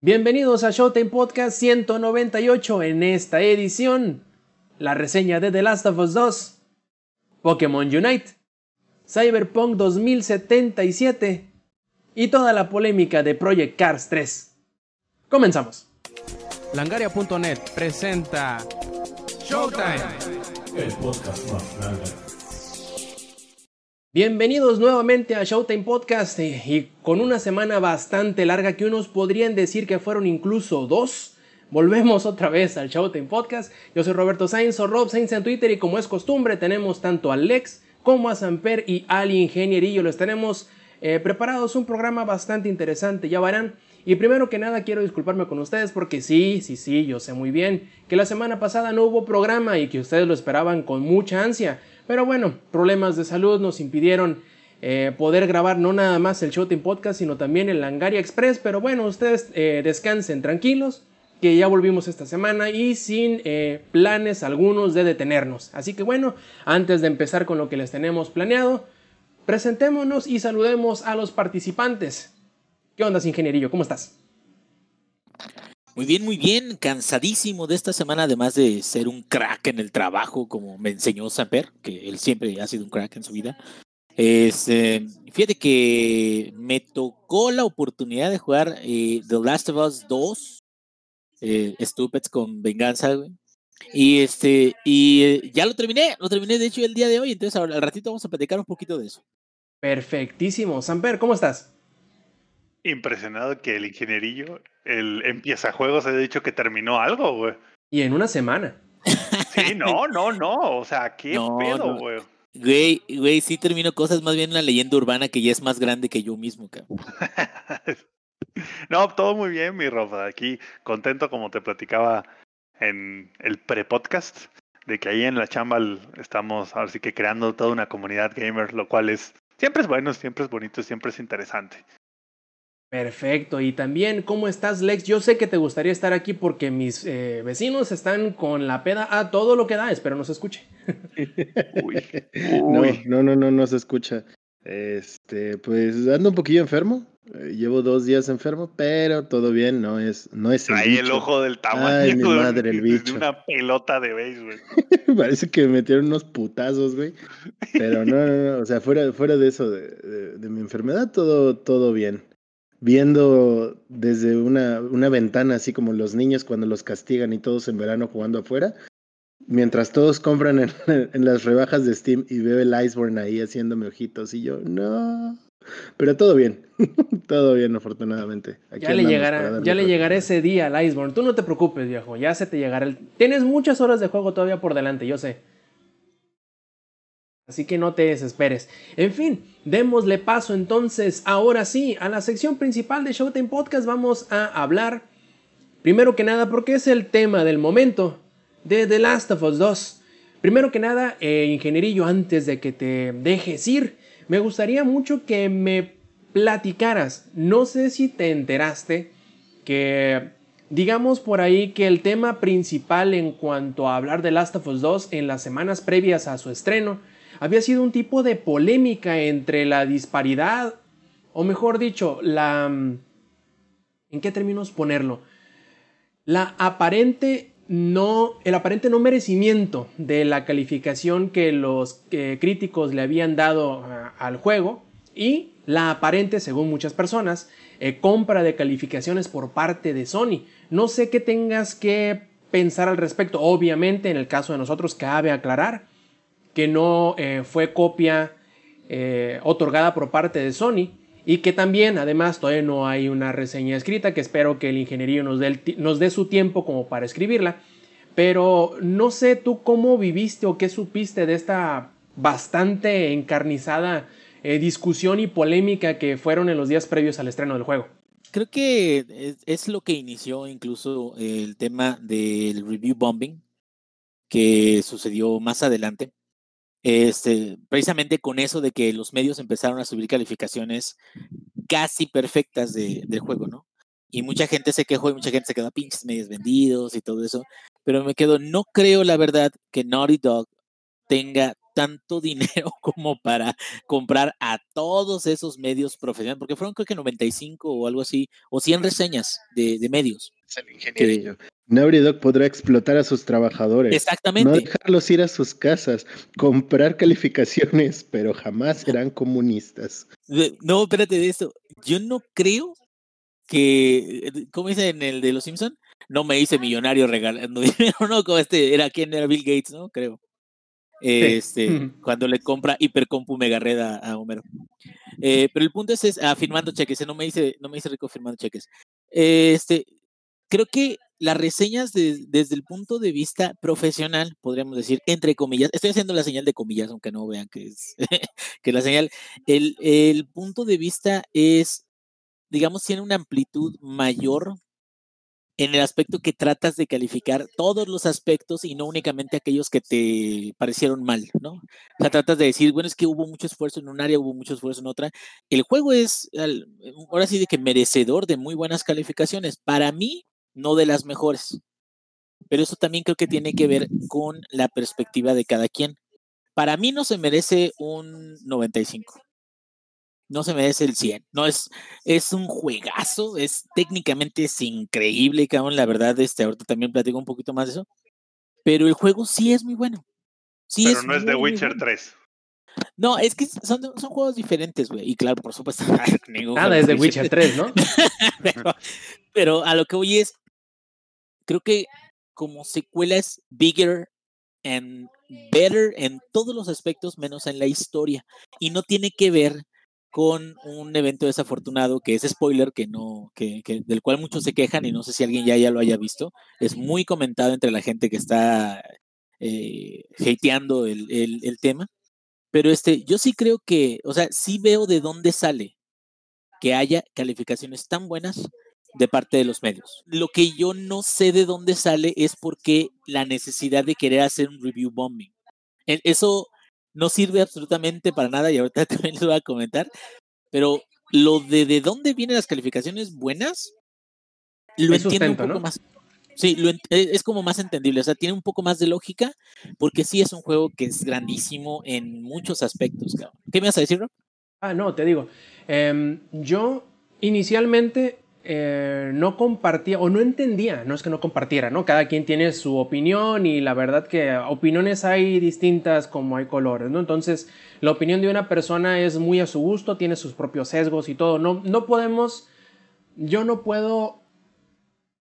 Bienvenidos a Showtime Podcast 198 en esta edición. La reseña de The Last of Us 2, Pokémon Unite, Cyberpunk 2077 y toda la polémica de Project Cars 3. Comenzamos. Langaria.net presenta Showtime. El podcast más grande. Bienvenidos nuevamente a Showtime Podcast eh, y con una semana bastante larga que unos podrían decir que fueron incluso dos. Volvemos otra vez al Showtime Podcast. Yo soy Roberto Sainz o Rob Sainz en Twitter y como es costumbre tenemos tanto a Lex como a Samper y Ali Ingenierillo. Les tenemos eh, preparados un programa bastante interesante, ya verán. Y primero que nada quiero disculparme con ustedes porque sí, sí, sí, yo sé muy bien que la semana pasada no hubo programa y que ustedes lo esperaban con mucha ansia. Pero bueno, problemas de salud nos impidieron eh, poder grabar no nada más el Showtime Podcast, sino también el Langaria Express. Pero bueno, ustedes eh, descansen tranquilos, que ya volvimos esta semana y sin eh, planes algunos de detenernos. Así que bueno, antes de empezar con lo que les tenemos planeado, presentémonos y saludemos a los participantes. ¿Qué onda, ingenierillo? ¿Cómo estás? Muy bien, muy bien, cansadísimo de esta semana, además de ser un crack en el trabajo, como me enseñó Samper, que él siempre ha sido un crack en su vida. Este, fíjate que me tocó la oportunidad de jugar eh, The Last of Us 2, eh, Stupids con venganza, güey. Y este, y eh, ya lo terminé, lo terminé de hecho el día de hoy, entonces al ratito vamos a platicar un poquito de eso. Perfectísimo. Samper, ¿cómo estás? Impresionado que el ingenierillo, el empieza juegos, ha dicho que terminó algo, güey. Y en una semana. Sí, no, no, no. O sea, qué No, pedo, no. güey. Güey, güey, sí termino cosas, más bien una leyenda urbana que ya es más grande que yo mismo, cabrón. no, todo muy bien, mi Rob. Aquí contento, como te platicaba en el pre-podcast, de que ahí en la chamba estamos ahora sí que creando toda una comunidad gamer, lo cual es siempre es bueno, siempre es bonito, siempre es interesante. Perfecto. Y también, ¿cómo estás, Lex? Yo sé que te gustaría estar aquí porque mis eh, vecinos están con la peda a todo lo que da. Espero no se escuche. Uy, No, uy. no, no, no, no se escucha. Este, pues ando un poquillo enfermo. Eh, llevo dos días enfermo, pero todo bien, no es, no es el el bicho. ojo del tamaño Ay, mi de, madre, el de bicho. una pelota de béisbol. Parece que me metieron unos putazos, güey. Pero no, no, no, o sea, fuera, fuera de eso, de, de- de mi enfermedad, todo, todo bien. Viendo desde una, una ventana, así como los niños cuando los castigan y todos en verano jugando afuera, mientras todos compran en, en las rebajas de Steam y veo el Iceborne ahí haciéndome ojitos y yo, no. Pero todo bien, todo bien, afortunadamente. Aquí Ya le, llegará, ya le llegará ese día al Iceborne. Tú no te preocupes, viejo. Ya se te llegará el... Tienes muchas horas de juego todavía por delante, yo sé. Así que no te desesperes. En fin, démosle paso entonces, ahora sí, a la sección principal de Showtime Podcast. Vamos a hablar, primero que nada, porque es el tema del momento, de The Last of Us 2. Primero que nada, eh, ingenierillo, antes de que te dejes ir, me gustaría mucho que me platicaras. No sé si te enteraste que digamos por ahí que el tema principal en cuanto a hablar de Last of Us 2 en las semanas previas a su estreno había sido un tipo de polémica entre la disparidad, o mejor dicho, la... mm, ¿En qué términos ponerlo? La aparente no, el aparente no merecimiento de la calificación que los críticos le habían dado ah, al juego y la aparente, según muchas personas, eh, compra de calificaciones por parte de Sony. No sé qué tengas que pensar al respecto. Obviamente, en el caso de nosotros, cabe aclarar que no eh, fue copia eh, otorgada por parte de Sony y que también, además, todavía no hay una reseña escrita que espero que el ingeniería nos dé, nos dé su tiempo como para escribirla. Pero no sé tú cómo viviste o qué supiste de esta bastante encarnizada eh, discusión y polémica que fueron en los días previos al estreno del juego. Creo que es lo que inició incluso el tema del review bombing que sucedió más adelante. Este, precisamente con eso de que los medios empezaron a subir calificaciones casi perfectas de- del juego, ¿no? Y mucha gente se quejó y mucha gente se quedó pinches medios vendidos y todo eso. Pero me quedo, no creo la verdad que Naughty Dog tenga tanto dinero como para comprar a todos esos medios profesionales, porque fueron creo que 95 o algo así, o 100 reseñas de, de medios. Que... Naughty Dog podrá explotar a sus trabajadores. Exactamente. No dejarlos ir a sus casas, comprar calificaciones, pero jamás serán comunistas. No, espérate de eso. Yo no creo que, ¿cómo dice en el de los Simpson? No me hice millonario regalando dinero, no, como este, era quien era Bill Gates, ¿no? Creo. Este, cuando le compra hipercompu mega red a, Homero. Eh, pero el punto es, es afirmando cheques, no me hice, no me hice rico firmando cheques. Este, creo que las reseñas desde el punto de vista profesional, podríamos decir, entre comillas, estoy haciendo la señal de comillas, aunque no vean que es que la señal, el, el punto de vista es, digamos, tiene una amplitud mayor en el aspecto que tratas de calificar todos los aspectos y no únicamente aquellos que te parecieron mal, ¿no? O sea, tratas de decir, bueno, es que hubo mucho esfuerzo en un área, hubo mucho esfuerzo en otra. El juego es, ahora sí, de que merecedor de muy buenas calificaciones. Para mí, no de las mejores. Pero eso también creo que tiene que ver con la perspectiva de cada quien. Para mí no se merece un 95 no se merece el 100. No es, es un juegazo, es técnicamente es increíble, cabrón. La verdad, este, ahorita también platico un poquito más de eso. Pero el juego sí es muy bueno. Sí pero no es The Witcher 3. No, es que son, son juegos diferentes, güey. Y claro, por supuesto, nada es The Witcher 3, ¿no? pero, pero a lo que voy es, creo que como secuela es bigger and better en todos los aspectos menos en la historia. Y no tiene que ver con un evento desafortunado que es spoiler, que no, que, del cual muchos se quejan y no sé si alguien ya, ya lo haya visto. Es muy comentado entre la gente que está eh, hateando el, el, tema. Pero este, yo sí creo que, o sea, sí veo de dónde sale que haya calificaciones tan buenas de parte de los medios. Lo que yo no sé de dónde sale es porque la necesidad de querer hacer un review bombing. E, eso no sirve absolutamente para nada y ahorita también lo voy a comentar, pero lo de de dónde vienen las calificaciones buenas, lo entiendo un poco más. Sí, lo, e, es como más entendible, o sea, tiene un poco más de lógica, porque sí es un juego que es grandísimo en muchos aspectos. ¿Qué me vas a decir, Rob? Ah, no, te digo. Em, yo inicialmente eh, no compartía o no entendía, no es que no compartiera, ¿no? Cada quien tiene su opinión y la verdad que opiniones hay distintas como hay colores, ¿no? Entonces, la opinión de una persona es muy a su gusto, tiene sus propios sesgos y todo. No, no podemos, yo no puedo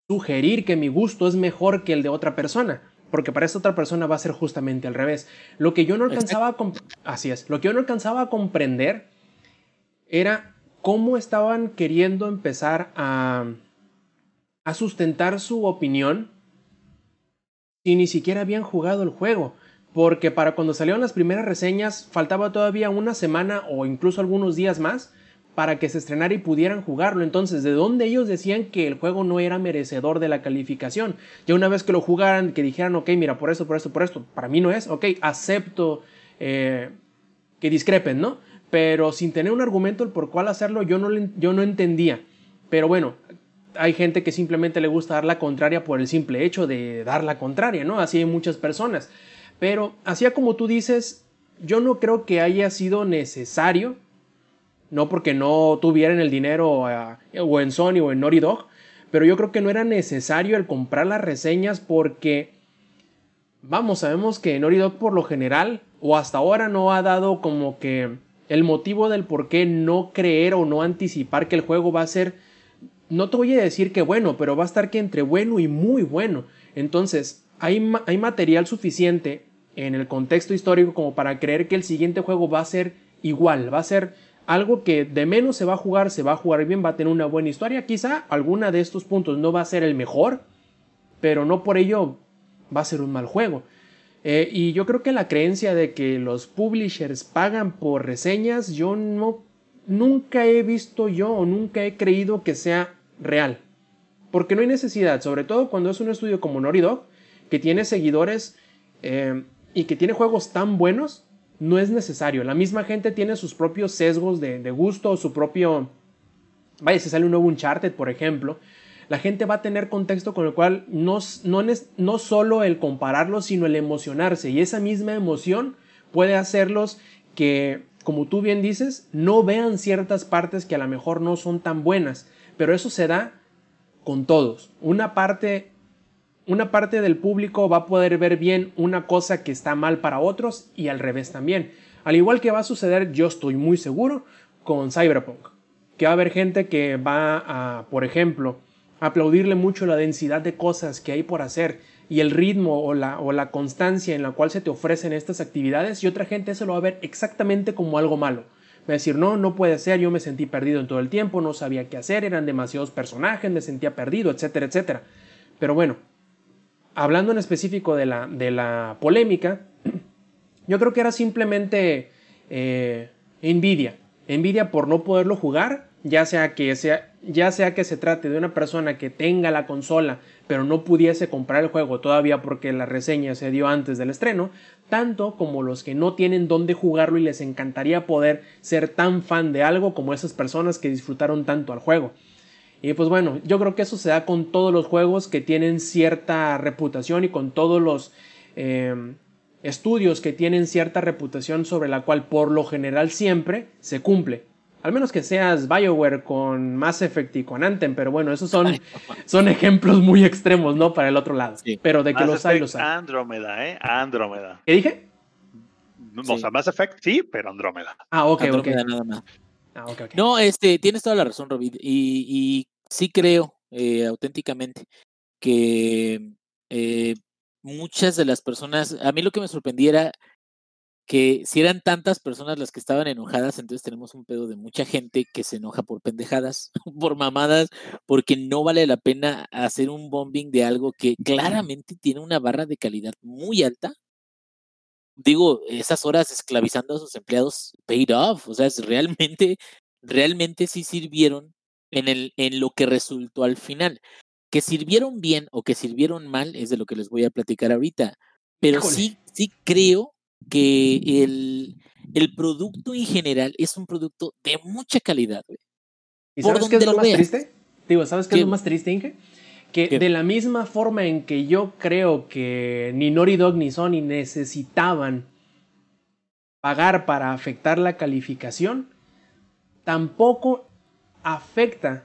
sugerir que mi gusto es mejor que el de otra persona. Porque para esta otra persona va a ser justamente al revés. Lo que yo no alcanzaba a así es, lo que yo no alcanzaba a comprender era cómo estaban queriendo empezar a, sustentar su opinión si ni siquiera habían jugado el juego. Porque para cuando salieron las primeras reseñas faltaba todavía una semana o incluso algunos días más para que se estrenara y pudieran jugarlo. Entonces, ¿de dónde ellos decían que el juego no era merecedor de la calificación? Ya una vez que lo jugaran, que dijeran, ok, mira, por esto, por esto, por esto, para mí no es, ok, acepto eh, que discrepen, ¿no? Pero sin tener un argumento el por cuál hacerlo yo no, yo no entendía. Pero bueno, hay gente que simplemente le gusta dar la contraria por el simple hecho de dar la contraria, ¿no? Así hay muchas personas. Pero así como tú dices, yo no creo que haya sido necesario, no porque no tuvieran el dinero eh, o en Sony o en Naughty Dog, pero yo creo que no era necesario el comprar las reseñas porque, vamos, sabemos que Naughty Dog por lo general, o hasta ahora no ha dado como que el motivo del por qué no creer o no anticipar que el juego va a ser, no te voy a decir que bueno, pero va a estar que entre bueno y muy bueno. Entonces, hay, hay material suficiente en el contexto histórico como para creer que el siguiente juego va a ser igual, va a ser algo que de menos se va a jugar, se va a jugar bien, va a tener una buena historia. Quizá alguna de estos puntos no va a ser el mejor, pero no por ello va a ser un mal juego. Eh, y yo creo que la creencia de que los publishers pagan por reseñas, yo no, nunca he visto yo o nunca he creído que sea real. Porque no hay necesidad, sobre todo cuando es un estudio como Naughty Dog, que tiene seguidores eh, y que tiene juegos tan buenos, no es necesario. La misma gente tiene sus propios sesgos de, de gusto, su propio... Vaya, si sale un nuevo Uncharted, por ejemplo, la gente va a tener contexto con el cual no, no, no solo el compararlo, sino el emocionarse. Y esa misma emoción puede hacerlos que, como tú bien dices, no vean ciertas partes que a lo mejor no son tan buenas, pero eso se da con todos. Una parte una parte del público va a poder ver bien una cosa que está mal para otros y al revés también. Al igual que va a suceder, yo estoy muy seguro, con Cyberpunk. Que va a haber gente que va a, por ejemplo, aplaudirle mucho la densidad de cosas que hay por hacer y el ritmo o la, o la constancia en la cual se te ofrecen estas actividades y otra gente eso lo va a ver exactamente como algo malo. Va a decir, no, no puede ser, yo me sentí perdido en todo el tiempo, no sabía qué hacer, eran demasiados personajes, me sentía perdido, etcétera, etcétera. Pero bueno, hablando en específico de la, de la polémica, yo creo que era simplemente eh, envidia. Envidia por no poderlo jugar, ya sea, que sea, ya sea que se trate de una persona que tenga la consola pero no pudiese comprar el juego todavía porque la reseña se dio antes del estreno, tanto como los que no tienen dónde jugarlo y les encantaría poder ser tan fan de algo como esas personas que disfrutaron tanto al juego. Y pues bueno, yo creo que eso se da con todos los juegos que tienen cierta reputación y con todos los em, estudios que tienen cierta reputación sobre la cual por lo general siempre se cumple. Al menos que seas BioWare con Mass Effect y con Anthem, pero bueno, esos son, son ejemplos muy extremos, ¿no? Para el otro lado. Pero de que los hay, los hay. Andrómeda, ¿eh? Andrómeda. ¿Qué dije? O sea, Mass Effect sí, pero Andrómeda. Ah, ok, Andrómeda ok. nada más. Ah, ok, ok. No, este, tienes toda la razón, Robin. Y, y sí creo eh, auténticamente que eh, muchas de las personas, a mí lo que me sorprendiera que si eran tantas personas las que estaban enojadas, entonces tenemos un pedo de mucha gente que se enoja por pendejadas, por mamadas, porque no vale la pena hacer un bombing de algo que claramente tiene una barra de calidad muy alta. Digo, esas horas esclavizando a sus empleados paid off, o sea, es realmente, realmente sí sirvieron en, el, en lo que resultó al final. Que sirvieron bien o que sirvieron mal es de lo que les voy a platicar ahorita. Pero Híjole. sí, sí creo que el, el producto en general es un producto de mucha calidad, güey. ¿Y por sabes qué es lo lo más veas. triste? Digo, ¿sabes qué, es lo más triste, Inge? Que ¿Qué? de la misma forma en que yo creo que ni Naughty Dog ni Sony necesitaban pagar para afectar la calificación, tampoco afecta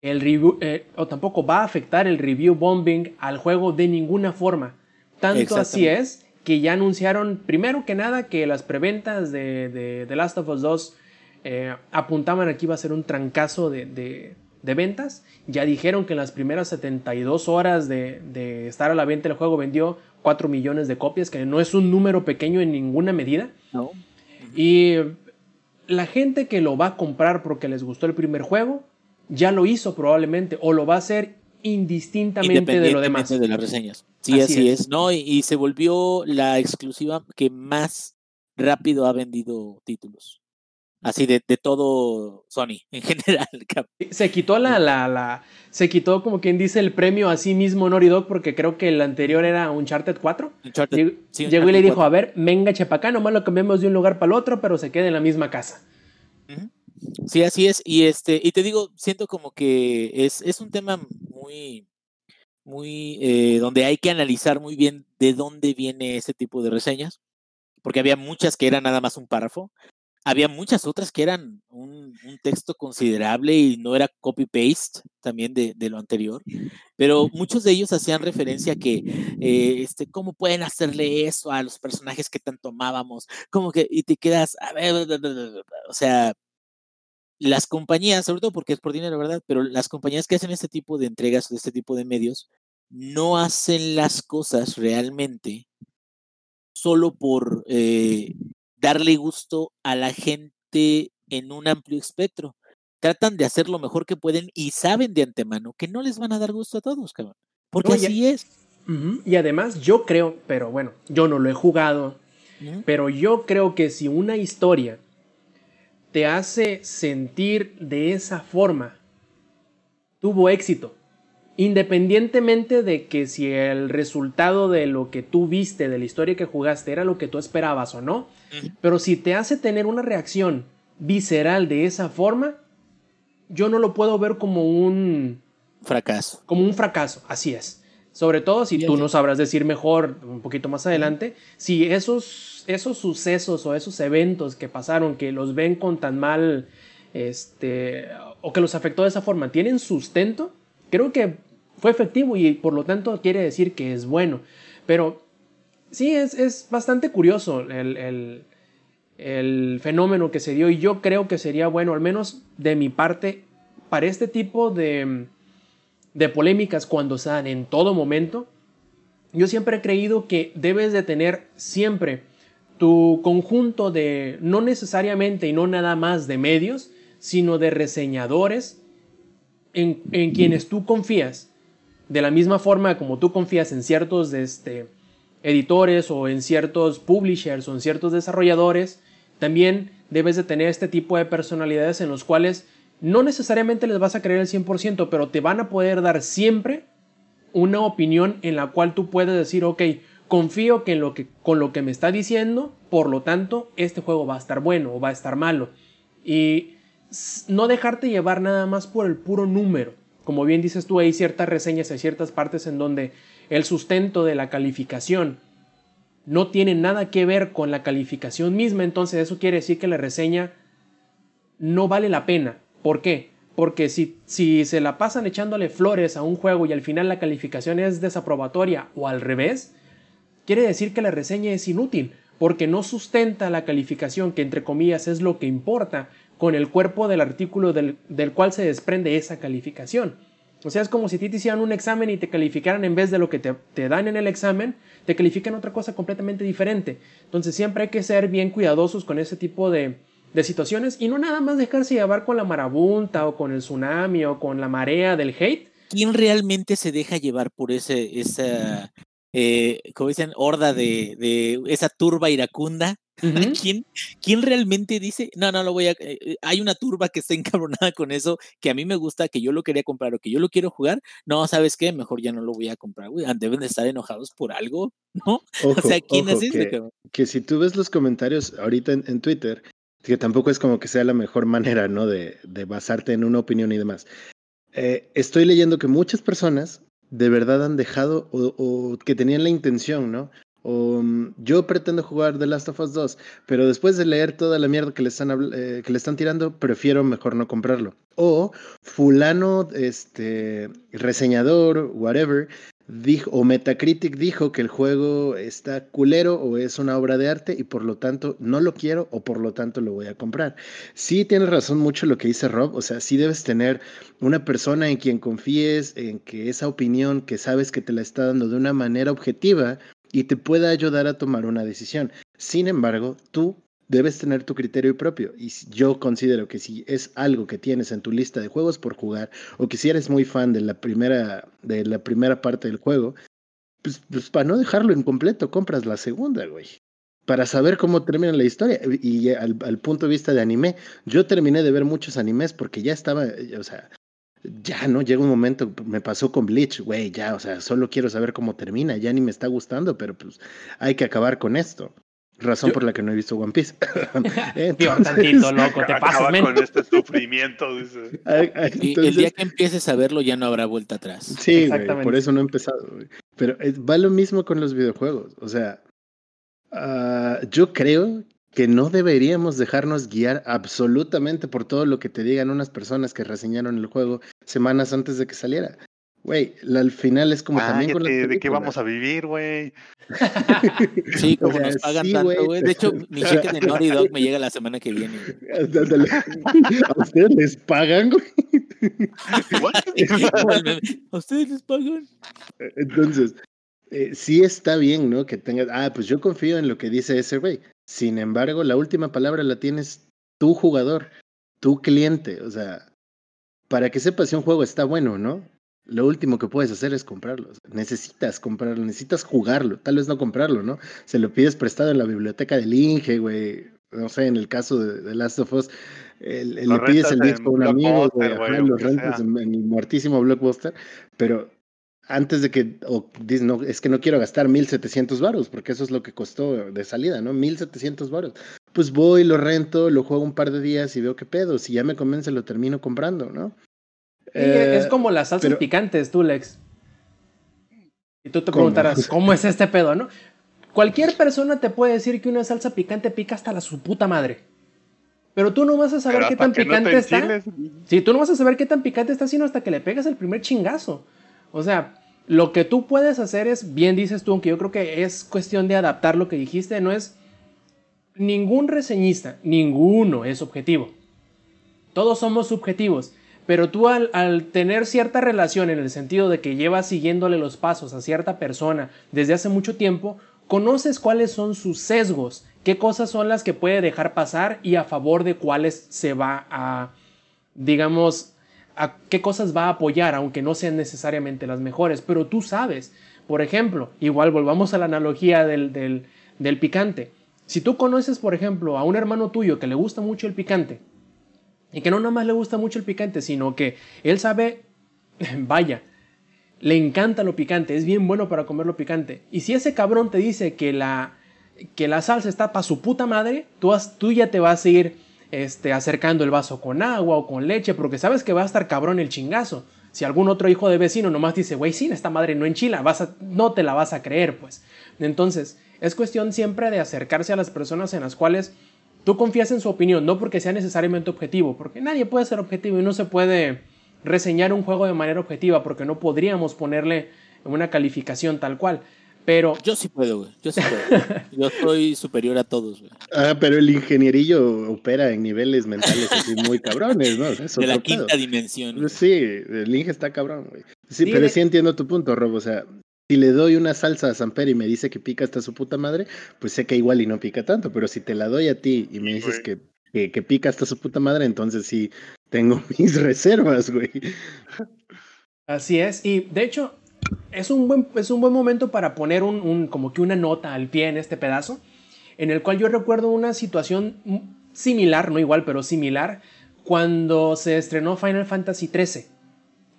el review, eh, o tampoco va a afectar el review bombing al juego de ninguna forma. Tanto así es que ya anunciaron, primero que nada, que las preventas de, de The Last of Us 2 eh, apuntaban a que iba a ser un trancazo de, de- de ventas. Ya dijeron que en las primeras 72 horas de, de estar a la venta el juego vendió 4 millones de copias, que no es un número pequeño en ninguna medida. ¿no? Y la gente que lo va a comprar porque les gustó el primer juego, ya lo hizo probablemente, o lo va a hacer indistintamente de lo demás. De las reseñas. Sí, Así así, es. es. ¿no? Y, y se volvió la exclusiva que más rápido ha vendido títulos. Así de, de todo Sony en general. Se quitó la, la, la, se quitó como quien dice el premio a sí mismo Naughty Dog porque creo que el anterior era Uncharted 4. Uncharted, Llegó, sí, llegó y le dijo, 4. a ver, venga chepacá, nomás lo cambiamos de un lugar para el otro, pero se queda en la misma casa. Sí, así es. Y este, y te digo, siento como que es, es un tema muy, muy, eh, donde hay que analizar muy bien de dónde viene ese tipo de reseñas. Porque había muchas que eran nada más un párrafo. Había muchas otras que eran un, texto considerable y no era copy-paste también de, de lo anterior. Pero muchos de ellos hacían referencia a que, eh, este, ¿cómo pueden hacerle eso a los personajes que tanto amábamos? Como que, y te quedas, a ver, o sea, las compañías, sobre todo porque es por dinero, ¿verdad? Pero las compañías que hacen este tipo de entregas de este tipo de medios no hacen las cosas realmente solo por eh, darle gusto a la gente en un amplio espectro. Tratan de hacer lo mejor que pueden y saben de antemano que no les van a dar gusto a todos, cabrón. Porque No, así es. Y además yo creo, pero bueno, yo no lo he jugado, pero yo creo que si una historia te hace sentir de esa forma, tuvo éxito. Independientemente de que si el resultado de lo que tú viste, de la historia que jugaste, era lo que tú esperabas o no, pero si te hace tener una reacción visceral de esa forma, yo no lo puedo ver como un, Fracaso. como un fracaso, así es. Sobre todo si tú bien. no sabrás decir mejor un poquito más adelante, si esos, esos sucesos o esos eventos que pasaron, que los ven con tan mal, este, o que los afectó de esa forma, tienen sustento, creo que fue efectivo y por lo tanto quiere decir que es bueno. Pero sí, es, es bastante curioso el, el- el fenómeno que se dio y yo creo que sería bueno, al menos de mi parte, para este tipo de, de polémicas cuando se dan en todo momento, yo siempre he creído que debes de tener siempre tu conjunto de, no necesariamente y no nada más de medios, sino de reseñadores en, en quienes tú confías. De la misma forma como tú confías en ciertos este, editores o en ciertos publishers o en ciertos desarrolladores, también debes de tener este tipo de personalidades en los cuales no necesariamente les vas a creer el 100%, pero te van a poder dar siempre una opinión en la cual tú puedes decir, ok, confío que, en lo que con lo que me está diciendo, por lo tanto, este juego va a estar bueno o va a estar malo. Y no dejarte llevar nada más por el puro número. Como bien dices tú, hay ciertas reseñas, hay ciertas partes en donde el sustento de la calificación no tiene nada que ver con la calificación misma, entonces eso quiere decir que la reseña no vale la pena. ¿Por qué? Porque si, si se la pasan echándole flores a un juego y al final la calificación es desaprobatoria o al revés, quiere decir que la reseña es inútil, porque no sustenta la calificación, que entre comillas es lo que importa, con el cuerpo del artículo del, del cual se desprende esa calificación. O sea, es como si te hicieran un examen y te calificaran en vez de lo que te, te dan en el examen, te califican otra cosa completamente diferente. Entonces siempre hay que ser bien cuidadosos con ese tipo de, de situaciones y no nada más dejarse llevar con la marabunta o con el tsunami o con la marea del hate. ¿Quién realmente se deja llevar por ese, esa, eh, como dicen, horda de, de esa turba iracunda? ¿Quién, ¿Quién realmente dice, no, no lo voy a... eh, eh, hay una turba que está encabronada con eso, que a mí me gusta, que yo lo quería comprar o que yo lo quiero jugar? No, ¿sabes qué? Mejor ya no lo voy a comprar, güey. Ah, Deben de estar enojados por algo, ¿no? Ojo, o sea, ¿quién ojo, es ese? que, cabrón? que si tú ves los comentarios ahorita en, en Twitter, que tampoco es como que sea la mejor manera, ¿no? De, de basarte en una opinión y demás. Eh, estoy leyendo que muchas personas de verdad han dejado o, que tenían la intención, ¿no? O mm, yo pretendo jugar The Last of Us 2, pero después de leer toda la mierda que le están, eh, que le están tirando, prefiero mejor no comprarlo. O fulano, este, reseñador, whatever, dijo, o Metacritic dijo que el juego está culero o es una obra de arte y por lo tanto no lo quiero o por lo tanto lo voy a comprar. Sí tienes razón mucho lo que dice Rob, o sea, sí debes tener una persona en quien confíes, en que esa opinión que sabes que te la está dando de una manera objetiva y te pueda ayudar a tomar una decisión. Sin embargo, tú debes tener tu criterio propio y yo considero que si es algo que tienes en tu lista de juegos por jugar o que si eres muy fan de la primera de la primera parte del juego, pues, pues para no dejarlo incompleto, compras la segunda, güey. Para saber cómo termina la historia. Y al, al punto de vista de anime, yo terminé de ver muchos animes porque ya estaba, eh, o sea, ya, ¿no? Llega un momento, me pasó con Bleach, güey, ya, o sea, solo quiero saber cómo termina, ya ni me está gustando, pero pues hay que acabar con esto. Razón Yo- por la que no he visto One Piece. Peor tantito, loco, te pasas, con este sufrimiento, dice. Y el entonces- día que empieces a verlo ya no habrá vuelta atrás. Sí, güey, por eso no he empezado. güey. Pero va lo mismo con los videojuegos. O sea, ah, yo creo que no deberíamos dejarnos guiar absolutamente por todo lo que te digan unas personas que reseñaron el juego semanas antes de que saliera. Güey, al final es como también con ¿de qué vamos a vivir, güey? Sí, O como sea, nos pagan sí, tanto, güey. De hecho, mi cheque de Naughty Dog me llega la semana que viene. Ándale. ¿A ustedes les pagan, güey? ¿A ustedes les pagan? Entonces, eh, sí está bien, ¿no? Que tengas, ah, pues yo confío en lo que dice ese güey. Sin embargo, la última palabra la tienes tu jugador, tu cliente. O sea, para que sepas si un juego está bueno o no, lo último que puedes hacer es comprarlo. Necesitas comprarlo, necesitas jugarlo, tal vez no comprarlo, ¿no? Se lo pides prestado en la biblioteca del Inge, güey. No sé, en el caso de, de Last of Us, el- el- Lo le pides el disco a un amigo, güey, güey, ajá, o lo que rentas sea. en, en el muertísimo Blockbuster, pero antes de que, o no, es que no quiero gastar 1700 varos, porque eso es lo que costó de salida, ¿no? 1700 varos. Pues voy, lo rento, lo juego un par de días y veo qué pedo. Si ya me convence, lo termino comprando, ¿no? Sí, es Eh, como las salsas pero- picantes, tú, Lex. Y tú te ¿Cómo? preguntarás, ¿cómo es este pedo, no? Cualquier persona te puede decir que una salsa picante pica hasta la su puta madre. Pero tú no vas a saber qué tan no picante está. enchiles, Sí, tú no vas a saber qué tan picante está sino hasta que le pegas el primer chingazo. O sea, lo que tú puedes hacer es, bien dices tú, aunque yo creo que es cuestión de adaptar lo que dijiste, no es ningún reseñista, ninguno es objetivo. Todos somos subjetivos. Pero tú al, tener cierta relación en el sentido de que llevas siguiéndole los pasos a cierta persona desde hace mucho tiempo, conoces cuáles son sus sesgos, qué cosas son las que puede dejar pasar y a favor de cuáles se va a, digamos, a qué cosas va a apoyar, aunque no sean necesariamente las mejores, pero tú sabes. Por ejemplo, igual volvamos a la analogía del, del picante. Si tú conoces, por ejemplo, a un hermano tuyo que le gusta mucho el picante, y que no nada más le gusta mucho el picante, sino que él sabe, vaya, le encanta lo picante, es bien bueno para comer lo picante. Y si ese cabrón te dice que la, que la salsa está para su puta madre, tú, ya te vas a ir este, acercando el vaso con agua o con leche, porque sabes que va a estar cabrón el chingazo. Si algún otro hijo de vecino nomás dice, güey, sí, esta madre no enchila, vas a, no te la vas a creer, pues. Entonces, es cuestión siempre de acercarse a las personas en las cuales tú confías en su opinión, no porque sea necesariamente objetivo, porque nadie puede ser objetivo y no se puede reseñar un juego de manera objetiva, porque no podríamos ponerle una calificación tal cual. Pero Yo sí puedo, güey. Yo sí puedo. Yo soy superior a todos, güey. Ah, pero el ingenierillo opera en niveles mentales así muy cabrones, ¿no? De la pedo. quinta dimensión. güey. Sí, el Inge está cabrón, güey. Sí, Sí, pero de- sí entiendo tu punto, Rob. O sea, si le doy una salsa a Samper y me dice que pica hasta su puta madre, pues sé que igual y no pica tanto. Pero si te la doy a ti y me Sí, dices que, que, que pica hasta su puta madre, entonces sí tengo mis reservas, güey. Así es, y de hecho es un buen, es un buen momento para poner un, un- como que una nota al pie en este pedazo, en el cual yo recuerdo una situación similar, no igual, pero similar, cuando se estrenó Final Fantasy XIII,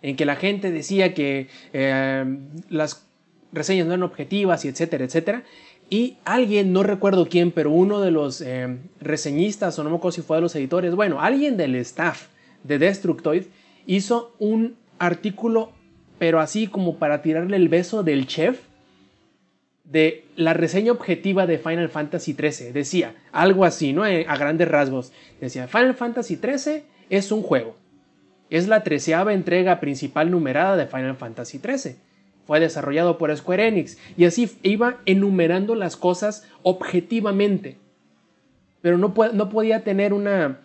en que la gente decía que eh, las reseñas no eran objetivas y etcétera, etcétera, y alguien, no recuerdo quién, pero uno de los eh, reseñistas, o no me acuerdo si fue de los editores, bueno, alguien del staff de Destructoid hizo un artículo, pero así como para tirarle el beso del chef, de la reseña objetiva de Final Fantasy XIII. Decía algo así, ¿no? Eh, A grandes rasgos. Decía, Final Fantasy XIII es un juego. Es la treceava entrega principal numerada de Final Fantasy XIII. Fue desarrollado por Square Enix. Y así iba enumerando las cosas objetivamente. Pero no, po- no podía tener una,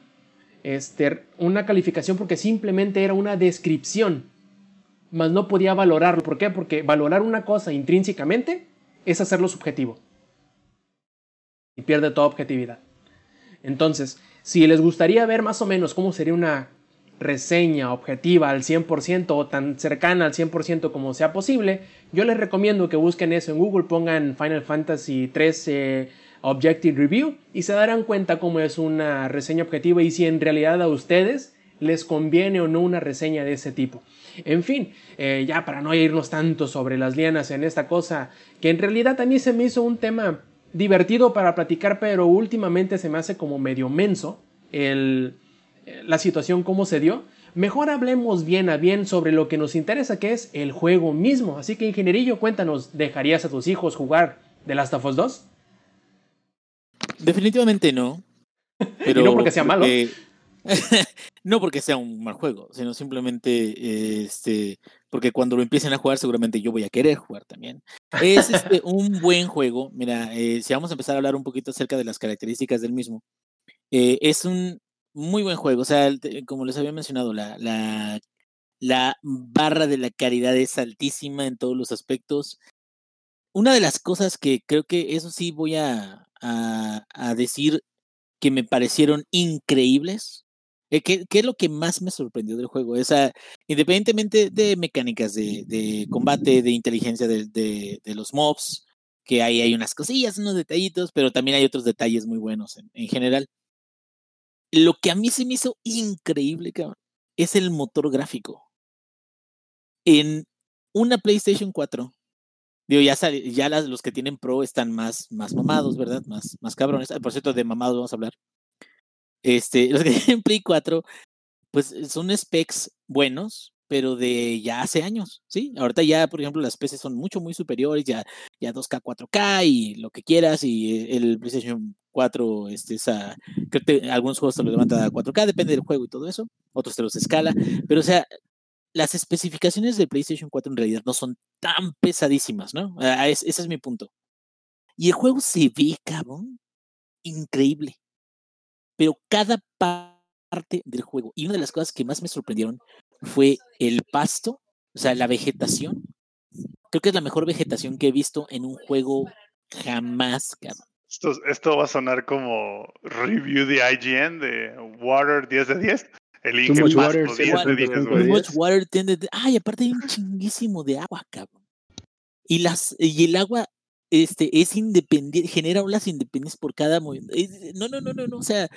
este, una calificación porque simplemente era una descripción. Mas no podía valorarlo. ¿Por qué? Porque valorar una cosa intrínsecamente es hacerlo subjetivo. Y pierde toda objetividad. Entonces, si les gustaría ver más o menos cómo sería una reseña objetiva al 100% o tan cercana al 100% como sea posible, yo les recomiendo que busquen eso en Google, pongan Final Fantasy 13 Objective Review y se darán cuenta cómo es una reseña objetiva y si en realidad a ustedes les conviene o no una reseña de ese tipo. En fin, eh, ya para no irnos tanto sobre las lianas en esta cosa, que en realidad a mí se me hizo un tema divertido para platicar, pero últimamente se me hace como medio menso el, la situación como se dio. Mejor hablemos bien a bien sobre lo que nos interesa, que es el juego mismo. Así que, ingenierillo, cuéntanos, ¿dejarías a tus hijos jugar The Last of Us 2? Definitivamente no. Pero no porque sea malo. porque- no porque sea un mal juego, sino simplemente este, porque cuando lo empiecen a jugar seguramente yo voy a querer jugar también. Es este, un buen juego. Mira, eh, si vamos a empezar a hablar un poquito acerca de las características del mismo, eh, es un muy buen juego. O sea, como les había mencionado, la, la, la barra de la calidad es altísima en todos los aspectos. Una de las cosas que creo que eso sí voy a, a, decir que me parecieron increíbles. eh, ¿Qué, qué es lo que más me sorprendió del juego? Esa, independientemente de mecánicas de, combate, de inteligencia de, de- los mobs, que ahí hay unas cosillas, unos detallitos, pero también hay otros detalles muy buenos en, en general. Lo que a mí se me hizo increíble, cabrón, es el motor gráfico. En una PlayStation 4, digo, ya, los que tienen Pro están más, más mamados, ¿verdad? Más, más cabrones. Ah, Por cierto, de mamados vamos a hablar. Este, los que tienen Play 4, pues son specs buenos, pero de ya hace años, ¿sí? Ahorita ya, por ejemplo, las PCs son mucho, muy superiores, ya, ya 2K, 4K y lo que quieras, y el PlayStation 4, este, esa, creo que algunos juegos te lo levantan a 4K, depende del juego y todo eso, otros te los escala, pero o sea, las especificaciones del PlayStation 4 en realidad no son tan pesadísimas, ¿no? Ah, ese es mi punto. Y el juego se ve, cabrón, increíble. Pero cada parte del juego, y una de las cosas que más me sorprendieron fue el pasto, o sea, la vegetación. Creo que es la mejor vegetación que he visto en un juego jamás, cabrón. Esto, esto va a sonar como review de IGN de Water 10 de 10. El much más water, 10 sí, de water, 10, too güey. Too much water tended- Ay, aparte hay un chinguísimo de agua, cabrón. Y las y el agua este es independiente, genera olas independientes por cada movimiento. Es- No, no, no, no, no, o sea, eh,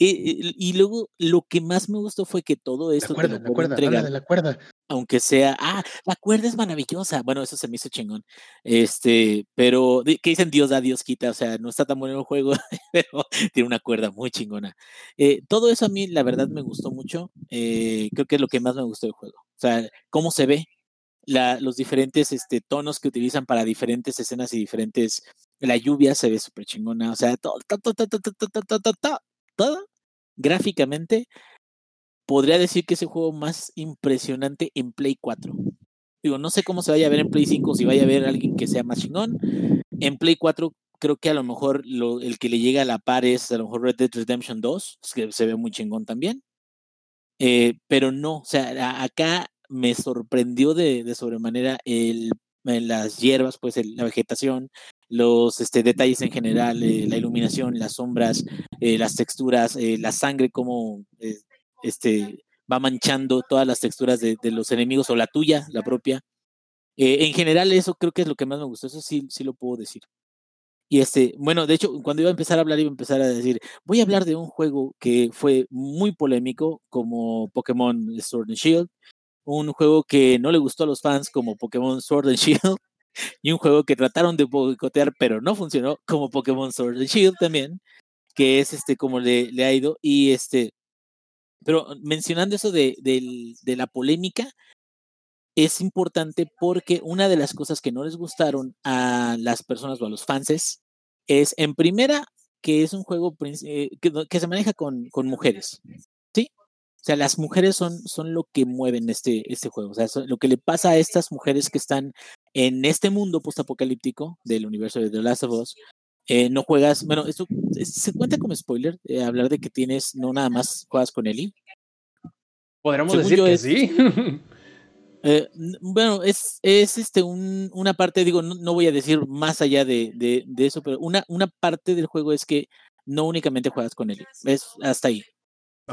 eh, y luego lo que más me gustó fue que todo esto cuerda, la cuerda, entregar, de la cuerda. aunque sea, ah, la cuerda es maravillosa. Bueno, eso se me hizo chingón. Este, pero que dicen Dios da, Dios quita, o sea, no está tan bueno el juego, pero tiene una cuerda muy chingona. Eh, todo eso a mí, la verdad, me gustó mucho. eh, creo que es lo que más me gustó del juego. O sea, cómo se ve, la, los diferentes este, tonos que utilizan para diferentes escenas y diferentes... La lluvia se ve súper chingona, o sea, todo, todo, todo, todo, gráficamente, podría decir que es el juego más impresionante en Play 4. Digo, no sé cómo se vaya a ver en Play 5, si vaya a ver alguien que sea más chingón. En Play 4 creo que a lo mejor lo, el que le llega a la par es a lo mejor Red Dead Redemption 2, que se ve muy chingón también. Eh, pero no, o sea, acá me sorprendió de, de sobremanera el, las hierbas, pues la vegetación, los este, detalles en general, eh, la iluminación, las sombras, eh, las texturas, eh, la sangre, como este, va manchando todas las texturas de, de los enemigos o la tuya, la propia. En general, eso creo que es lo que más me gustó, eso sí, sí lo puedo decir. Y este, bueno, de hecho, cuando iba a empezar a hablar, iba a empezar a decir, voy a hablar de un juego que fue muy polémico, como Pokémon Sword and Shield, un juego que no le gustó a los fans, como Pokémon Sword and Shield, y un juego que trataron de boicotear, pero no funcionó, como Pokémon Sword and Shield también, que es este, como le, ha ido, y este, pero mencionando eso de, de la polémica, es importante porque una de las cosas que no les gustaron a las personas o a los fans es, en primera, que es un juego eh, que, se maneja con, con mujeres, sea, las mujeres son, son lo que mueven este, este juego. O sea, lo que le pasa a estas mujeres que están en este mundo postapocalíptico del universo de The Last of Us, eh, no juegas, bueno, esto es- se cuenta como spoiler, eh, hablar de que tienes, no nada más juegas con Ellie, Podríamos Según decir que es- sí. Eh, bueno, es, es este un, una parte, digo, no, no voy a decir más allá de, de, de eso, pero una, una parte del juego es que no únicamente juegas con él, es hasta ahí.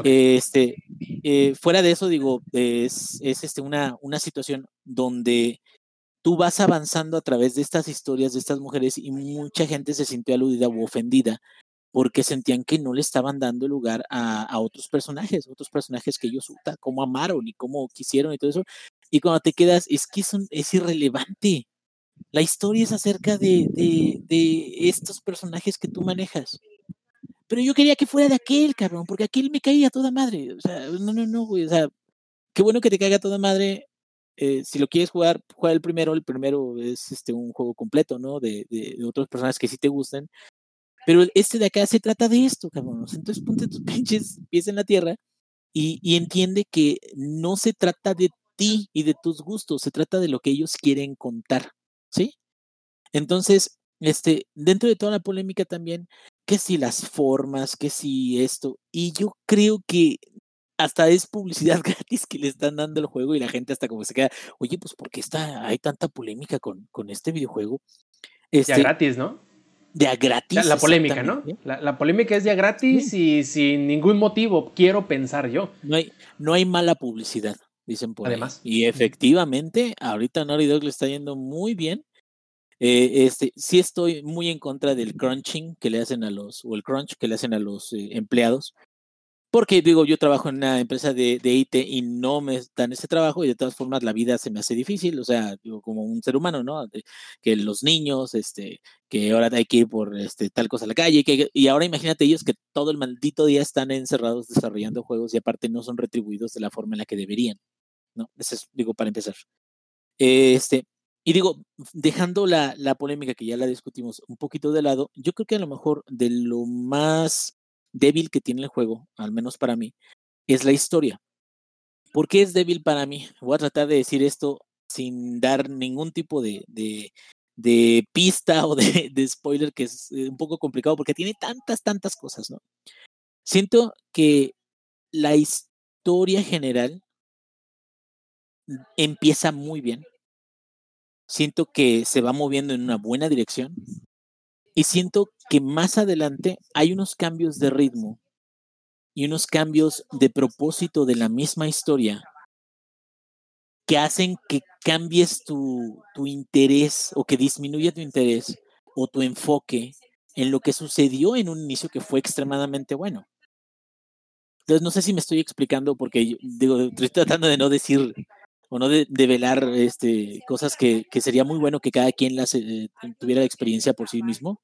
Este, eh, fuera de eso, digo, es, es este una, una situación donde tú vas avanzando a través de estas historias de estas mujeres y mucha gente se sintió aludida u ofendida porque sentían que no le estaban dando lugar a, a otros personajes, otros personajes que ellos cómo amaron y cómo quisieron y todo eso. Y cuando te quedas, es que son, es irrelevante. La historia es acerca de, de, de estos personajes que tú manejas. Pero yo quería que fuera de aquel, cabrón, porque aquel me caía toda madre. O sea, no, no, no, güey. O sea, qué bueno que te caiga toda madre. Eh, si lo quieres jugar, juega el primero. El primero es este un juego completo, ¿no? De, de, otros personajes que sí te gusten. Pero este de acá se trata de esto, cabrón. Entonces ponte tus pinches pies en la tierra y, y entiende que no se trata de ti y de tus gustos, se trata de lo que ellos quieren contar, ¿sí? Entonces, este, dentro de toda la polémica también, que si las formas, que si esto, y yo creo que hasta es publicidad gratis que le están dando el juego y la gente hasta como se queda, oye, pues ¿por qué está, hay tanta polémica con, con este videojuego? Ya Este, gratis, ¿no? de a gratis. La, la polémica, ¿no? La, la polémica es ya gratis y sin ningún motivo, quiero pensar yo. No hay, no hay mala publicidad, dicen por ahí. Además. Y efectivamente, ahorita Naughty Dog le está yendo muy bien. Eh, este, sí estoy muy en contra del crunching que le hacen a los, o el crunch que le hacen a los eh, empleados. Porque digo, yo trabajo en una empresa de, de IT y no me dan ese trabajo y de todas formas la vida se me hace difícil, o sea, digo, como un ser humano, ¿no? De- que los niños, este, que ahora hay que ir por este, tal cosa a la calle, que, y ahora imagínate ellos que todo el maldito día están encerrados desarrollando juegos y aparte no son retribuidos de la forma en la que deberían. ¿no? Eso es, digo, para empezar. Este, y digo, dejando la, la polémica que ya la discutimos un poquito de lado, yo creo que a lo mejor de lo más débil que tiene el juego, al menos para mí, es la historia. ¿Por qué es débil para mí? Voy a tratar de decir esto sin dar ningún tipo de, de, pista o de, de, spoiler, que es eh, un poco complicado porque tiene tantas, tantas cosas, ¿no? Siento que la historia general empieza muy bien. Siento que se va moviendo en una buena dirección. Y siento que más adelante hay unos cambios de ritmo y unos cambios de propósito de la misma historia que hacen que cambies tu, tu interés o que disminuya tu interés o tu enfoque en lo que sucedió en un inicio que fue extremadamente bueno. Entonces, no sé si me estoy explicando porque digo, estoy tratando de no decir o no de, develar este, cosas que, que, sería muy bueno que cada quien las, eh, tuviera la experiencia por sí mismo.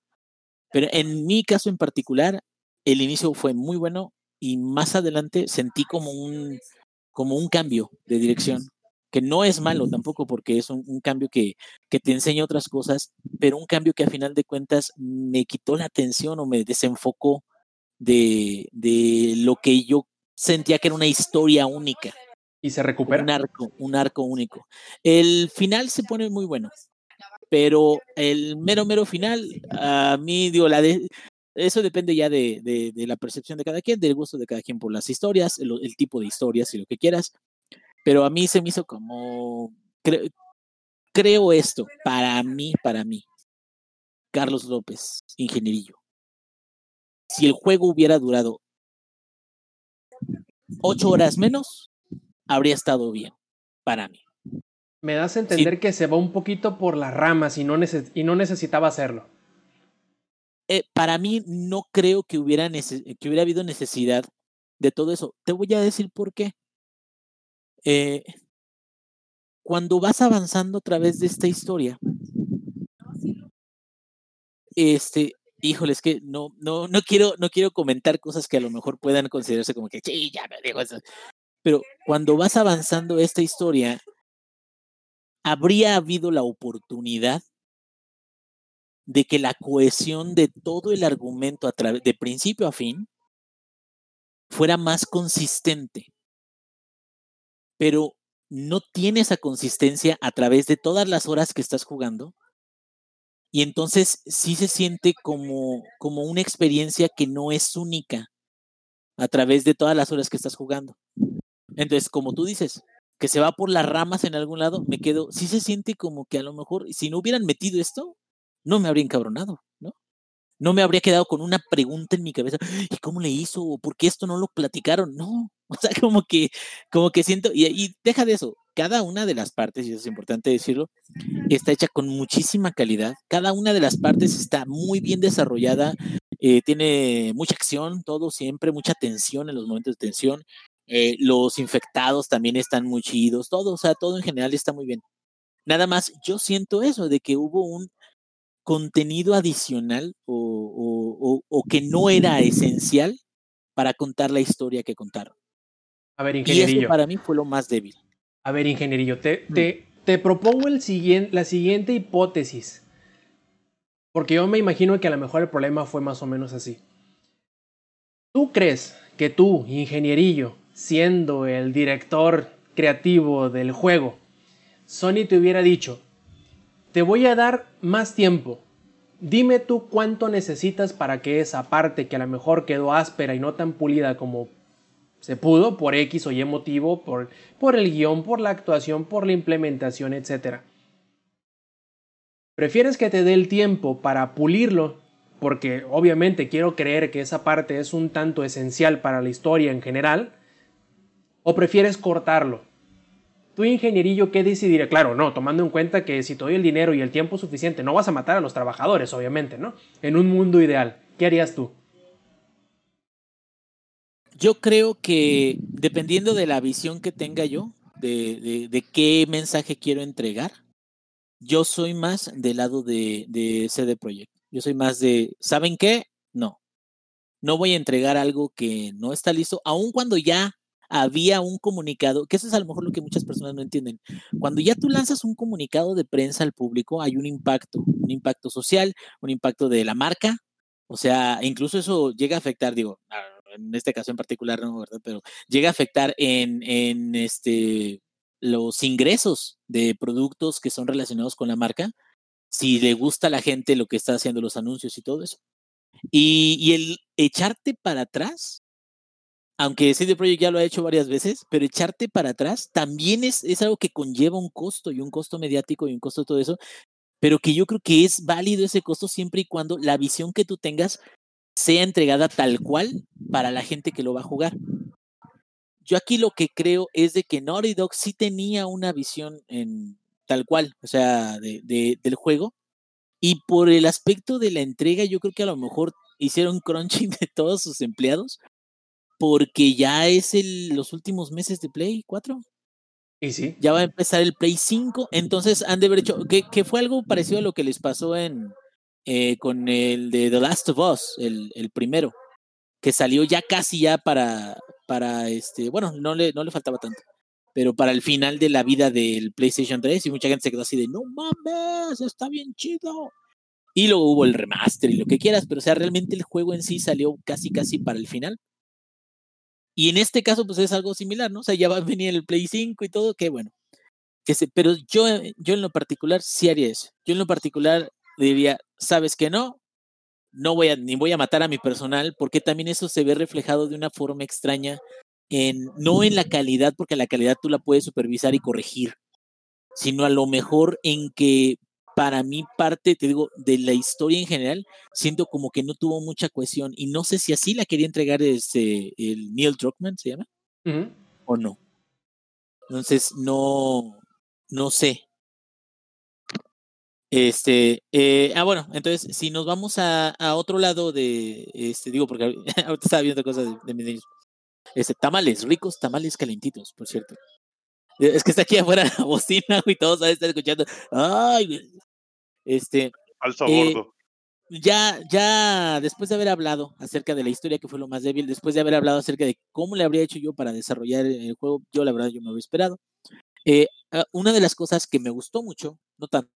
Pero en mi caso en particular, el inicio fue muy bueno y más adelante sentí como un, como un cambio de dirección, que no es malo tampoco porque es un, un cambio que, que, te enseña otras cosas, pero un cambio que a final de cuentas me quitó la atención o me desenfocó de, de lo que yo sentía que era una historia única. Y se recupera. Un arco, un arco único. El final se pone muy bueno, pero el mero, mero final, a mí, digo, la de, eso depende ya de, de, de, la percepción de cada quien, del gusto de cada quien por las historias, el, el, tipo de historias y lo que quieras. Pero a mí se me hizo como, cre, creo esto, para mí, para mí, Carlos López, ingenierillo. Si el juego hubiera durado ocho horas menos, habría estado bien para mí. Me das a entender sí. que se va un poquito por las ramas y no, neces y no necesitaba hacerlo. Eh, para mí no creo que hubiera, que hubiera habido necesidad de todo eso. Te voy a decir por qué. Eh, cuando vas avanzando a través de esta historia, este, híjole, es que no, no, no quiero, no quiero comentar cosas que a lo mejor puedan considerarse como que, sí, ya me digo eso. Pero cuando vas avanzando esta historia, habría habido la oportunidad de que la cohesión de todo el argumento a de principio a fin fuera más consistente. Pero no tiene esa consistencia a través de todas las horas que estás jugando. Y entonces sí se siente como, como una experiencia que no es única a través de todas las horas que estás jugando. Entonces, como tú dices, que se va por las ramas en algún lado, me quedo, sí se siente como que a lo mejor, si no hubieran metido esto, no me habría encabronado, ¿no? No me habría quedado con una pregunta en mi cabeza, ¿y cómo le hizo? ¿Por qué esto no lo platicaron? No, o sea, como que, como que siento, y, y deja de eso, cada una de las partes, y eso es importante decirlo, está hecha con muchísima calidad, cada una de las partes está muy bien desarrollada, eh, tiene mucha acción, todo siempre, mucha tensión en los momentos de tensión, eh, los infectados también están muy chidos, todo, o sea, todo en general está muy bien. Nada más, yo siento eso, de que hubo un contenido adicional o, o, o, o que no era esencial para contar la historia que contaron. A ver, ingenierillo. Y eso para mí fue lo más débil. A ver, ingenierillo, te, mm. te, te propongo el siguiente, la siguiente hipótesis. Porque yo me imagino que a lo mejor el problema fue más o menos así. ¿Tú crees que tú, ingenierillo, siendo el director creativo del juego, Sony te hubiera dicho, te voy a dar más tiempo. Dime tú cuánto necesitas para que esa parte que a lo mejor quedó áspera y no tan pulida como se pudo por X o Y motivo, por, por el guion, por la actuación, por la implementación, etc. ¿Prefieres que te dé el tiempo para pulirlo? Porque obviamente quiero creer que esa parte es un tanto esencial para la historia en general ¿O prefieres cortarlo? Tu ingenierillo, ¿qué decidiría? Claro, no, tomando en cuenta que si te doy el dinero y el tiempo suficiente, no vas a matar a los trabajadores, obviamente, ¿no? En un mundo ideal, ¿qué harías tú? Yo creo que dependiendo de la visión que tenga yo, de qué mensaje quiero entregar, yo soy más del lado de, de CD Projekt. Yo soy más de, ¿saben qué? No. No voy a entregar algo que no está listo, aun cuando ya había un comunicado, que eso es a lo mejor lo que muchas personas no entienden. Cuando ya tú lanzas un comunicado de prensa al público, hay un impacto, un impacto social, un impacto de la marca, o sea, incluso eso llega a afectar, digo, en este caso en particular no, ¿verdad? Pero llega a afectar en, en este, los ingresos de productos que son relacionados con la marca, si le gusta a la gente lo que está haciendo los anuncios y todo eso. Y, y el echarte para atrás, aunque CD Projekt ya lo ha hecho varias veces, pero echarte para atrás también es, es algo que conlleva un costo y un costo mediático y un costo de todo eso, pero que yo creo que es válido ese costo siempre y cuando la visión que tú tengas sea entregada tal cual para la gente que lo va a jugar. Yo aquí lo que creo es de que Naughty Dog sí tenía una visión tal cual, o sea, de, del juego, y por el aspecto de la entrega, yo creo que a lo mejor hicieron crunching de todos sus empleados, porque ya es el, los últimos meses de Play 4. Y sí. Ya va a empezar el Play 5, entonces han de haber hecho, que, que fue algo parecido a lo que les pasó en, eh, con el de The Last of Us, el, el, primero, que salió ya casi ya para, para este, bueno, no le, no le faltaba tanto, pero para el final de la vida del PlayStation 3 y mucha gente se quedó así de, no mames, está bien chido. Y luego hubo el remaster y lo que quieras, pero o sea, realmente el juego en sí salió casi, casi para el final. Y en este caso, pues es algo similar, ¿no? O sea, ya va a venir el Play 5 y todo, bueno. Que se, pero yo, yo en lo particular sí haría eso. Yo en lo particular diría, ¿sabes que no? No voy a, ni voy a matar a mi personal, porque también eso se ve reflejado de una forma extraña en, no en la calidad, porque la calidad tú la puedes supervisar y corregir, sino a lo mejor en que para mí parte, te digo, de la historia en general, siento como que no tuvo mucha cohesión y no sé si así la quería entregar este, el Neil Druckmann, ¿se llama? Uh -huh. ¿O no? Entonces, no, no sé. Este, eh, ah, bueno, entonces, si nos vamos a, a, otro lado de, este, digo, porque ahorita estaba viendo cosas de, de mis niños. Este, tamales, ricos tamales calentitos, por cierto. Es que está aquí afuera la bocina, y todos están escuchando. Ay, este. Falso eh, gordo. Ya, ya, después de haber hablado acerca de la historia que fue lo más débil, después de haber hablado acerca de cómo le habría hecho yo para desarrollar el juego, yo la verdad yo me había esperado. Eh, una de las cosas que me gustó mucho, no tanto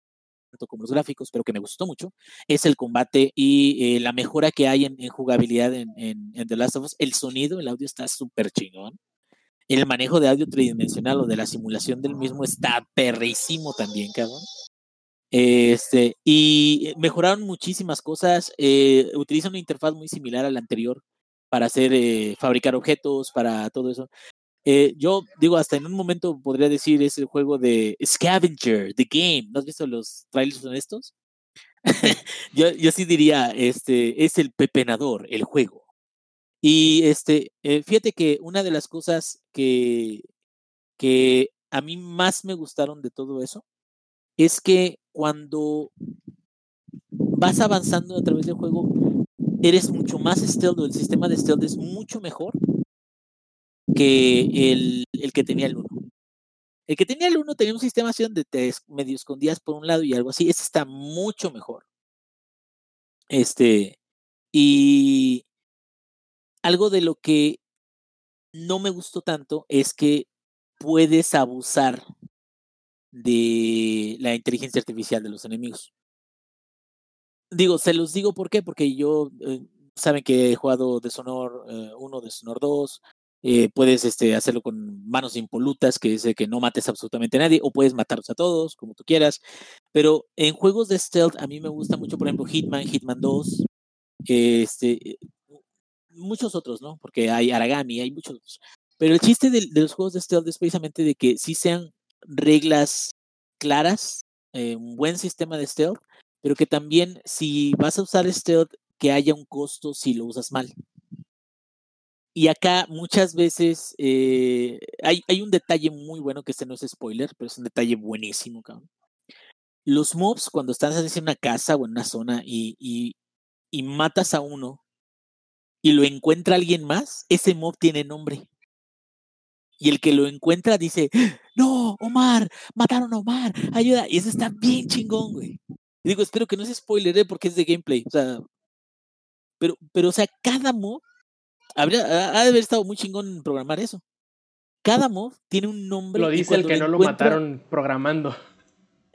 como los gráficos, pero que me gustó mucho, es el combate y eh, la mejora que hay en, en jugabilidad en, en, en, The Last of Us. El sonido, el audio está súper chingón. El manejo de audio tridimensional o de la simulación del mismo está perrísimo también, cabrón. Este, y mejoraron muchísimas cosas. Eh, utiliza una interfaz muy similar a la anterior para hacer, eh, fabricar objetos, para todo eso. Eh, yo digo, hasta en un momento podría decir es el juego de Scavenger, The Game. ¿No has visto los trailers honestos? yo, yo sí diría, este, es el pepenador, el juego. Y este, eh, fíjate que una de las cosas que, que a mí más me gustaron de todo eso es que cuando vas avanzando a través del juego, eres mucho más stealth, el sistema de stealth es mucho mejor que el, el que tenía el 1. El que tenía el 1 tenía un sistema así donde te medio escondías por un lado y algo así. Ese está mucho mejor. Este, y algo de lo que no me gustó tanto es que puedes abusar de la inteligencia artificial de los enemigos. Digo, se los digo por qué, porque yo, eh, saben que he jugado Deshonor 1, eh, Deshonor 2, eh, puedes este, hacerlo con manos impolutas, que dice que no mates absolutamente a nadie, o puedes matarlos a todos, como tú quieras. Pero en juegos de stealth, a mí me gusta mucho, por ejemplo, Hitman, Hitman 2, este, muchos otros, ¿no? Porque hay Aragami, hay muchos otros. Pero el chiste de, de los juegos de stealth es precisamente de que sí sean reglas claras, eh, un buen sistema de stealth, pero que también si vas a usar stealth, que haya un costo si lo usas mal. Y acá muchas veces eh, hay, hay, un detalle muy bueno, que este no es spoiler, pero es un detalle buenísimo, cabrón. Los mobs, cuando estás en una casa o en una zona y, y, y matas a uno y lo encuentra alguien más, ese mob tiene nombre. Y el que lo encuentra dice, no, Omar, mataron a Omar, ayuda. Y eso está bien chingón, güey. Y digo, espero que no se spoiler ¿eh? porque es de gameplay. O sea, pero, pero, o sea, cada mob habría, ha de haber estado muy chingón en programar eso. cada mob tiene un nombre. Lo dice el que no lo mataron programando.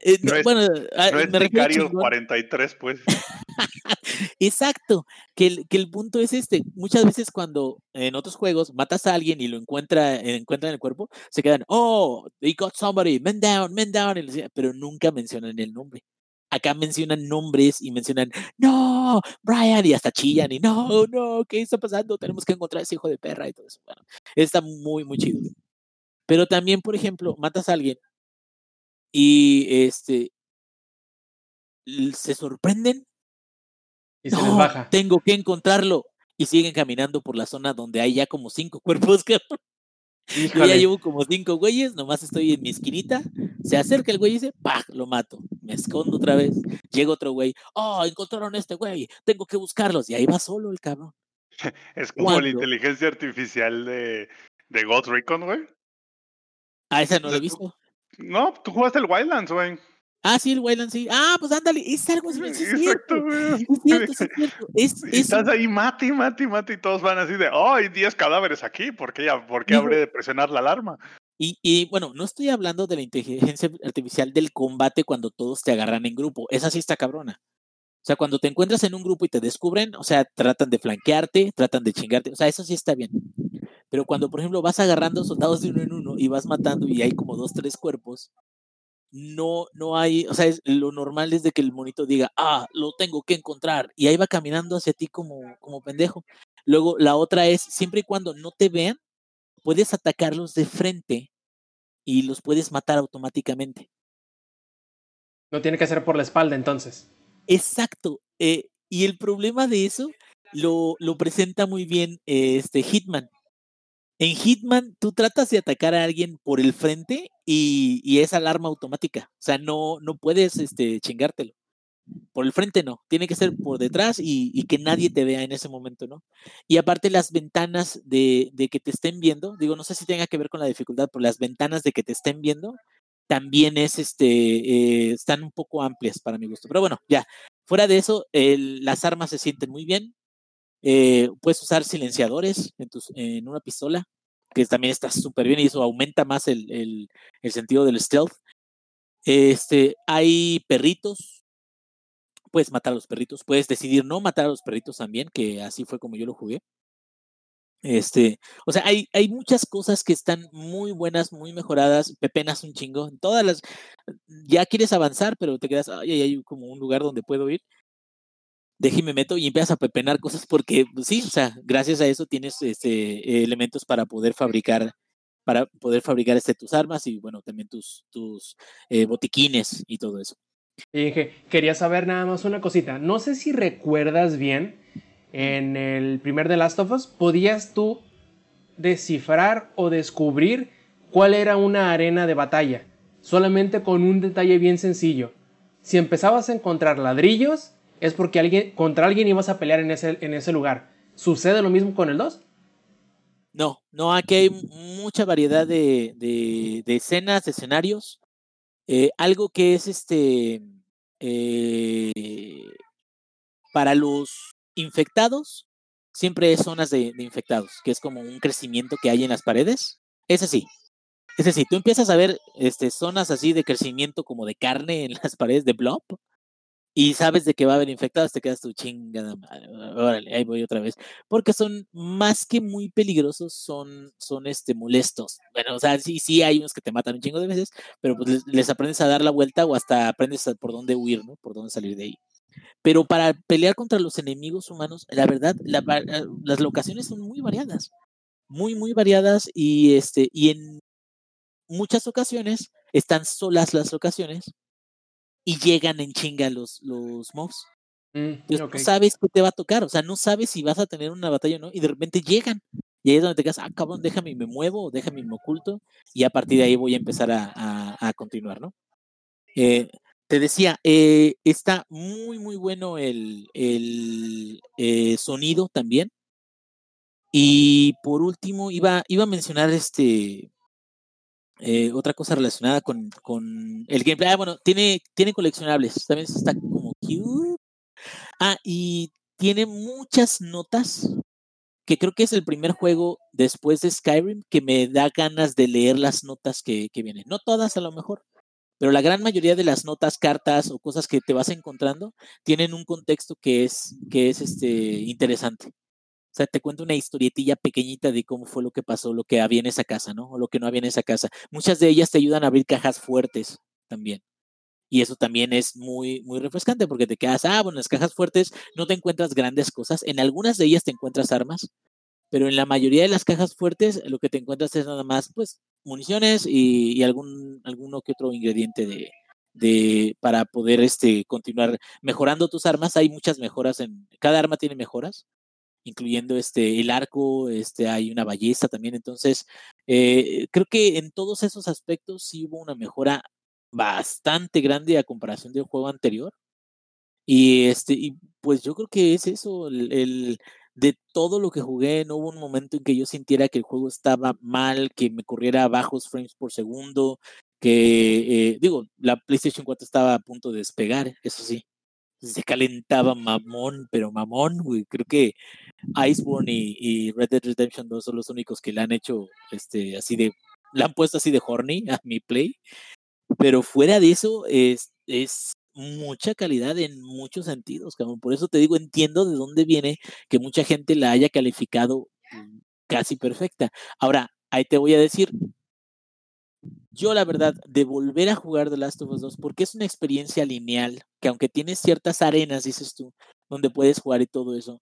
Eh, No es- bueno, ah, No es me refiero a Sicario chingón. 43, pues. Exacto, que el, que el punto es este. Muchas veces cuando en otros juegos matas a alguien y lo encuentra, encuentran el cuerpo, se quedan, oh, they got somebody, men down, men down, pero nunca mencionan el nombre. Acá mencionan nombres y mencionan, no, Brian, y hasta chillan, y no, no, ¿qué está pasando? Tenemos que encontrar a ese hijo de perra y todo eso. Bueno, está muy, muy chido. Pero también, por ejemplo, matas a alguien y este se sorprenden Y se les no, baja. tengo que encontrarlo. Y siguen caminando por la zona donde hay ya como cinco cuerpos, cabrón. Yo ya llevo como cinco güeyes, nomás estoy en mi esquinita. Se acerca el güey y dice, ¡pah! Lo mato. Me escondo otra vez. Llega otro güey. ¡Oh, encontraron a este güey! Tengo que buscarlos. Y ahí va solo el cabrón. Es como la inteligencia artificial de, de Ghost Recon, güey. Ah, esa no lo he visto. No, tú jugaste el Wildlands, güey. Ah, sí, el Wayland sí. Ah, pues ándale. Es algo Es cierto. Exacto, güey. Es cierto, es cierto. Es, es estás un- ahí, mate, mate, y mate, y todos van así de, oh, hay 10 cadáveres aquí, ¿por qué, ¿por qué habré de presionar la alarma? Y, y, bueno, no estoy hablando de la inteligencia artificial del combate cuando todos te agarran en grupo. Esa sí está cabrona. O sea, cuando te encuentras en un grupo y te descubren, o sea, tratan de flanquearte, tratan de chingarte. O sea, eso sí está bien. Pero cuando, por ejemplo, vas agarrando soldados de uno en uno y vas matando y hay como dos, tres cuerpos, no, no hay, o sea, es- lo normal es de que el monito diga, ah, lo tengo que encontrar. Y ahí va caminando hacia ti como, como pendejo. Luego, la otra es, siempre y cuando no te vean, puedes atacarlos de frente y los puedes matar automáticamente. No tiene que ser por la espalda entonces. Exacto. eh, y el problema de eso lo, lo presenta muy bien eh, este Hitman. En Hitman, tú tratas de atacar a alguien por el frente y, es alarma automática. O sea, no, no puedes este, chingártelo. Por el frente no, tiene que ser por detrás y, que nadie te vea en ese momento, ¿no? Y aparte las ventanas de, de que te estén viendo, digo, no sé si tenga que ver con la dificultad, pero las ventanas de que te estén viendo también es, este, eh, están un poco amplias para mi gusto. Pero bueno, ya, fuera de eso, el- las armas se sienten muy bien. Eh, puedes usar silenciadores en, en una pistola, que también está súper bien y eso aumenta más el, el- el sentido del stealth. Este, hay perritos, puedes matar a los perritos, puedes decidir no matar a los perritos también, que así fue como yo lo jugué. Este, o sea, hay, hay muchas cosas que están muy buenas, muy mejoradas, pepenas un chingo. En todas las, ya quieres avanzar, pero te quedas, ay, hay como un lugar donde puedo ir. Déjeme meto y empiezas a pepenar cosas porque, pues, sí, o sea, gracias a eso tienes este, elementos para poder fabricar, para poder fabricar este, tus armas y, bueno, también tus, tus eh, botiquines y todo eso. Y dije, quería saber nada más una cosita. No sé si recuerdas bien, en el primer The Last of Us, podías tú descifrar o descubrir cuál era una arena de batalla. Solamente con un detalle bien sencillo. Si empezabas a encontrar ladrillos, es porque alguien, contra alguien ibas a pelear en ese, lugar. ¿Sucede lo mismo con el 2? No, no, aquí hay mucha variedad de, escenas, de escenarios. Eh, algo que es este eh, para los infectados, siempre es zonas de, infectados, que es como un crecimiento que hay en las paredes. Ese sí. Ese sí, tú empiezas a ver este, zonas así de crecimiento como de carne en las paredes de blob y sabes de que va a haber infectados, te quedas tu chingada madre. Órale, ahí voy otra vez. Porque son más que muy peligrosos, son, son este, molestos. Bueno, o sea, sí, sí hay unos que te matan un chingo de veces, pero pues les, les aprendes a dar la vuelta o hasta aprendes a por dónde huir, ¿no? Por dónde salir de ahí. Pero para pelear contra los enemigos humanos, la verdad, la eh, las locaciones son muy variadas. Muy, muy variadas y, este, y en muchas ocasiones están solas las locaciones y llegan en chinga los, los mobs. Mm, Entonces, no sabes qué te va a tocar, o sea, no sabes si vas a tener una batalla o no, y de repente llegan. Y ahí es donde te quedas, ah, cabrón, déjame y me muevo, déjame y me oculto, y a partir de ahí voy a empezar a, a- a continuar, ¿no? Eh, te decía, eh, está muy, muy bueno el, el eh, sonido también. Y por último, iba, iba a mencionar este eh, otra cosa relacionada con, con el gameplay. Ah, bueno, tiene, tiene coleccionables, también está como cute. Ah, y tiene muchas notas que creo que es el primer juego después de Skyrim que me da ganas de leer las notas que, que vienen. No todas a lo mejor, pero la gran mayoría de las notas, cartas o cosas que te vas encontrando tienen un contexto que es, que es este, interesante. Te cuento una historietilla pequeñita de cómo fue lo que pasó, lo que había en esa casa, ¿no? O lo que no había en esa casa. Muchas de ellas te ayudan a abrir cajas fuertes también. Y eso también es muy, muy refrescante porque te quedas, ah, bueno, en las cajas fuertes no te encuentras grandes cosas. En algunas de ellas te encuentras armas, pero en la mayoría de las cajas fuertes lo que te encuentras es nada más, pues, municiones y, algún, alguno que otro ingrediente de, de, para poder este, continuar mejorando tus armas. Hay muchas mejoras en, cada arma tiene mejoras, incluyendo este, el arco, este, hay una ballesta también. Entonces, eh, creo que en todos esos aspectos sí hubo una mejora bastante grande a comparación del juego anterior. Y este, y pues yo creo que es eso, el, de todo lo que jugué, no hubo un momento en que yo sintiera que el juego estaba mal, que me corriera bajos frames por segundo, que, eh, digo, la PlayStation 4 estaba a punto de despegar, eso sí. Se calentaba mamón, pero mamón, güey. Creo que Iceborne y, Red Dead Redemption 2 son los únicos que le han hecho este, así de. Le han puesto así de horny a mi play. Pero fuera de eso, es, es mucha calidad en muchos sentidos, cabrón. Por eso te digo, entiendo de dónde viene que mucha gente la haya calificado mm, casi perfecta. Ahora, ahí te voy a decir, yo la verdad, de volver a jugar The Last of Us 2, porque es una experiencia lineal, que aunque tienes ciertas arenas, dices tú, donde puedes jugar y todo eso,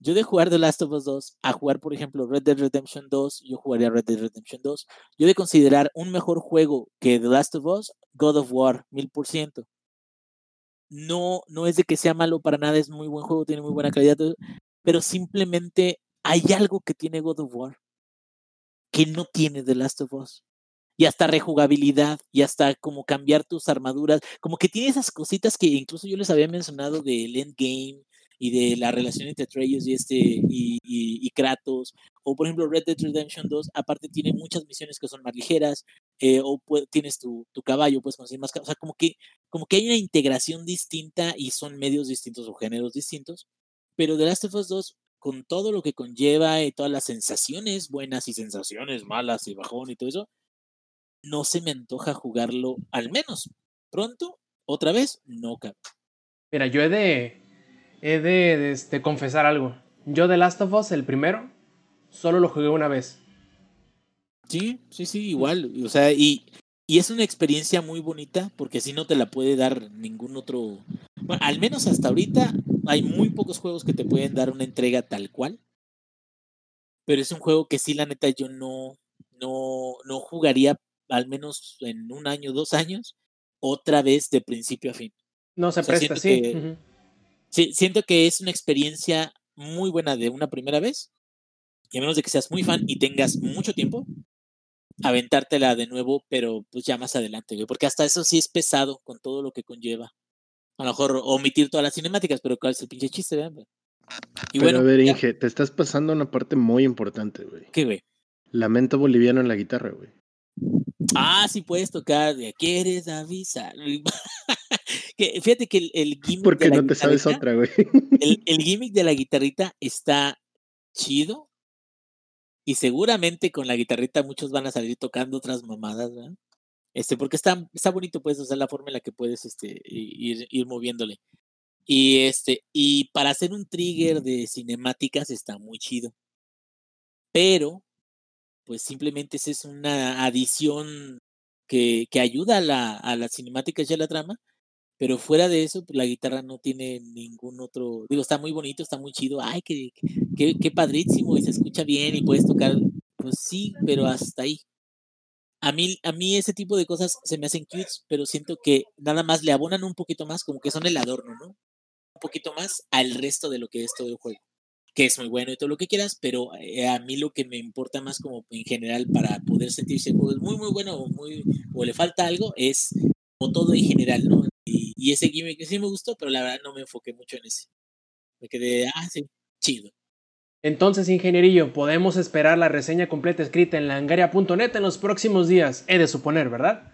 yo de jugar The Last of Us 2 a jugar, por ejemplo, Red Dead Redemption 2, yo jugaría Red Dead Redemption 2. Yo de considerar un mejor juego que The Last of Us, God of War, mil por ciento no, no es de que sea malo para nada, es muy buen juego, tiene muy buena calidad, pero simplemente hay algo que tiene God of War que no tiene The Last of Us. Y hasta rejugabilidad, y hasta como cambiar tus armaduras, como que tiene esas cositas que incluso yo les había mencionado del endgame y de la relación entre Atreus y este y, y, Kratos, o por ejemplo Red Dead Redemption 2, aparte tiene muchas misiones que son más ligeras, eh, o tienes tu, tu, caballo, puedes conseguir más, o sea, como que, como que hay una integración distinta y son medios distintos o géneros distintos, pero The Last of Us 2, con todo lo que conlleva y todas las sensaciones buenas y sensaciones malas y bajón y todo eso, no se me antoja jugarlo, al menos pronto, otra vez, no cabe. Mira, yo he de, he de, este, confesar algo. Yo The Last of Us, el primero, solo lo jugué una vez. Sí, sí, sí, igual. O sea, y, y es una experiencia muy bonita porque si no te la puede dar ningún otro. Bueno, al menos hasta ahorita hay muy pocos juegos que te pueden dar una entrega tal cual. Pero es un juego que sí, la neta, yo no, no, no jugaría al menos en un año, dos años, otra vez de principio a fin. No se presta, sí. Sí, siento que es una experiencia muy buena de una primera vez. Y a menos de que seas muy fan y tengas mucho tiempo, aventártela de nuevo, pero pues ya más adelante, güey. Porque hasta eso sí es pesado con todo lo que conlleva. A lo mejor omitir todas las cinemáticas, pero ¿cuál es el pinche chiste, güey? Y bueno, a ver, Inge, te estás pasando una parte muy importante, güey. ¿Qué, güey? Lamento boliviano en la guitarra, güey. Ah, sí puedes tocar. ¿Quieres avisar? que, fíjate que el, gimmick. Porque no te sabes otra, güey. El, el, gimmick de la guitarrita está chido. Y seguramente con la guitarrita muchos van a salir tocando otras mamadas, ¿verdad? Este, porque está, está bonito, puedes usar la forma en la que puedes este, ir, ir moviéndole. Y este, y para hacer un trigger de cinemáticas está muy chido. Pero, pues simplemente esa es una adición que, que ayuda a la, a las cinemáticas y a la trama pero fuera de eso, pues, la guitarra no tiene ningún otro. Digo, está muy bonito, está muy chido. Ay, qué, qué, qué padrísimo y se escucha bien y puedes tocar. Pues sí, pero hasta ahí. A mí, a mí ese tipo de cosas se me hacen cutes, pero siento que nada más le abonan un poquito más, como que son el adorno, ¿no? Un poquito más al resto de lo que es todo el juego. Que es muy bueno y todo lo que quieras, pero eh, a mí lo que me importa más como en general para poder sentirse el juego es muy, muy bueno o, muy, o le falta algo, es o todo en general, ¿no? Y, ese gimmick sí me gustó, pero la verdad no me enfoqué mucho en ese. Me quedé, ah, sí, chido. Entonces, ingenierillo, podemos esperar la reseña completa escrita en langaria.net en los próximos días. He de suponer, ¿verdad?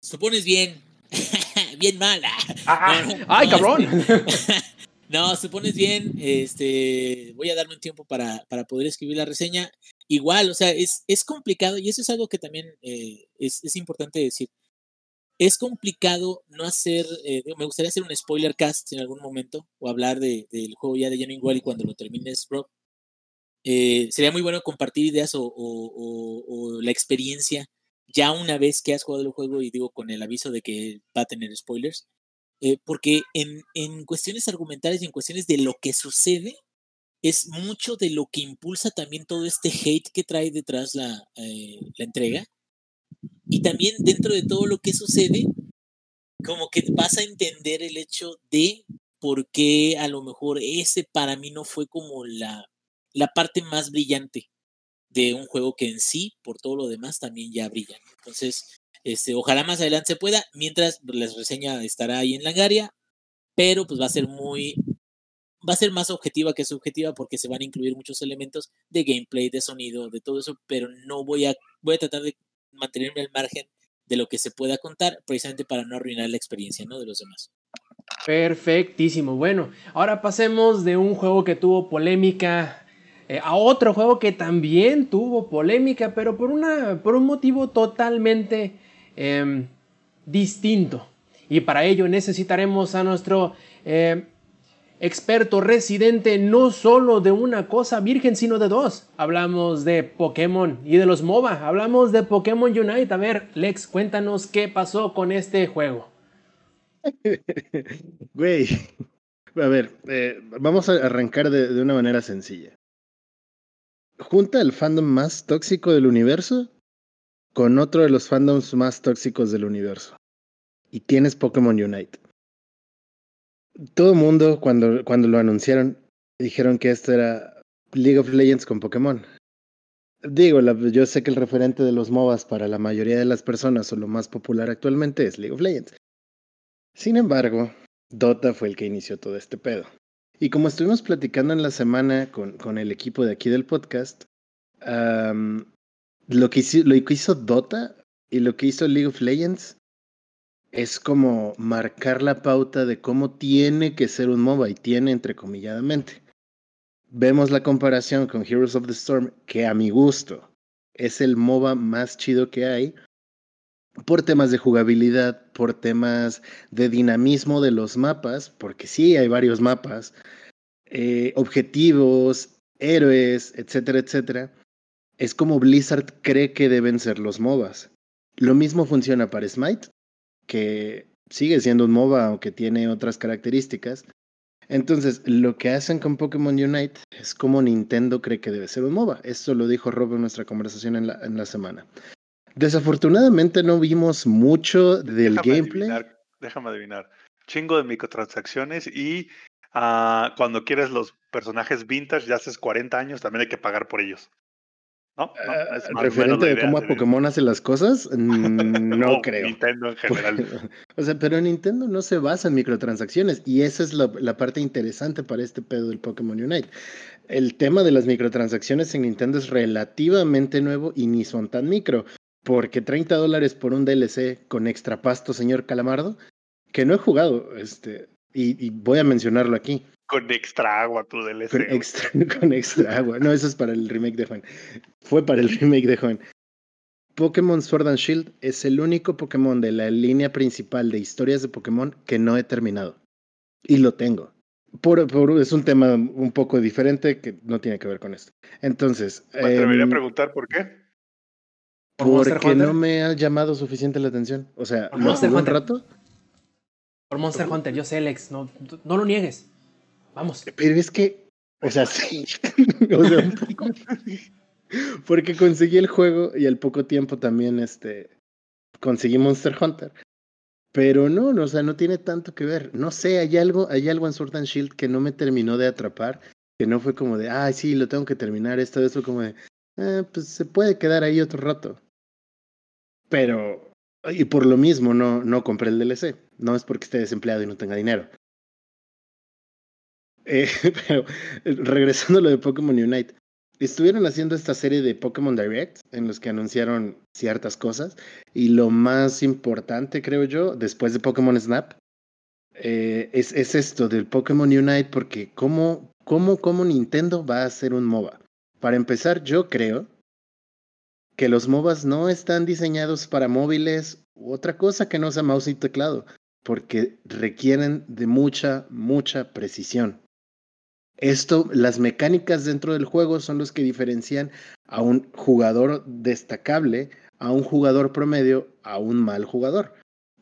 Supones bien. bien mala. Ah, ah, ¡Ay, cabrón! No, se pones bien. Este, voy a darme un tiempo para, para poder escribir la reseña. Igual, o sea, es, es complicado y eso es algo que también eh, es, es, importante decir. Es complicado no hacer, eh, me gustaría hacer un spoiler cast en algún momento o hablar de, del juego ya de Genuine Wally cuando lo termines, bro. Eh, sería muy bueno compartir ideas o, o, o, la experiencia ya una vez que has jugado el juego y digo con el aviso de que va a tener spoilers. Eh, porque en, en, cuestiones argumentales y en cuestiones de lo que sucede, es mucho de lo que impulsa también todo este hate que trae detrás la, eh, la entrega. Y también dentro de todo lo que sucede, como que vas a entender el hecho de por qué a lo mejor ese para mí no fue como la, la parte más brillante de un juego que en sí, por todo lo demás, también ya brilla. Entonces, este, ojalá más adelante se pueda, mientras les reseña estará ahí en Langaria, pero pues va a ser muy, va a ser más objetiva que subjetiva porque se van a incluir muchos elementos de gameplay, de sonido, de todo eso, pero no voy a, voy a tratar de mantenerme al margen de lo que se pueda contar, precisamente para no arruinar la experiencia ¿no? de los demás. Perfectísimo. Bueno, ahora pasemos de un juego que tuvo polémica eh, a otro juego que también tuvo polémica, pero por, una, por un motivo totalmente eh, distinto. Y para ello necesitaremos a nuestro eh, experto residente no solo de una cosa virgen, sino de dos. Hablamos de Pokémon y de los MOBA. Hablamos de Pokémon Unite. A ver, Lex, cuéntanos qué pasó con este juego. Güey, a ver, eh, vamos a arrancar de, de una manera sencilla junta el fandom más tóxico del universo con otro de los fandoms más tóxicos del universo. Y tienes Pokémon Unite. Todo mundo, cuando, cuando lo anunciaron, dijeron que esto era League of Legends con Pokémon. Digo, yo sé que el referente de los MOBAs para la mayoría de las personas o lo más popular actualmente es League of Legends. Sin embargo, Dota fue el que inició todo este pedo. Y como estuvimos platicando en la semana con, con el equipo de aquí del podcast, lo, que hizo, Dota y lo que hizo League of Legends es como marcar la pauta de cómo tiene que ser un MOBA y tiene entrecomilladamente. Vemos la comparación con Heroes of the Storm, que a mi gusto es el MOBA más chido que hay, por temas de jugabilidad, por temas de dinamismo de los mapas, porque sí hay varios mapas, eh, objetivos, héroes, etcétera, etcétera. Es como Blizzard cree que deben ser los MOBAs. Lo mismo funciona para Smite, que sigue siendo un MOBA aunque tiene otras características. Entonces, lo que hacen con Pokémon Unite es como Nintendo cree que debe ser un MOBA. Esto lo dijo Rob en nuestra conversación en la, en la semana. Desafortunadamente no vimos mucho del déjame gameplay. Adivinar, déjame adivinar. Chingo de microtransacciones y uh, cuando quieres los personajes vintage ya haces 40 años, también hay que pagar por ellos. ¿No? ¿No? Uh, referente de cómo a Pokémon hace las cosas, no, no creo. Nintendo en general. o sea, pero Nintendo no se basa en microtransacciones y esa es la, la parte interesante para este pedo del Pokémon Unite. El tema de las microtransacciones en Nintendo es relativamente nuevo y ni son tan micro. Porque 30 dólares por un DLC con extra pasto, señor Calamardo, que no he jugado, este, y, y voy a mencionarlo aquí. Con extra agua tu DLC. Con extra, con extra agua. No, eso es para el remake de Juan. Fue para el remake de Juan. Pokémon Sword and Shield es el único Pokémon de la línea principal de historias de Pokémon que no he terminado. Y lo tengo. Por, por, es un tema un poco diferente que no tiene que ver con esto. Entonces. Me atrevería eh, a preguntar por qué. Porque no me ha llamado suficiente la atención. O sea, ¿Por Monster un Hunter? rato. Por Monster Hunter, yo sé, Alex, no, no lo niegues. Vamos. Pero es que, o sea, sí. Porque conseguí el juego y al poco tiempo también este conseguí Monster Hunter. Pero no, o sea, no tiene tanto que ver. No sé, hay algo, hay algo en Sword and Shield que no me terminó de atrapar, que no fue como de, ay, sí, lo tengo que terminar, esto, eso, como de, eh, pues se puede quedar ahí otro rato. Pero, y por lo mismo no, no compré el DLC. No es porque esté desempleado y no tenga dinero. Eh, pero regresando a lo de Pokémon Unite, estuvieron haciendo esta serie de Pokémon Direct en los que anunciaron ciertas cosas y lo más importante, creo yo, después de Pokémon Snap, eh, es, es, esto del Pokémon Unite, porque ¿cómo, cómo, ¿cómo Nintendo va a hacer un MOBA? Para empezar, yo creo que los MOBAs no están diseñados para móviles u otra cosa que no sea mouse y teclado, porque requieren de mucha, mucha precisión. Esto, las mecánicas dentro del juego son los que diferencian a un jugador destacable, a un jugador promedio, a un mal jugador.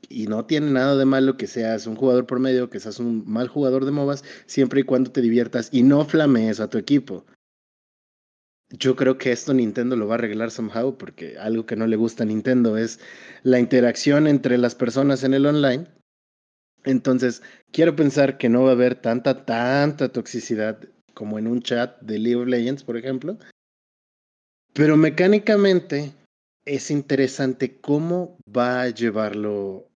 Y no tiene nada de malo que seas un jugador promedio, que seas un mal jugador de MOBAs, siempre y cuando te diviertas y no flamees a tu equipo. Yo creo que esto Nintendo lo va a arreglar somehow, porque algo que no le gusta a Nintendo es la interacción entre las personas en el online entonces, quiero pensar que no va a haber tanta, tanta toxicidad como en un chat de League of Legends, por ejemplo. Pero mecánicamente es interesante cómo va a llevarlo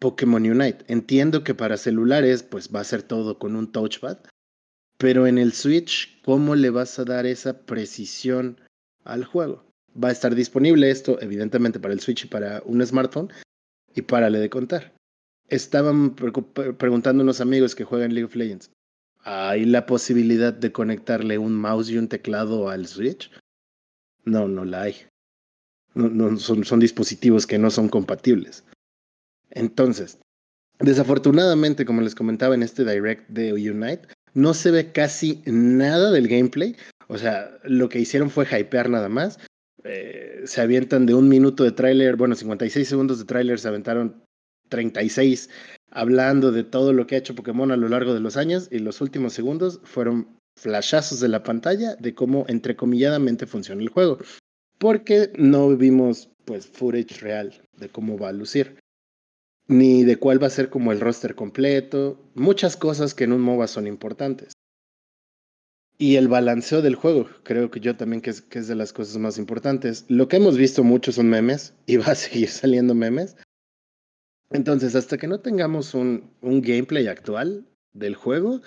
Pokémon Unite. Entiendo que para celulares, pues va a ser todo con un touchpad. Pero en el Switch, ¿cómo le vas a dar esa precisión al juego? Va a estar disponible esto, evidentemente, para el Switch y para un smartphone. Y párale de contar estaban preguntando unos amigos que juegan League of Legends. ¿Hay la posibilidad de conectarle un mouse y un teclado al Switch? No, no la hay. No, son, son dispositivos que no son compatibles. Entonces, desafortunadamente, como les comentaba en este direct de Unite, no se ve casi nada del gameplay. O sea, lo que hicieron fue hypear nada más. Eh, se avientan de un minuto de tráiler, bueno, 56 segundos de tráiler, se aventaron 36 hablando de todo lo que ha hecho Pokémon a lo largo de los años y los últimos segundos fueron flashazos de la pantalla de cómo entrecomilladamente funciona el juego. Porque no vimos pues footage real de cómo va a lucir. Ni de cuál va a ser como el roster completo. Muchas cosas que en un MOBA son importantes. Y el balanceo del juego, creo que yo también que es, que es de las cosas más importantes. Lo que hemos visto mucho son memes y va a seguir saliendo memes. Entonces, hasta que no tengamos un, un gameplay actual del juego,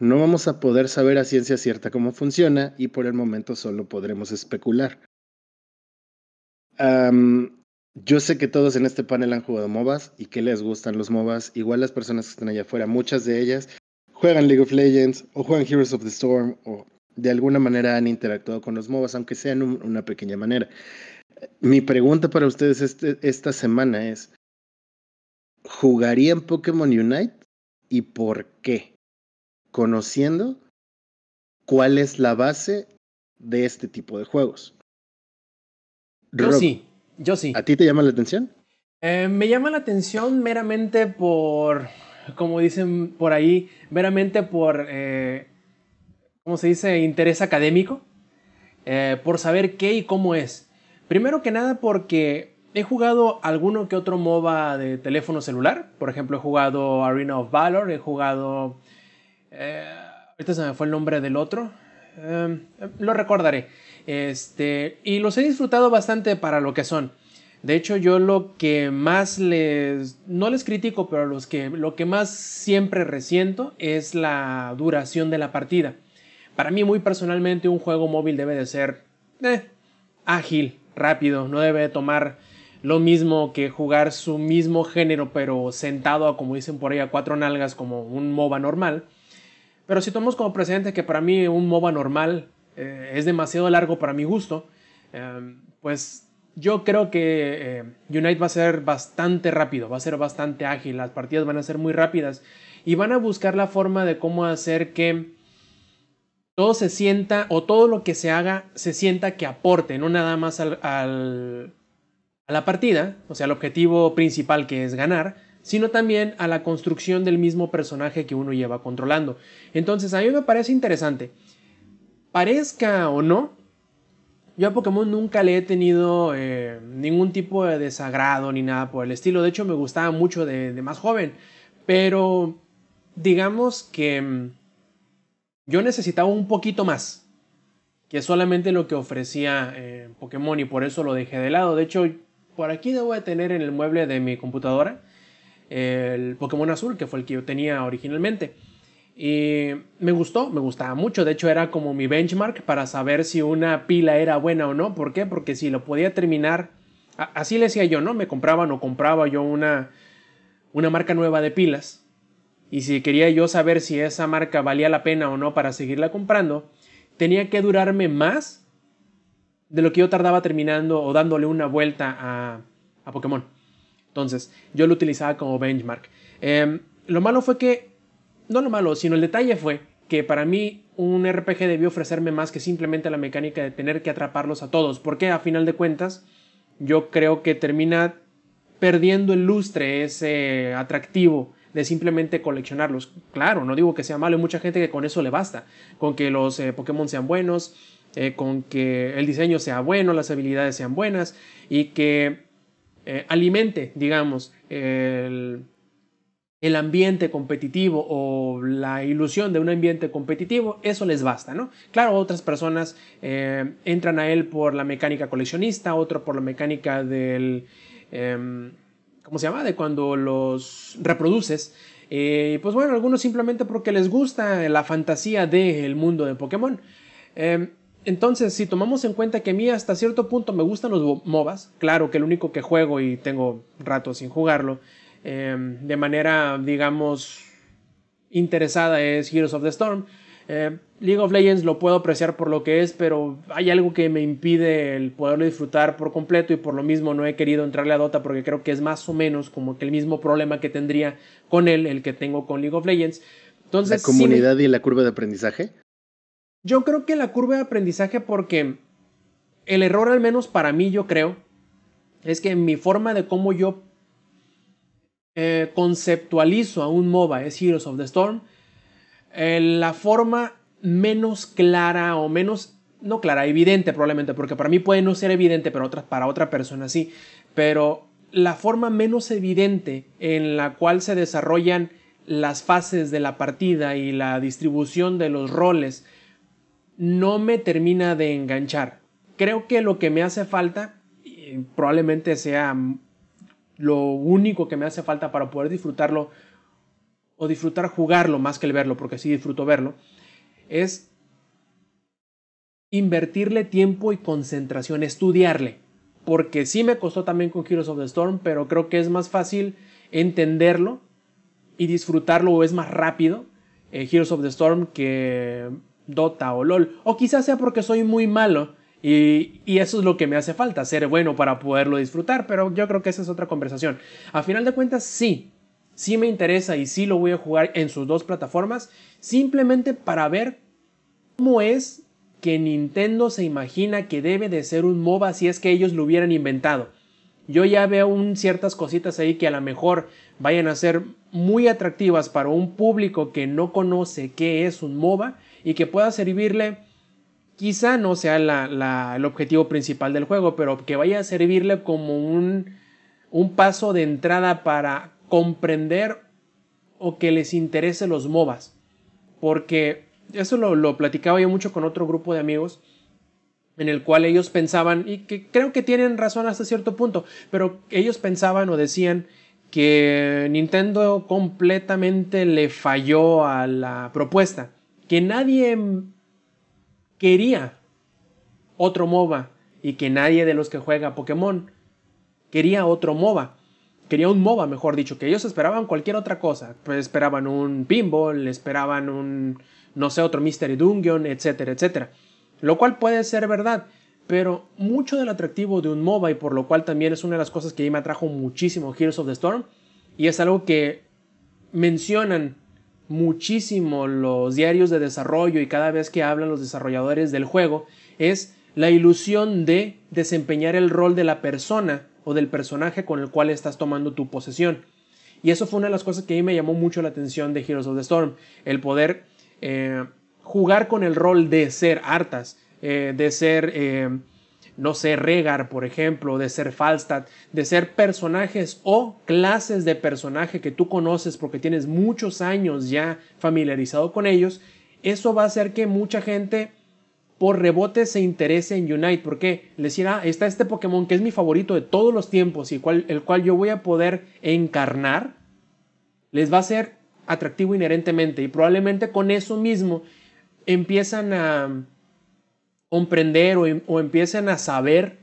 no vamos a poder saber a ciencia cierta cómo funciona y por el momento solo podremos especular. yo sé que todos en este panel han jugado MOBAs y que les gustan los MOBAs. Igual las personas que están allá afuera, muchas de ellas juegan League of Legends o juegan Heroes of the Storm o de alguna manera han interactuado con los MOBAs, aunque sea en una pequeña manera. Mi pregunta para ustedes este, esta semana es, ¿Jugarían Pokémon Unite? ¿Y por qué? Conociendo cuál es la base de este tipo de juegos. Yo sí, yo sí. ¿A ti te llama la atención? Eh, me llama la atención meramente por, como dicen por ahí, meramente por, eh, ¿cómo se dice? Interés académico, eh, por saber qué y cómo es. Primero que nada porque He jugado alguno que otro MOBA de teléfono celular. Por ejemplo, he jugado Arena of Valor, he jugado... Eh, ahorita se me fue el nombre del otro. Em, lo recordaré. Este, y los he disfrutado bastante para lo que son. De hecho, yo lo que más les... No les critico, pero los que, lo que más siempre resiento es la duración de la partida. Para mí, muy personalmente, un juego móvil debe de ser eh, ágil, rápido. No debe tomar lo mismo que jugar su mismo género, pero sentado a, como dicen por ahí, a cuatro nalgas como un MOBA normal. Pero si tomamos como precedente que para mí un MOBA normal eh, es demasiado largo para mi gusto, em, pues yo creo que eh, Unite va a ser bastante rápido, va a ser bastante ágil, las partidas van a ser muy rápidas y van a buscar la forma de cómo hacer que todo se sienta o todo lo que se haga se sienta que aporte, no nada más al a la partida, o sea, el objetivo principal que es ganar, sino también a la construcción del mismo personaje que uno lleva controlando. Entonces, a mí me parece interesante. Parezca o no, yo a Pokémon nunca le he tenido eh, ningún tipo de desagrado ni nada por el estilo. De hecho, me gustaba mucho de, más joven. Pero digamos que mm, yo necesitaba un poquito más que solamente lo que ofrecía eh, Pokémon y por eso lo dejé de lado. De hecho, por aquí debo de tener en el mueble de mi computadora el Pokémon azul, que fue el que yo tenía originalmente. Y me gustó, me gustaba mucho. De hecho, era como mi benchmark para saber si una pila era buena o no. ¿Por qué? Porque si lo podía terminar, así le decía yo, ¿no? Me compraba o compraba yo una, una marca nueva de pilas. y si quería yo saber si esa marca valía la pena o no para seguirla comprando, tenía que durarme más de lo que yo tardaba terminando o dándole una vuelta a, a Pokémon. Entonces, yo lo utilizaba como benchmark. Em, lo malo fue que, no lo malo, sino el detalle fue que para mí un RPG debió ofrecerme más que simplemente la mecánica de tener que atraparlos a todos, porque a final de cuentas yo creo que termina perdiendo el lustre ese atractivo de simplemente coleccionarlos. Claro, no digo que sea malo, hay mucha gente que con eso le basta, con que los eh, Pokémon sean buenos, eh, con que el diseño sea bueno, las habilidades sean buenas y que eh, alimente, digamos, el, ambiente competitivo o la ilusión de un ambiente competitivo, eso les basta, ¿no? Claro, otras personas entran a él por la mecánica coleccionista, otro por la mecánica del em, ¿cómo se llama? De cuando los reproduces. Eh, pues bueno, algunos simplemente porque les gusta la fantasía del mundo de Pokémon. Em, entonces, si tomamos en cuenta que a mí hasta cierto punto me gustan los MOBAs, claro que el único que juego y tengo rato sin jugarlo, em, de manera, digamos, interesada es Heroes of the Storm. Eh, League of Legends lo puedo apreciar por lo que es, pero hay algo que me impide el poderlo disfrutar por completo y por lo mismo no he querido entrarle a Dota porque creo que es más o menos como que el mismo problema que tendría con él, el que tengo con League of Legends. Entonces, ¿La comunidad y la curva de aprendizaje? Yo creo que la curva de aprendizaje porque el error al menos para mí yo creo es que mi forma de cómo yo eh, conceptualizo a un MOBA es Heroes of the Storm eh, la forma menos clara o menos, no clara, evidente probablemente, porque para mí puede no ser evidente, pero para otra persona sí, pero la forma menos evidente en la cual se desarrollan las fases de la partida y la distribución de los roles no me termina de enganchar. Creo que lo que me hace falta, probablemente sea lo único que me hace falta para poder disfrutarlo o disfrutar jugarlo más que el verlo, porque sí disfruto verlo, es invertirle tiempo y concentración, estudiarle. Porque sí me costó también con Heroes of the Storm, pero creo que es más fácil entenderlo y disfrutarlo o es más rápido eh, Heroes of the Storm que Dota o LOL. O quizás sea porque soy muy malo y, y, eso es lo que me hace falta, ser bueno para poderlo disfrutar, pero yo creo que esa es otra conversación. A final de cuentas, sí, sí me interesa y sí lo voy a jugar en sus dos plataformas, simplemente para ver cómo es que Nintendo se imagina que debe de ser un MOBA si es que ellos lo hubieran inventado. Yo ya veo un, ciertas cositas ahí que a lo mejor vayan a ser muy atractivas para un público que no conoce qué es un MOBA y que pueda servirle, quizá no sea el objetivo principal del juego, pero que vaya a servirle como un, un paso de entrada para comprender o que les interese los MOBAs. Porque eso lo, platicaba yo mucho con otro grupo de amigos en el cual ellos pensaban, y que creo que tienen razón hasta cierto punto, pero ellos pensaban o decían que Nintendo completamente le falló a la propuesta, que nadie quería otro MOBA y que nadie de los que juega Pokémon quería otro MOBA quería un MOBA, mejor dicho, que ellos esperaban cualquier otra cosa. Pues esperaban un pinball, esperaban un, no sé, otro Mystery Dungeon, etcétera, etcétera. Lo cual puede ser verdad, pero mucho del atractivo de un MOBA y por lo cual también es una de las cosas que a mí me atrajo muchísimo Heroes of the Storm y es algo que mencionan muchísimo los diarios de desarrollo y cada vez que hablan los desarrolladores del juego es la ilusión de desempeñar el rol de la persona o del personaje con el cual estás tomando tu posesión. Y eso fue una de las cosas que a mí me llamó mucho la atención de Heroes of the Storm, el poder eh, jugar con el rol de ser Artas, eh, de ser, eh, no sé, Regar, por ejemplo, de ser Falstad, de ser personajes o clases de personaje que tú conoces porque tienes muchos años ya familiarizado con ellos. Eso va a hacer que mucha gente por rebote se interese en Unite. porque Le decía, ah, está este Pokémon que es mi favorito de todos los tiempos y el cual yo voy a poder encarnar. Les va a ser atractivo inherentemente y probablemente con eso mismo empiezan a comprender o, o empiezan a saber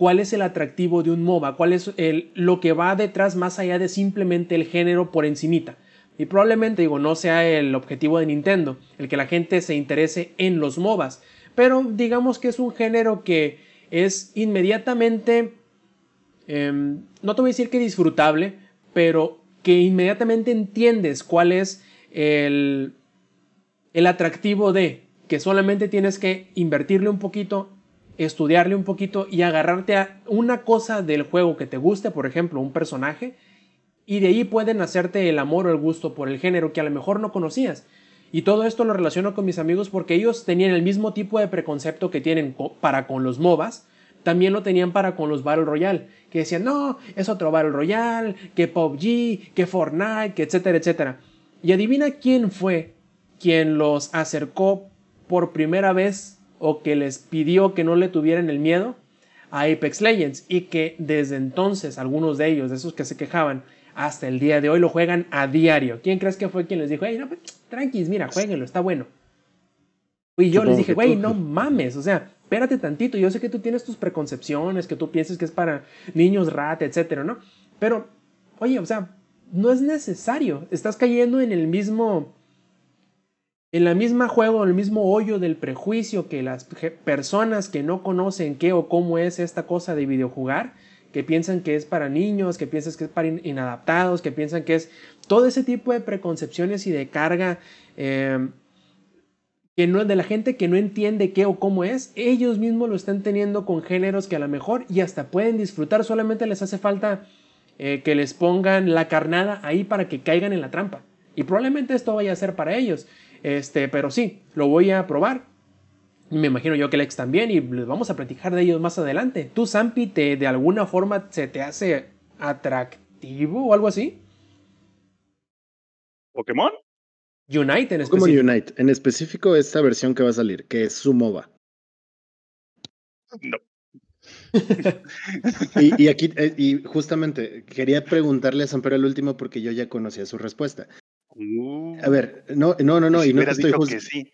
cuál es el atractivo de un MOBA, cuál es el, lo que va detrás más allá de simplemente el género por encimita. Y probablemente, digo, no sea el objetivo de Nintendo, el que la gente se interese en los MOBAs. Pero digamos que es un género que es inmediatamente, em, no te voy a decir que disfrutable, pero que inmediatamente entiendes cuál es el, el atractivo de que solamente tienes que invertirle un poquito, estudiarle un poquito y agarrarte a una cosa del juego que te guste, por ejemplo, un personaje, y de ahí pueden hacerte el amor o el gusto por el género que a lo mejor no conocías. Y todo esto lo relaciono con mis amigos porque ellos tenían el mismo tipo de preconcepto que tienen para con los MOBAs, también lo tenían para con los Battle Royale, que decían, no, es otro Battle Royale, que PUBG, que Fortnite, que etcétera, etcétera. Y adivina quién fue quien los acercó por primera vez o que les pidió que no le tuvieran el miedo a Apex Legends y que desde entonces algunos de ellos, de esos que se quejaban, hasta el día de hoy lo juegan a diario. ¿Quién crees que fue quien les dijo, hey, no, pues, tranquis, mira, jueguenlo, está bueno? Y yo les dije, güey, no mames, o sea, espérate tantito, yo sé que tú tienes tus preconcepciones, que tú piensas que es para niños rat, etcétera, ¿no? Pero, oye, o sea, no es necesario, estás cayendo en el mismo, en la misma juego, en el mismo hoyo del prejuicio que las personas que no conocen qué o cómo es esta cosa de videojugar, que piensan que es para niños, que piensan que es para inadaptados, que piensan que es todo ese tipo de preconcepciones y de carga eh, que no, de la gente que no entiende qué o cómo es, ellos mismos lo están teniendo con géneros que a lo mejor y hasta pueden disfrutar, solamente les hace falta eh, que les pongan la carnada ahí para que caigan en la trampa. Y probablemente esto vaya a ser para ellos. Este, pero sí, lo voy a probar. Me imagino yo que Lex también y les vamos a platicar de ellos más adelante. ¿Tú, Zampi, te, de alguna forma se te hace atractivo o algo así? ¿Pokémon? Unite en específico. Como Unite, en específico esta versión que va a salir, que es su MOBA. No. y, y, aquí, eh, y justamente, quería preguntarle a Samper el último porque yo ya conocía su respuesta. Uh, A ver, no, no, no, no, si y no te hubieras estoy dicho que sí.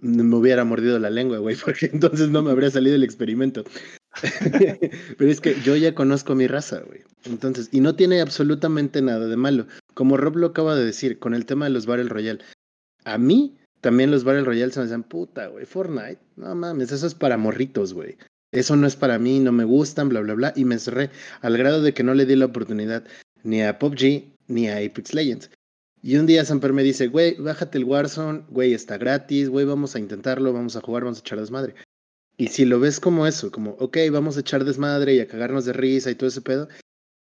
me hubiera mordido la lengua, güey, porque entonces no me habría salido el experimento. Pero es que yo ya conozco mi raza, güey. Entonces, y no tiene absolutamente nada de malo. Como Rob lo acaba de decir, con el tema de los Battle Royale. A mí también los Battle Royale se me decían, puta, güey, Fortnite. No mames, eso es para morritos, güey. Eso no es para mí, no me gustan, bla, bla, bla. Y me cerré al grado de que no le di la oportunidad ni a PUBG ni a Apex Legends. Y un día Samper me dice, güey, bájate el Warzone, güey, está gratis, güey, vamos a intentarlo, vamos a jugar, vamos a echar desmadre. Y si lo ves como eso, como, ok, vamos a echar desmadre y a cagarnos de risa y todo ese pedo,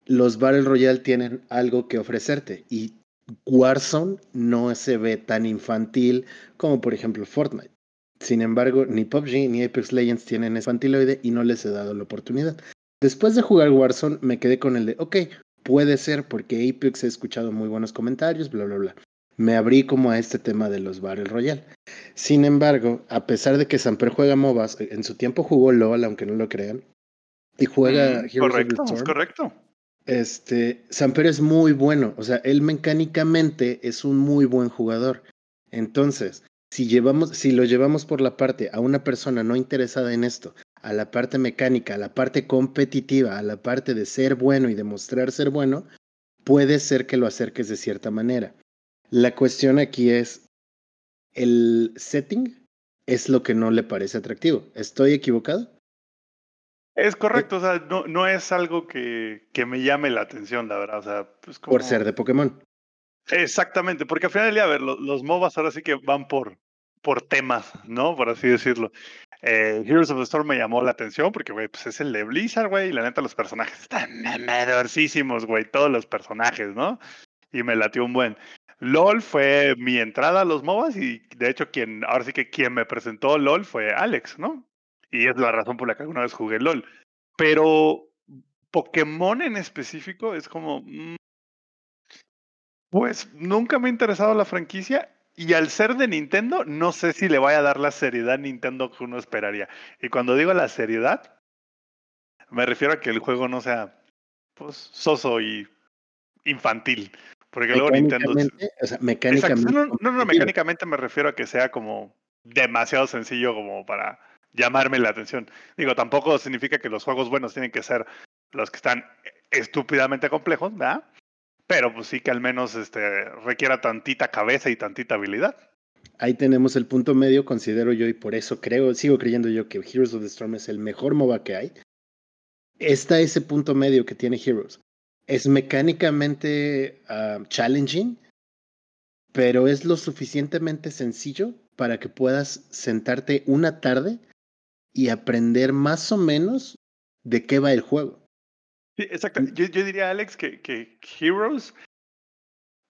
los Battle Royale tienen algo que ofrecerte. Y Warzone no se ve tan infantil como, por ejemplo, Fortnite. Sin embargo, ni PUBG ni Apex Legends tienen infantiloide y no les he dado la oportunidad. Después de jugar Warzone, me quedé con el de, ok, puede ser porque Apex he escuchado muy buenos comentarios, bla, bla, bla. Me abrí como a este tema de los Battle Royale. Sin embargo, a pesar de que Samper juega MOBAs, en su tiempo jugó LOL, aunque no lo crean, y juega Mm, Heroes of the correcto, es correcto. este, Samper es muy bueno, o sea, él mecánicamente es un muy buen jugador. Entonces, si llevamos, si lo llevamos por la parte a una persona no interesada en esto, a la parte mecánica, a la parte competitiva, a la parte de ser bueno y demostrar ser bueno, puede ser que lo acerques de cierta manera. La cuestión aquí es, el setting es lo que no le parece atractivo. ¿Estoy equivocado? Es correcto, o sea, no, no es algo que, que me llame la atención, la verdad. O sea, pues como... Por ser de Pokémon. Exactamente, porque al final del día, a ver, lo- los, MOBAs ahora sí que van por, por temas, ¿no? Por así decirlo. Eh, Heroes of the Storm me llamó la atención porque, güey, pues es el de Blizzard, güey, y la neta los personajes están mamadorcísimos, güey, todos los personajes, ¿no? Y me latió un buen. LOL fue mi entrada a los MOBAs y de hecho quien, ahora sí que quien me presentó LOL fue Alex, ¿no? Y es la razón por la que alguna vez jugué LOL. Pero Pokémon en específico es como... mm, pues nunca me ha interesado la franquicia y al ser de Nintendo, no sé si le vaya a dar la seriedad a Nintendo que uno esperaría. Y cuando digo la seriedad, me refiero a que el juego no sea pues soso y infantil. Porque luego Nintendo... O sea, mecánicamente. No, no, no, mecánicamente me refiero a que sea como demasiado sencillo como para llamarme la atención. Digo, tampoco significa que los juegos buenos tienen que ser los que están estúpidamente complejos, ¿verdad? Pero pues sí que al menos este, requiera tantita cabeza y tantita habilidad. Ahí tenemos el punto medio, considero yo, y por eso creo, sigo creyendo yo que Heroes of the Storm es el mejor MOBA que hay. Está ese punto medio que tiene Heroes. Es mecánicamente ah, challenging, pero es lo suficientemente sencillo para que puedas sentarte una tarde y aprender más o menos de qué va el juego. Sí, exacto. Yo, yo diría, Alex, que, que Heroes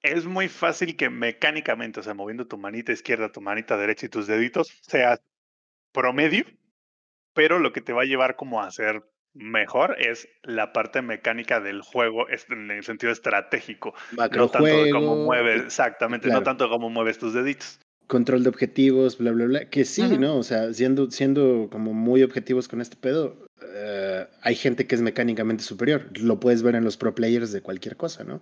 es muy fácil que mecánicamente, o sea, moviendo tu manita izquierda, tu manita derecha y tus deditos, sea promedio, pero lo que te va a llevar como a ser mejor es la parte mecánica del juego en el sentido estratégico. no tanto de cómo mueves, exactamente, no tanto cómo mueves tus deditos. Control de objetivos, bla, bla, bla. Que sí, ¿no? O sea, siendo, siendo como muy objetivos con este pedo, eh, hay gente que es mecánicamente superior. Lo puedes ver en los pro players de cualquier cosa, ¿no?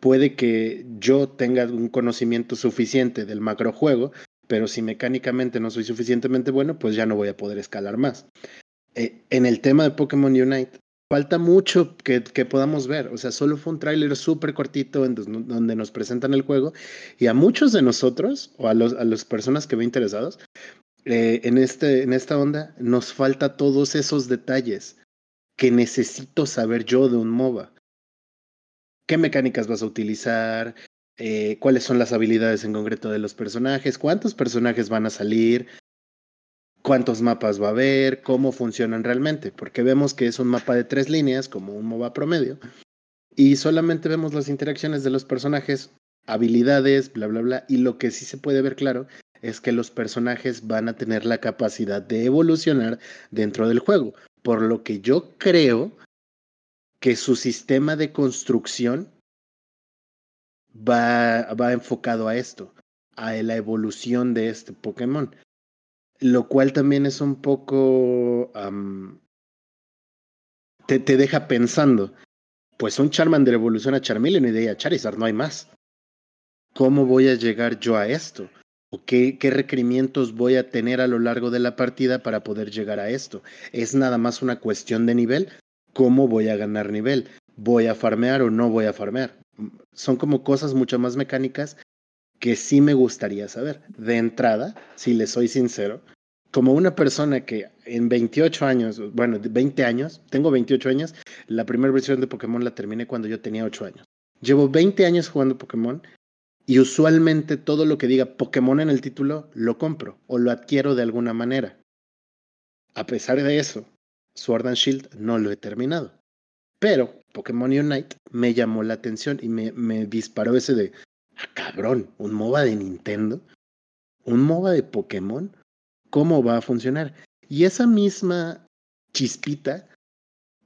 puede que yo tenga un conocimiento suficiente del macrojuego, pero si mecánicamente no soy suficientemente bueno, pues ya no voy a poder escalar más. Eh, en el tema de Pokémon Unite, falta mucho que, podamos ver. O sea, solo fue un tráiler súper cortito en donde nos presentan el juego y a muchos de nosotros, o a, los, a las personas que ven interesados, eh, en, este, en esta onda, nos falta todos esos detalles que necesito saber yo de un MOBA. Qué mecánicas vas a utilizar, eh, cuáles son las habilidades en concreto de los personajes, cuántos personajes van a salir, cuántos mapas va a haber, cómo funcionan realmente, porque vemos que es un mapa de tres líneas, como un MOBA promedio, y solamente vemos las interacciones de los personajes, habilidades, bla, bla, bla, y lo que sí se puede ver claro es que los personajes van a tener la capacidad de evolucionar dentro del juego, por lo que yo creo que su sistema de construcción va, va enfocado a esto, a la evolución de este Pokémon. Lo cual también es un poco... te, te, deja pensando, pues un Charmander evoluciona a Charmeleon y a Charizard, no hay más. ¿Cómo voy a llegar yo a esto? ¿O qué, qué requerimientos voy a tener a lo largo de la partida para poder llegar a esto? ¿Es nada más una cuestión de nivel? cómo voy a ganar nivel. ¿Voy a farmear o no voy a farmear? Son como cosas mucho más mecánicas que sí me gustaría saber. De entrada, si le soy sincero, como una persona que en 28 años, bueno, 20 años, tengo 28 años, la primera versión de Pokémon la terminé cuando yo tenía 8 años. Llevo 20 años jugando Pokémon y usualmente todo lo que diga Pokémon en el título lo compro o lo adquiero de alguna manera. A pesar de eso, Sword and Shield no lo he terminado. Pero Pokémon Unite me llamó la atención y me, me disparó ese de, cabrón, un MOBA de Nintendo, un MOBA de Pokémon, ¿cómo va a funcionar? Y esa misma chispita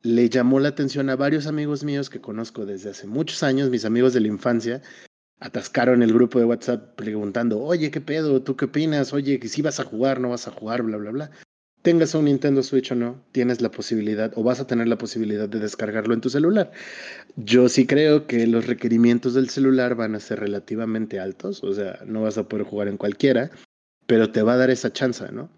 le llamó la atención a varios amigos míos que conozco desde hace muchos años, mis amigos de la infancia, atascaron el grupo de WhatsApp preguntando, oye, ¿qué pedo? ¿Tú qué opinas? Oye, si vas a jugar, no vas a jugar, bla, bla, bla tengas un Nintendo Switch o no, tienes la posibilidad o vas a tener la posibilidad de descargarlo en tu celular. Yo sí creo que los requerimientos del celular van a ser relativamente altos, o sea, no vas a poder jugar en cualquiera, pero te va a dar esa chance, ¿no?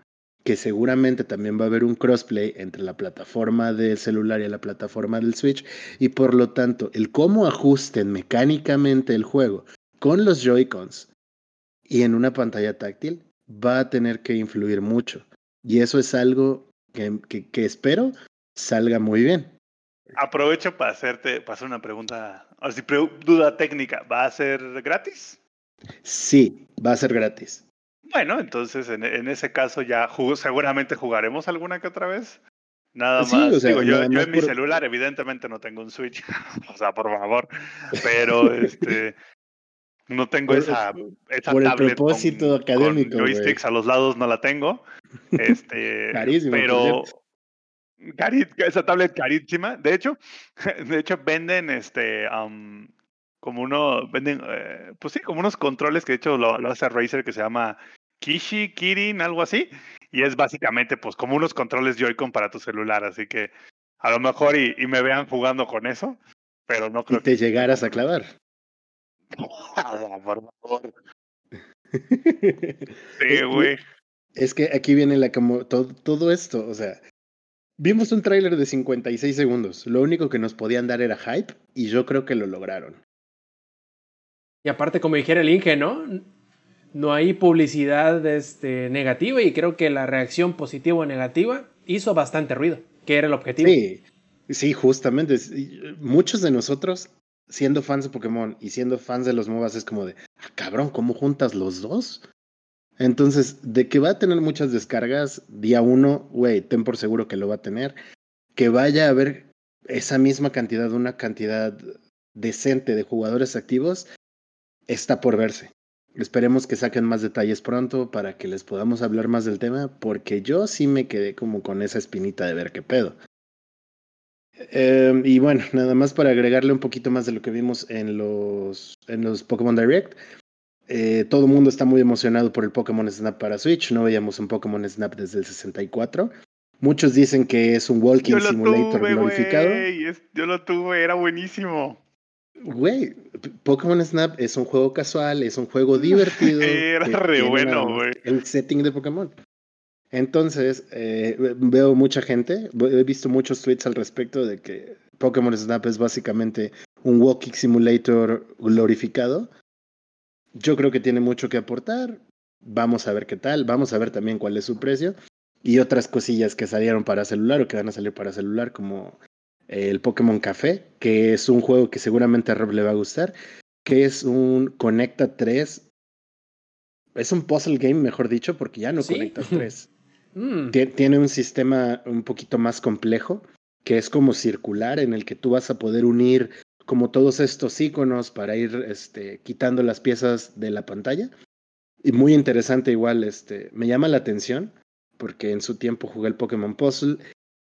Que seguramente también va a haber un crossplay entre la plataforma del celular y la plataforma del Switch, y por lo tanto, el cómo ajusten mecánicamente el juego con los Joy-Cons y en una pantalla táctil va a tener que influir mucho. Y eso es algo que, que, espero salga muy bien. Aprovecho para hacerte, para hacer una pregunta, así, duda técnica. ¿Va a ser gratis? Sí, va a ser gratis. Bueno, entonces en, en ese caso ya seguramente jugaremos alguna que otra vez. Nada más. Digo, yo, yo en mi celular evidentemente no tengo un Switch, o sea, por favor, pero este no tengo esa, esa por el propósito académico. Con joysticks a los lados no la tengo. Este, Carísimo. Pero esa tablet carísima. De hecho, de hecho venden este como uno venden eh, pues sí, como unos controles que de hecho lo, hace Razer que se llama Kishi, Kirin, algo así, y es básicamente pues como unos controles Joy-Con para tu celular, así que a lo mejor y, me vean jugando con eso, pero no creo y te llegaras a clavar. Por favor. sí, güey. Es que aquí viene la como todo, todo esto, o sea, vimos un tráiler de 56 segundos. Lo único que nos podían dar era hype y yo creo que lo lograron. Y aparte, como dijera el Inge, ¿no? No hay publicidad este, negativa y creo que la reacción positiva o negativa hizo bastante ruido, que era el objetivo. Sí, sí, justamente. Muchos de nosotros, siendo fans de Pokémon y siendo fans de los MOBAs, es como de, ah, cabrón, ¿cómo juntas los dos? Entonces, de que va a tener muchas descargas día uno, güey, ten por seguro que lo va a tener. Que vaya a haber esa misma cantidad, una cantidad decente de jugadores activos, está por verse. Esperemos que saquen más detalles pronto para que les podamos hablar más del tema, porque yo sí me quedé como con esa espinita de ver qué pedo. Eh, y bueno, nada más para agregarle un poquito más de lo que vimos en los, en los Pokémon Direct. Eh, todo el mundo está muy emocionado por el Pokémon Snap para Switch. No veíamos un Pokémon Snap desde el 64. Muchos dicen que es un Walking Simulator glorificado. yo lo tuve, era buenísimo. Güey, Pokémon Snap es un juego casual, es un juego divertido. era re bueno, güey. El setting de Pokémon. Entonces, eh, veo mucha gente, he visto muchos tweets al respecto de que Pokémon Snap es básicamente un Walking Simulator glorificado. Yo creo que tiene mucho que aportar. Vamos a ver qué tal. Vamos a ver también cuál es su precio. Y otras cosillas que salieron para celular o que van a salir para celular, como el Pokémon Café, que es un juego que seguramente a Rob le va a gustar, que es un Conecta 3. Es un puzzle game, mejor dicho, porque ya no conectas 3. Mm. Tiene un sistema un poquito más complejo, que es como circular, en el que tú vas a poder unir como todos estos iconos para ir este, quitando las piezas de la pantalla. Y muy interesante igual, este, me llama la atención, porque en su tiempo jugué el Pokémon Puzzle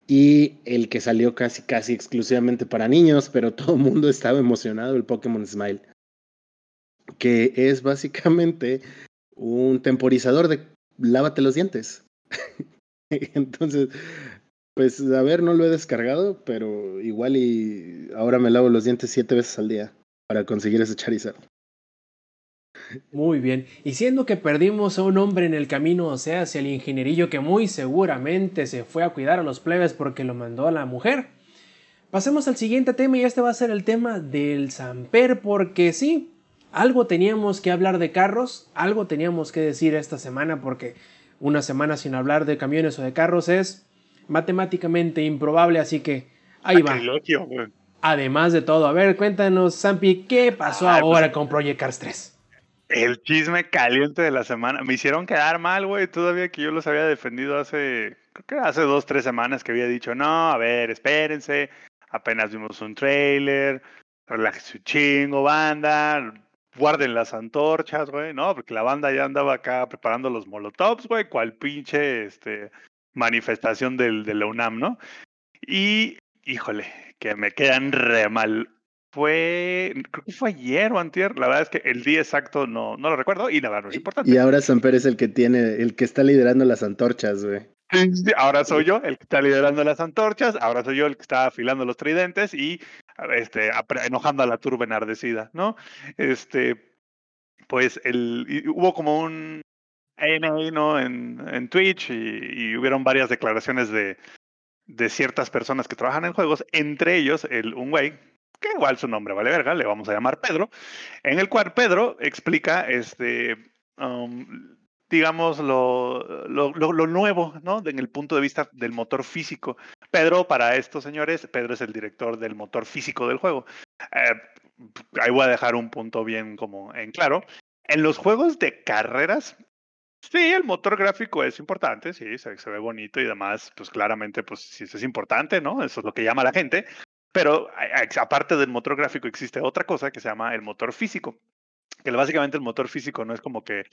y el que salió casi casi exclusivamente para niños, pero todo el mundo estaba emocionado, el Pokémon Smile, que es básicamente un temporizador de lávate los dientes. Entonces, pues a ver, no lo he descargado, pero igual y ahora me lavo los dientes siete veces al día para conseguir ese Charizard. Muy bien. Y siendo que perdimos a un hombre en el camino, o sea, hacia el ingenierillo que muy seguramente se fue a cuidar a los plebes porque lo mandó a la mujer. Pasemos al siguiente tema y este va a ser el tema del Samper porque sí, algo teníamos que hablar de carros, algo teníamos que decir esta semana porque una semana sin hablar de camiones o de carros es matemáticamente improbable, así que ahí va. Además de todo, a ver, cuéntanos, Sampi, ¿qué pasó ahora pues con Project Cars 3? El chisme caliente de la semana. Me hicieron quedar mal, güey. Todavía que yo los había defendido hace, creo que hace dos, tres semanas que había dicho, no, a ver, espérense. Apenas vimos un trailer. Relájese un chingo, banda. Guarden las antorchas, güey. No, porque la banda ya andaba acá preparando los molotovs, güey. Cual pinche este, manifestación del, de la UNAM, ¿no? Y, híjole, que me quedan re mal fue, creo que fue ayer o antier, la verdad es que el día exacto no, no lo recuerdo y verdad no es importante. Y ahora Samper es el que tiene, el que está liderando las antorchas, güey. ahora soy yo el que está liderando las antorchas, ahora soy yo el que está afilando los tridentes y este, enojando a la turba enardecida, ¿no? Este, pues el, hubo como un AMA, ¿no? En, Twitch y, hubieron varias declaraciones de, de ciertas personas que trabajan en juegos, entre ellos el, un güey que igual su nombre vale verga, le vamos a llamar Pedro, en el cual Pedro explica, este, um, digamos, lo, lo, lo, nuevo, ¿no? En el punto de vista del motor físico. Pedro, para estos señores, Pedro es el director del motor físico del juego. Eh, ahí voy a dejar un punto bien como en claro. En los juegos de carreras, Sí, el motor gráfico es importante, sí, se, ve bonito y demás, pues claramente, pues sí, es importante, ¿no? Eso es lo que llama a la gente. Pero aparte del motor gráfico existe otra cosa que se llama el motor físico. Que básicamente el motor físico no es como que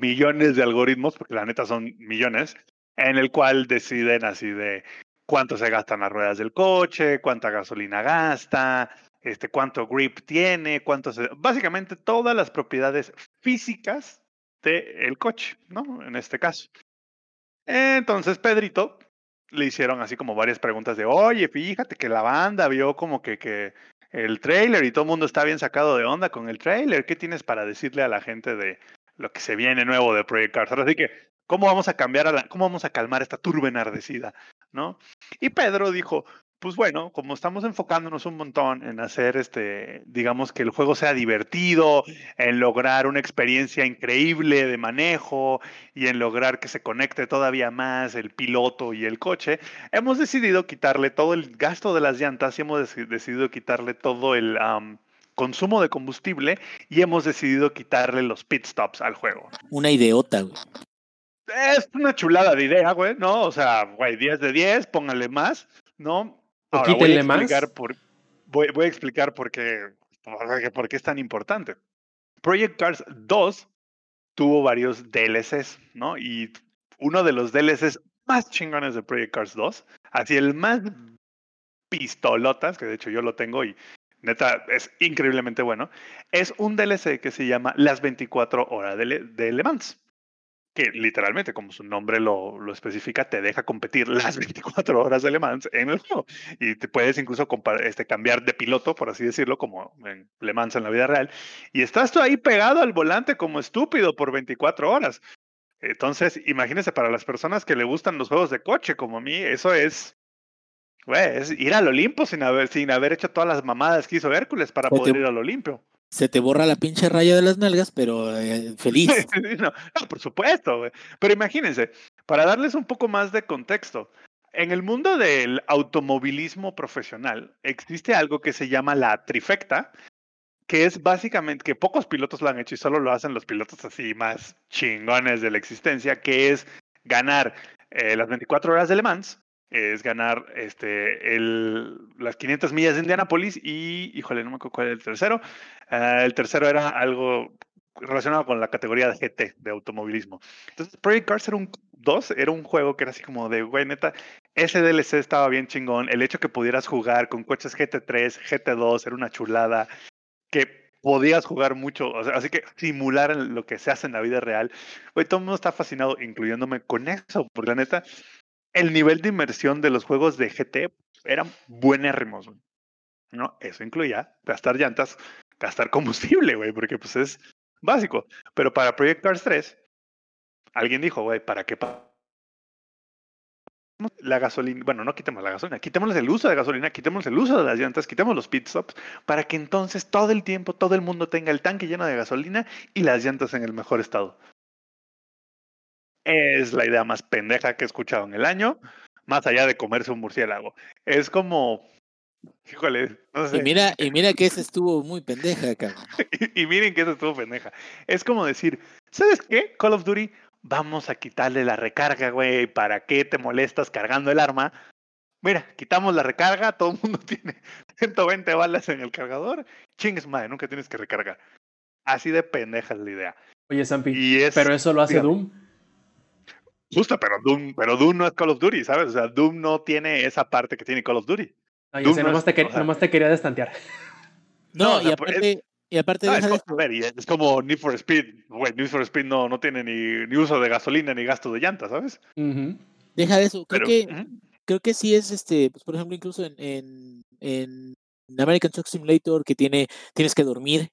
millones de algoritmos, porque la neta son millones, en el cual deciden así de cuánto se gastan las ruedas del coche, cuánta gasolina gasta, este, cuánto grip tiene, cuánto se... Básicamente todas las propiedades físicas del coche, ¿no? En este caso. Entonces Pedrito le hicieron así como varias preguntas de, oye, fíjate que la banda vio como que, que el trailer y todo el mundo está bien sacado de onda con el trailer. ¿Qué tienes para decirle a la gente de lo que se viene nuevo de Project Cars? Así que, ¿cómo vamos a cambiar a la, cómo vamos a calmar esta turba enardecida? ¿No? Y Pedro dijo, pues bueno, como estamos enfocándonos un montón en hacer este, digamos que el juego sea divertido, en lograr una experiencia increíble de manejo y en lograr que se conecte todavía más el piloto y el coche, hemos decidido quitarle todo el gasto de las llantas y hemos deci- decidido quitarle todo el consumo de combustible y hemos decidido quitarle los pit stops al juego. Una idiota, güey. Es una chulada de idea, güey, ¿no? O sea, güey, 10 de 10, póngale más, ¿no? Ahora, voy a más. explicar por, voy, voy a explicar por qué, por qué- por qué es tan importante. Project Cars 2 tuvo varios DLCs, ¿no? Y uno de los DLCs más chingones de Project Cars 2, así el más pistolotas, que de hecho yo lo tengo y neta es increíblemente bueno, es un DLC que se llama Las 24 horas de, Le, de Le Mans que literalmente, como su nombre lo, lo especifica, te deja competir las 24 horas de Le Mans en el juego. Y te puedes incluso este, cambiar de piloto, por así decirlo, como en Le Mans en la vida real. Y estás tú ahí pegado al volante como estúpido por 24 horas. Entonces, imagínense, para las personas que le gustan los juegos de coche, como a mí, eso es, güey, es ir al Olimpo sin haber, sin haber hecho todas las mamadas que hizo Hércules para O te- poder ir al Olimpo. Se te borra la pinche raya de las nalgas, pero eh, feliz. no, no, por supuesto, güey. Pero imagínense, para darles un poco más de contexto, en el mundo del automovilismo profesional existe algo que se llama la trifecta, que es básicamente que pocos pilotos lo han hecho y solo lo hacen los pilotos así más chingones de la existencia, que es ganar eh, las 24 horas de Le Mans, es ganar este, el, las 500 millas de Indianapolis y, híjole, no me acuerdo cuál era el tercero. Ah, el tercero era algo relacionado con la categoría de GT, de automovilismo. Entonces, Project Cars era un 2, era un juego que era así como de, güey, neta, ese DLC estaba bien chingón. El hecho que pudieras jugar con coches GT3, GT2, era una chulada. Que podías jugar mucho, así que simular lo que se hace en la vida real. Güey, todo el mundo está fascinado, incluyéndome con eso, porque la neta, el nivel de inmersión de los juegos de GT eran buenérrimos, güey. ¿no? Eso incluía gastar llantas, gastar combustible, güey, porque pues es básico. Pero para Project Cars 3, alguien dijo, güey, ¿para qué? pa- La gasolina, bueno, no quitemos la gasolina, quitemos el uso de gasolina, quitemos el uso de las llantas, quitemos los pit stops, para que entonces todo el tiempo todo el mundo tenga el tanque lleno de gasolina y las llantas en el mejor estado. Es la idea más pendeja que he escuchado en el año, más allá de comerse un murciélago. Es como, híjole, no sé. Y mira, y mira que ese estuvo muy pendeja, cabrón. y miren que eso estuvo pendeja. Es como decir, ¿sabes qué? Call of Duty, vamos a quitarle la recarga, güey. ¿Para qué te molestas cargando el arma? Mira, quitamos la recarga, todo el mundo tiene 120 balas en el cargador. Chingues madre, nunca tienes que recargar. Así de pendeja es la idea. Oye, Zampi, Y es, pero eso lo hace. Doom. Justo, pero Doom, pero Doom no es Call of Duty, ¿sabes? O sea, Doom no tiene esa parte que tiene Call of Duty. Ay, Doom ese, no nomás, es- te, quer- o sea- nomás te quería destantear. No, No, o sea, y por- aparte, y aparte deja es, de como, a ver, y es como Need for Speed. Güey, Need for Speed no, no tiene ni, ni uso de gasolina ni gasto de llantas, ¿sabes? Deja de eso. Creo Pero, que, creo que sí es este, pues, por ejemplo, incluso en, en, en American Truck Simulator, que tiene, tienes que dormir,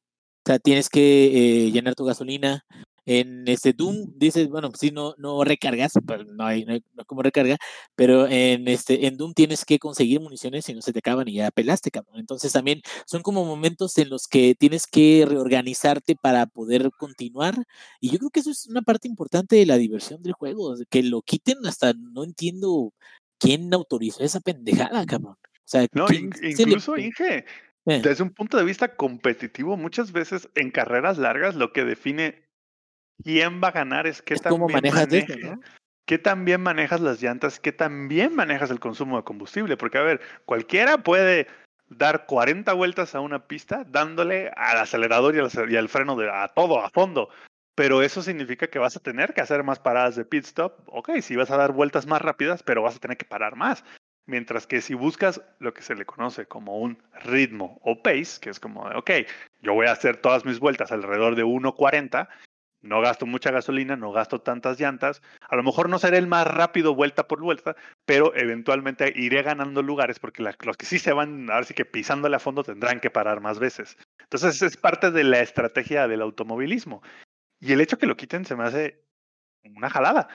o sea, tienes que eh, llenar tu gasolina. En este Doom dices, bueno, sí, no, no recargas, pues, no hay, no hay no hay como recarga, pero en este, en Doom tienes que conseguir municiones y no se te acaban y ya pelaste, cabrón. Entonces también son como momentos en los que tienes que reorganizarte para poder continuar. Y yo creo que eso es una parte importante de la diversión del juego, que lo quiten hasta no entiendo quién autorizó esa pendejada, cabrón. O sea, No, ¿quién in- se le- incluso, Inge, Eh. desde un punto de vista competitivo, muchas veces en carreras largas lo que define quién va a ganar es qué es tan bien manejas eso, ¿no? qué tan bien manejas las llantas, qué tan bien manejas el consumo de combustible. Porque, a ver, cualquiera puede dar 40 vueltas a una pista dándole al acelerador y al, ace- y al freno de, a todo, a fondo. Pero eso significa que vas a tener que hacer más paradas de pit stop. Ok, sí vas a dar vueltas más rápidas, pero vas a tener que parar más. Mientras que si buscas lo que se le conoce como un ritmo o pace, que es como, ok, yo voy a hacer todas mis vueltas alrededor de 1.40, no gasto mucha gasolina, no gasto tantas llantas, a lo mejor no seré el más rápido vuelta por vuelta, pero eventualmente iré ganando lugares porque los que sí se van, ahora sí que pisándole a fondo tendrán que parar más veces. Entonces es parte de la estrategia del automovilismo. Y el hecho que lo quiten se me hace una jalada.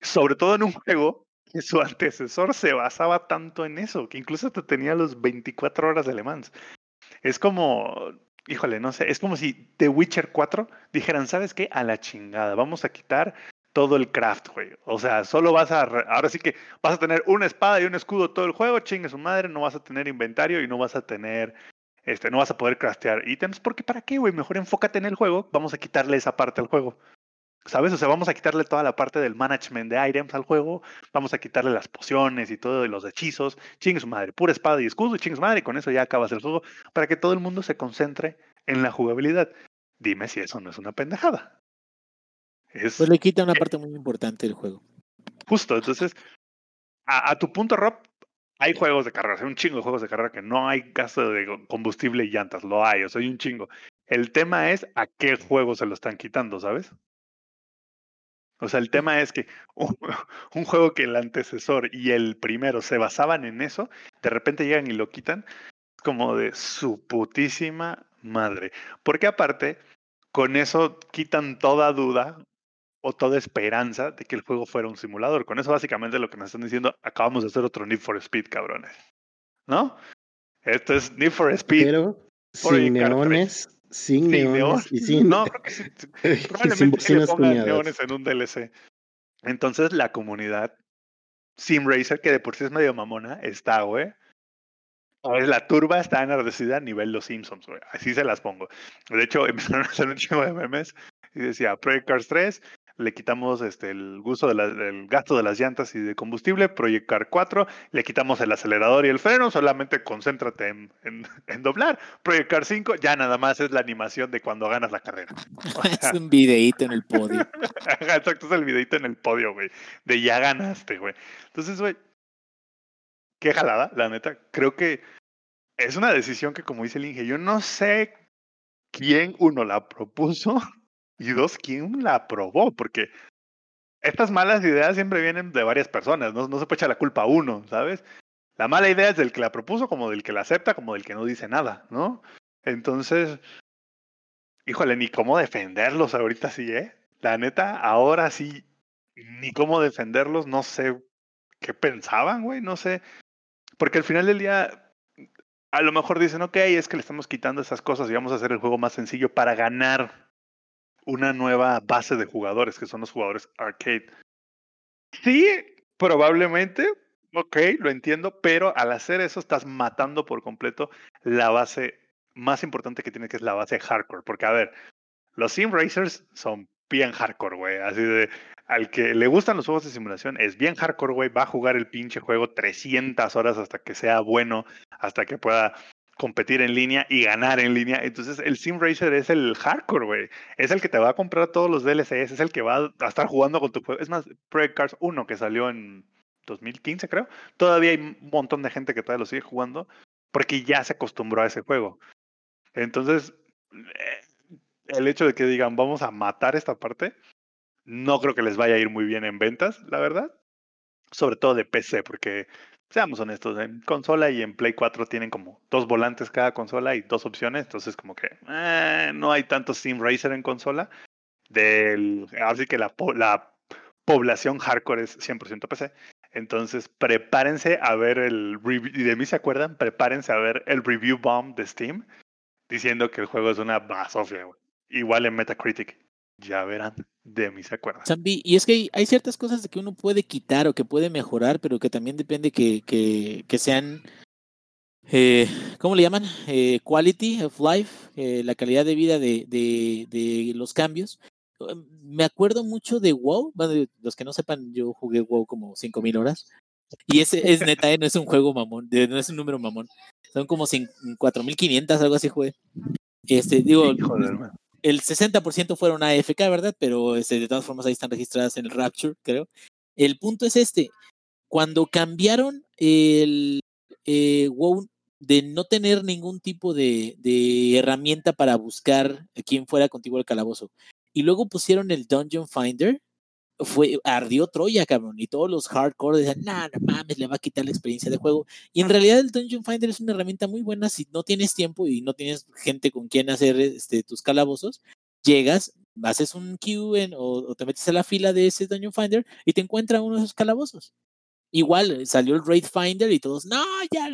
Sobre todo en un juego que su antecesor se basaba tanto en eso, que incluso te tenía los 24 horas de Le Mans. Es como, híjole, no sé, es como si The Witcher 4 dijeran, ¿sabes qué? A la chingada, vamos a quitar todo el craft, güey. O sea, solo vas a, ahora sí que vas a tener una espada y un escudo todo el juego, chingue su madre, no vas a tener inventario y no vas a tener, este, no vas a poder craftear ítems, porque ¿para qué, güey? Mejor enfócate en el juego, vamos a quitarle esa parte al juego. ¿Sabes? O sea, vamos a quitarle toda la parte del management de items al juego, vamos a quitarle las pociones y todo, y los hechizos, chingue su madre, pura espada y escudo, chingue su madre, y con eso ya acabas el juego, para que todo el mundo se concentre en la jugabilidad. Dime si eso no es una pendejada. Es, Pues le quita una parte muy importante del juego. Justo, entonces, a, a tu punto, Rob, hay juegos de carrera, hay un chingo de juegos de carrera que no hay gasto de combustible y llantas, lo hay, o sea, hay un chingo. El tema es a qué juego se lo están quitando, ¿sabes? O sea, el tema es que un, un, juego que el antecesor y el primero se basaban en eso, de repente llegan y lo quitan, como de su putísima madre. Porque aparte, con eso quitan toda duda o toda esperanza de que el juego fuera un simulador. Con eso básicamente lo que nos están diciendo, acabamos de hacer otro Need for Speed, cabrones. ¿No? Esto es Need for Speed. Pero sin neones, sin, sin neones, neones y sin... No, creo que sí, probablemente sin le pongan neones en un DLC. Entonces la comunidad Sim Racer, que de por sí es medio mamona, está, güey. A ver, la turba está enardecida a nivel Los Simpsons, güey. Así se las pongo. De hecho, empezaron a hacer un chingo de memes y decía Project Cars 3, le quitamos este, el gusto de la, el gasto de las llantas y de combustible, Project Car 4, le quitamos el acelerador y el freno, solamente concéntrate en, en, en, doblar. Project Car 5, ya nada más es la animación de cuando ganas la carrera. Es un videíto en el podio. Exacto, es el videíto en el podio, güey. De ya ganaste, güey. Entonces, güey, qué jalada, la neta. Creo que es una decisión que, como dice el Inge, yo no sé quién uno la propuso y dos, quién la aprobó, porque estas malas ideas siempre vienen de varias personas, no, no se puede echar la culpa a uno, ¿sabes? La mala idea es del que la propuso, como del que la acepta, como del que no dice nada, ¿no? Entonces, híjole, ni cómo defenderlos ahorita sí, ¿eh? La neta, ahora sí, ni cómo defenderlos, no sé qué pensaban, güey, no sé. Porque al final del día, a lo mejor dicen, ok, es que le estamos quitando esas cosas y vamos a hacer el juego más sencillo para ganar una nueva base de jugadores, que son los jugadores arcade. Sí, probablemente, ok, lo entiendo, pero al hacer eso estás matando por completo la base más importante que tiene, que es la base hardcore. Porque, a ver, los sim racers son bien hardcore, güey. Así de, al que le gustan los juegos de simulación, es bien hardcore, güey. Va a jugar el pinche juego 300 horas hasta que sea bueno, hasta que pueda competir en línea y ganar en línea. Entonces el Sim Racer es el hardcore, güey. Es el que te va a comprar todos los DLCs, es el que va a estar jugando con tu juego. Es más, Project Cars 1 que salió en 2015, creo. Todavía hay un montón de gente que todavía lo sigue jugando porque ya se acostumbró a ese juego. Entonces, el hecho de que digan, vamos a matar esta parte, no creo que les vaya a ir muy bien en ventas, la verdad. Sobre todo de PC, porque seamos honestos, en consola y en Play 4 tienen como dos volantes cada consola y dos opciones, entonces como que eh, no hay tanto Sim Racer en consola. Así que la, la población hardcore es 100% PC. Entonces prepárense a ver el review, y de mí se acuerdan, prepárense a ver el review bomb de Steam diciendo que el juego es una basofia, igual en Metacritic. Ya verán, de mí se acuerdan. Zambi, y es que hay, ciertas cosas que uno puede quitar o que puede mejorar, pero que también depende que, que, que sean, eh, ¿cómo le llaman? Eh, quality of life, eh, la calidad de vida de, de, de, los cambios. Me acuerdo mucho de WoW, bueno, los que no sepan, yo jugué WoW como 5000 horas. Y ese es neta, no es un juego mamón, no es un número mamón. Son como 4500, algo así jugué. Este, digo, el 60% fueron AFK, ¿verdad? Pero este, de todas formas ahí están registradas en el Rapture, creo. El punto es este. Cuando cambiaron el eh, WoW de no tener ningún tipo de, herramienta para buscar a quién fuera contigo al calabozo, y luego pusieron el Dungeon Finder, fue, ardió Troya, cabrón, y todos los hardcore decían, nah, no mames, le va a quitar la experiencia de juego. Y en realidad el Dungeon Finder es una herramienta muy buena si no tienes tiempo y no tienes gente con quien hacer este, tus calabozos. Llegas, haces un queue en, o, o, te metes a la fila de ese Dungeon Finder y te encuentra uno de esos calabozos. Igual eh, salió el Raid Finder y todos, no, ya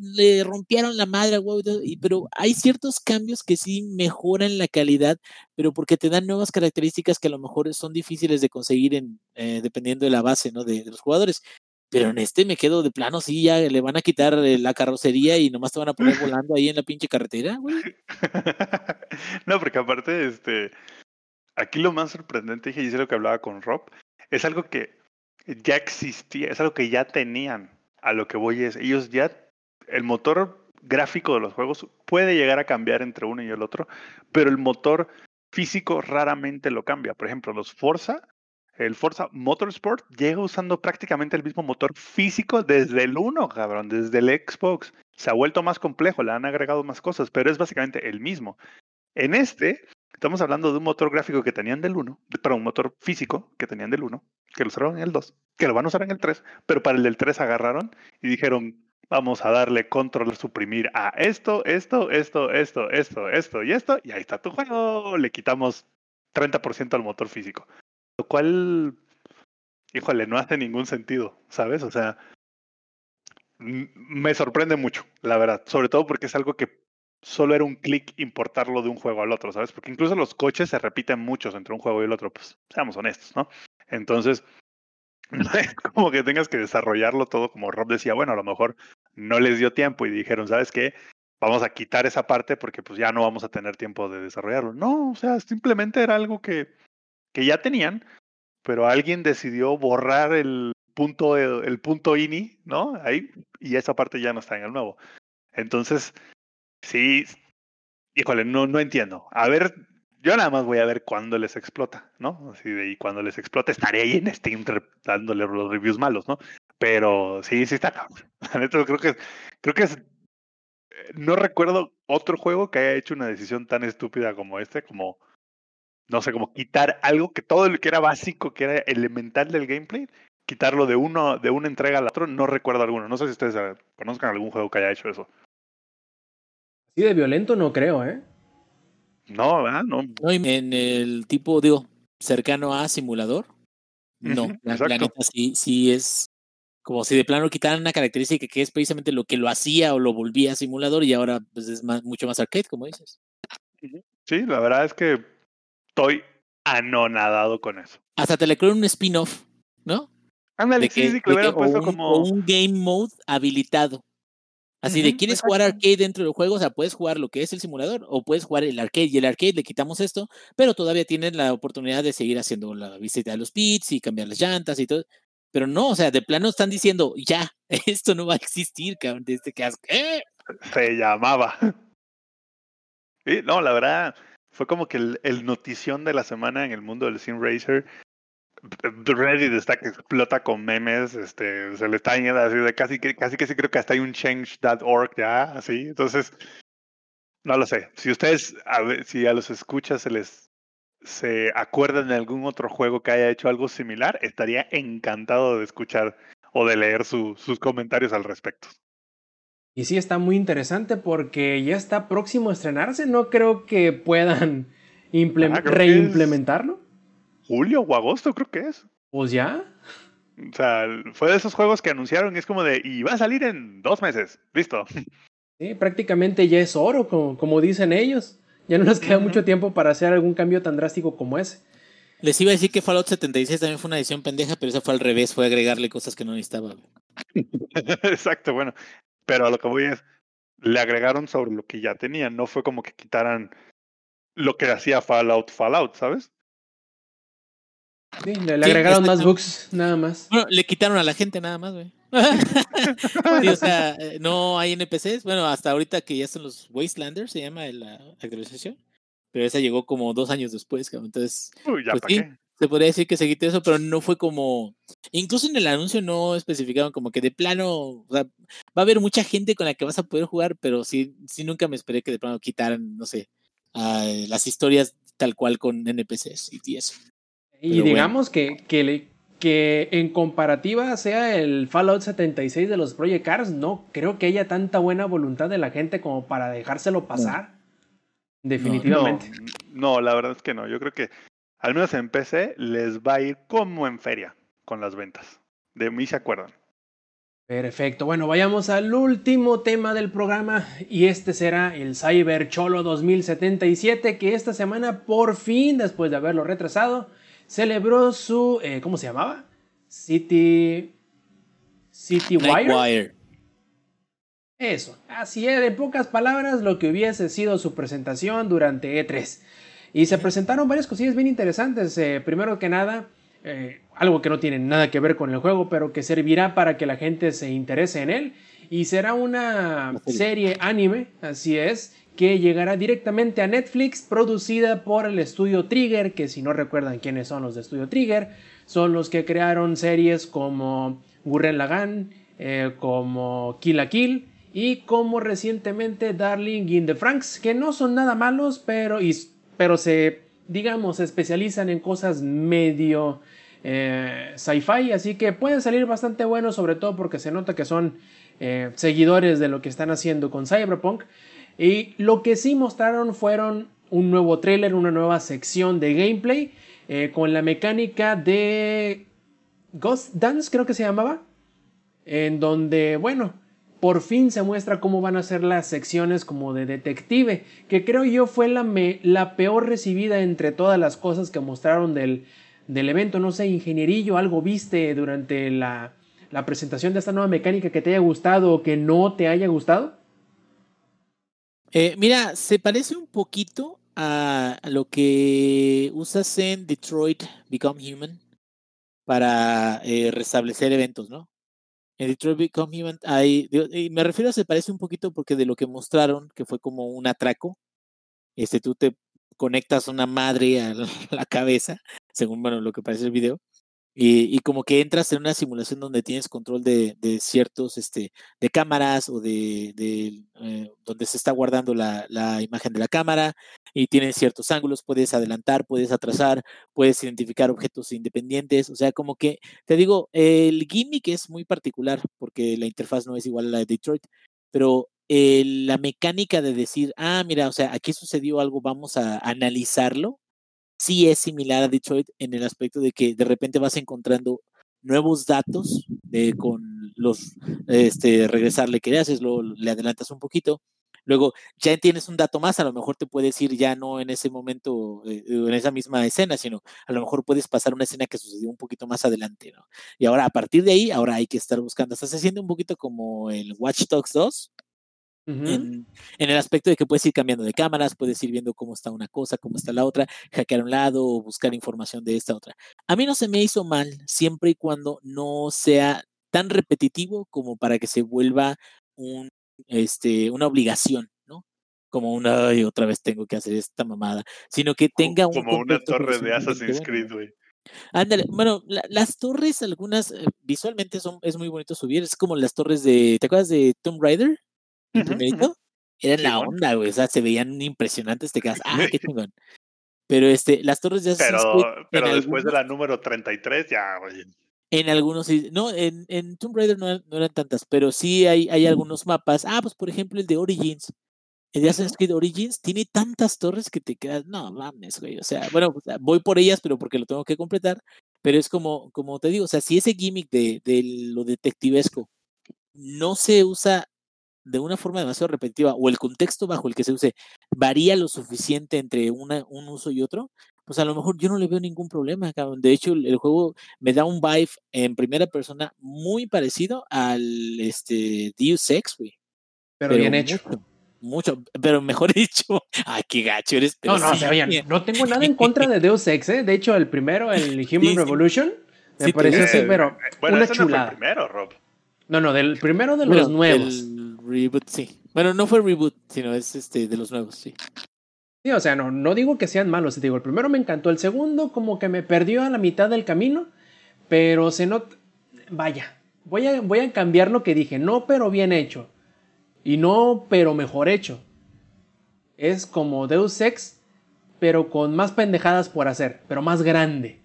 le rompieron la madre, güey. Pero hay ciertos cambios que sí mejoran la calidad, pero porque te dan nuevas características que a lo mejor son difíciles de conseguir en, eh, dependiendo de la base ¿no? de, los jugadores. Pero en este me quedo de plano, sí, ya le van a quitar eh, la carrocería y nomás te van a poner volando ahí en la pinche carretera, güey. no, porque aparte, este, aquí lo más sorprendente, y es lo que hablaba con Rob, es algo que ya existía, es algo que ya tenían. A lo que voy es, ellos ya, el motor gráfico de los juegos puede llegar a cambiar entre uno y el otro, pero el motor físico raramente lo cambia. Por ejemplo, los Forza, el Forza Motorsport llega usando prácticamente el mismo motor físico desde el 1, cabrón, desde el Xbox. Se ha vuelto más complejo, le han agregado más cosas, pero es básicamente el mismo. En este, estamos hablando de un motor gráfico que tenían del 1, perdón, un motor físico que tenían del 1, que lo usaron en el 2, que lo van a usar en el 3, pero para el del 3 agarraron y dijeron, vamos a darle control, suprimir a esto, esto, esto, esto, esto, esto y esto, y ahí está tu juego. Le quitamos 30% al motor físico. Lo cual, híjole, no hace ningún sentido, ¿sabes? O sea, me sorprende mucho, la verdad. Sobre todo porque es algo que solo era un clic importarlo de un juego al otro, ¿sabes? Porque incluso los coches se repiten muchos entre un juego y el otro, pues seamos honestos, ¿no? Entonces, no es como que tengas que desarrollarlo todo, como Rob decía, bueno, a lo mejor no les dio tiempo y dijeron, ¿sabes qué? Vamos a quitar esa parte porque pues ya no vamos a tener tiempo de desarrollarlo. No, o sea, simplemente era algo que, que ya tenían, pero alguien decidió borrar el punto, el punto ini, ¿no? Ahí, y esa parte ya no está en el nuevo. Entonces, sí, híjole, no, no entiendo. A ver, yo nada más voy a ver cuándo les explota, ¿no? Así de y cuando les explota estaré ahí en Steam dándole los reviews malos, ¿no? Pero sí, sí está cabrón. creo que creo que es eh, no recuerdo otro juego que haya hecho una decisión tan estúpida como este, como no sé, como quitar algo que todo lo que era básico, que era elemental del gameplay, quitarlo de uno de una entrega al otro, no recuerdo alguno. No sé si ustedes eh, conozcan algún juego que haya hecho eso. Así de violento no creo, ¿eh? No, ¿verdad? No. no en el tipo, digo, cercano a simulador. No, la, neta sí, sí es como si de plano quitaran una característica que es precisamente lo que lo hacía o lo volvía a simulador y ahora pues es más, mucho más arcade, como dices. Sí, la verdad es que estoy anonadado con eso. Hasta te le creo un spin-off, ¿no? Ándale, sí, sí, que lo puesto como... O un game mode habilitado. Así de, ¿quieres jugar arcade dentro del juego? O sea, puedes jugar lo que es el simulador o puedes jugar el arcade y el arcade le quitamos esto, pero todavía tienen la oportunidad de seguir haciendo la visita de los pits y cambiar las llantas y todo. Pero no, o sea, de plano están diciendo, ya, esto no va a existir, cabrón, desde que ¿eh? Se llamaba. Sí, no, la verdad, fue como que el, el, notición de la semana en el mundo del Sim Racer Reddit está que explota con memes, este, se le está yendo así de casi que casi que sí creo que hasta hay un change.org ya, así, entonces no lo sé. Si ustedes a ver, si a los escuchas se les se acuerdan de algún otro juego que haya hecho algo similar, estaría encantado de escuchar o de leer sus comentarios al respecto. Y sí, está muy interesante porque ya está próximo a estrenarse. No creo que puedan ah, reimplementarlo julio o agosto, creo que es. Pues ya. O sea, fue de esos juegos que anunciaron y es como de, y va a salir en dos meses, listo. Sí, prácticamente ya es oro, como, como dicen ellos. Ya no nos queda mucho tiempo para hacer algún cambio tan drástico como ese. Les iba a decir que Fallout 76 también fue una edición pendeja, pero esa fue al revés, fue agregarle cosas que no necesitaba. Exacto, bueno. Pero a lo que voy es, le agregaron sobre lo que ya tenían, no fue como que quitaran lo que hacía Fallout, Fallout, ¿sabes? Sí, le, agregaron más bugs, nada más. Bueno, le quitaron a la gente nada más, güey. o sea, eh, no hay NPCs. Bueno, hasta ahorita que ya son los Wastelanders, se llama la actualización. Pero esa llegó como dos años después, cabrón. Entonces, Uy, ya pues, se podría decir que se quitó eso, pero no fue como. Incluso en el anuncio no especificaron como que de plano. O sea, va a haber mucha gente con la que vas a poder jugar, pero sí, sí nunca me esperé que de plano quitaran, no sé, las historias tal cual con NPCs y eso. Y digamos que, que, que, en comparativa sea el Fallout 76 de los Project Cars, no creo que haya tanta buena voluntad de la gente como para dejárselo pasar. Definitivamente. No, la verdad es que no. Yo creo que al menos en PC les va a ir como en feria con las ventas. De mí se acuerdan. Perfecto, bueno, vayamos al último tema del programa y este será el Cyber Cholo 2077 que esta semana por fin, después de haberlo retrasado, celebró su, eh, ¿cómo se llamaba? City... City Wire. Eso, así es, en pocas palabras, lo que hubiese sido su presentación durante E3. Y se presentaron varias cosillas bien interesantes. Eh, primero que nada, eh, algo que no tiene nada que ver con el juego, pero que servirá para que la gente se interese en él. Y será una serie anime, así es, que llegará directamente a Netflix, producida por el estudio Trigger, que si no recuerdan quiénes son los de estudio Trigger, son los que crearon series como Gurren Lagann, eh, como Kill la Kill y como recientemente Darling in the Franks, que no son nada malos, pero, pero se, digamos, especializan en cosas medio eh, sci-fi, así que pueden salir bastante buenos, sobre todo porque se nota que son eh, seguidores de lo que están haciendo con Cyberpunk. Y lo que sí mostraron fueron un nuevo trailer, una nueva sección de gameplay eh, con la mecánica de Ghost Dance, creo que se llamaba, en donde, bueno, por fin se muestra cómo van a ser las secciones como de detective, que creo yo fue la, la peor recibida entre todas las cosas que mostraron del, del evento, no sé, ingenierillo, algo viste durante la, presentación de esta nueva mecánica que te haya gustado o que no te haya gustado? Eh, mira, se parece un poquito a lo que usas en Detroit Become Human para eh, restablecer eventos, ¿no? En Detroit Become Human hay, y me refiero a se parece un poquito porque de lo que mostraron, que fue como un atraco, este, tú te conectas una madre a la cabeza, según bueno, lo que parece el video, y, como que entras en una simulación donde tienes control de, ciertos, este, de cámaras o de, eh, donde se está guardando la, la, imagen de la cámara y tienes ciertos ángulos, puedes adelantar, puedes atrasar, puedes identificar objetos independientes, o sea, como que, te digo, el gimmick es muy particular porque la interfaz no es igual a la de Detroit, pero la mecánica de decir, ah, mira, o sea, aquí sucedió algo, vamos a analizarlo, sí es similar a Detroit en el aspecto de que de repente vas encontrando nuevos datos con los, este, regresarle que le haces, lo, le adelantas un poquito, luego ya tienes un dato más, a lo mejor te puedes ir ya no en ese momento, eh, en esa misma escena, sino a lo mejor puedes pasar una escena que sucedió un poquito más adelante, ¿no? Y ahora a partir de ahí, ahora hay que estar buscando, estás haciendo un poquito como el Watch Dogs 2, en, el aspecto de que puedes ir cambiando de cámaras, puedes ir viendo cómo está una cosa, cómo está la otra, hackear un lado o buscar información de esta otra. A mí no se me hizo mal siempre y cuando no sea tan repetitivo como para que se vuelva un, este, una obligación, ¿no? Como una y otra vez tengo que hacer esta mamada, sino que tenga un... Como una torre de Assassin's Creed, güey. Ándale, bueno, las torres, algunas eh, visualmente son, es muy bonito subir, es como las torres de, ¿te acuerdas de Tomb Raider? Era la onda, güey. O sea, se veían impresionantes, te quedas, ah, qué chingón. Pero este, las torres de Pero, pero después de la número 33, ya, güey. En algunos, no, en, en Tomb Raider no, eran tantas, pero sí hay, hay algunos mapas. Ah, pues por ejemplo el de Origins. El de Assassin's Creed Origins tiene tantas torres que te quedas, no mames, güey. O sea, bueno, voy por ellas, pero porque lo tengo que completar. Pero es como, como te digo, o sea, si ese gimmick de, de lo detectivesco no se usa de una forma demasiado repetitiva o el contexto bajo el que se use varía lo suficiente entre una, un uso y otro, pues a lo mejor yo no le veo ningún problema. De hecho, el, juego me da un vibe en primera persona muy parecido al este, Deus Ex, güey. Pero, bien hecho. Mucho, pero mejor dicho. Ay, qué gacho eres. no, no, no tengo nada en contra de Deus Ex, ¿eh? De hecho, el primero, el Human Revolution, me pareció así, pero bueno, una chulada. el primero, Rob. No, no, del primero de los nuevos. Reboot, sí. Bueno, no fue reboot, sino es este de los nuevos, sí. Sí, o sea, no, no digo que sean malos, te digo, el primero me encantó, el segundo como que me perdió a la mitad del camino, pero se nota, vaya, voy a, voy a cambiar lo que dije, no pero bien hecho, y no pero mejor hecho. Es como Deus Ex, pero con más pendejadas por hacer, pero más grande.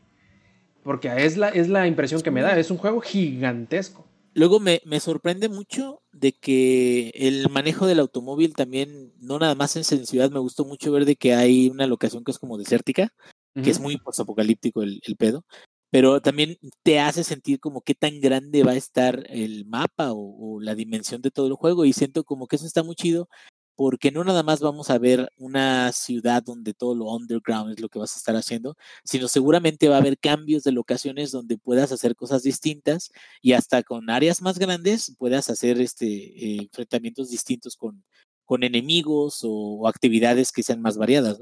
Porque es la, es la impresión que me da, es un juego gigantesco. Luego me, me, sorprende mucho de que el manejo del automóvil también, no nada más en ciudad, me gustó mucho ver de que hay una locación que es como desértica, que es muy postapocalíptico el, el pedo, pero también te hace sentir como qué tan grande va a estar el mapa o, o la dimensión de todo el juego y siento como que eso está muy chido porque no nada más vamos a ver una ciudad donde todo lo underground es lo que vas a estar haciendo, sino seguramente va a haber cambios de locaciones donde puedas hacer cosas distintas y hasta con áreas más grandes puedas hacer este eh, enfrentamientos distintos con, con enemigos o, actividades que sean más variadas.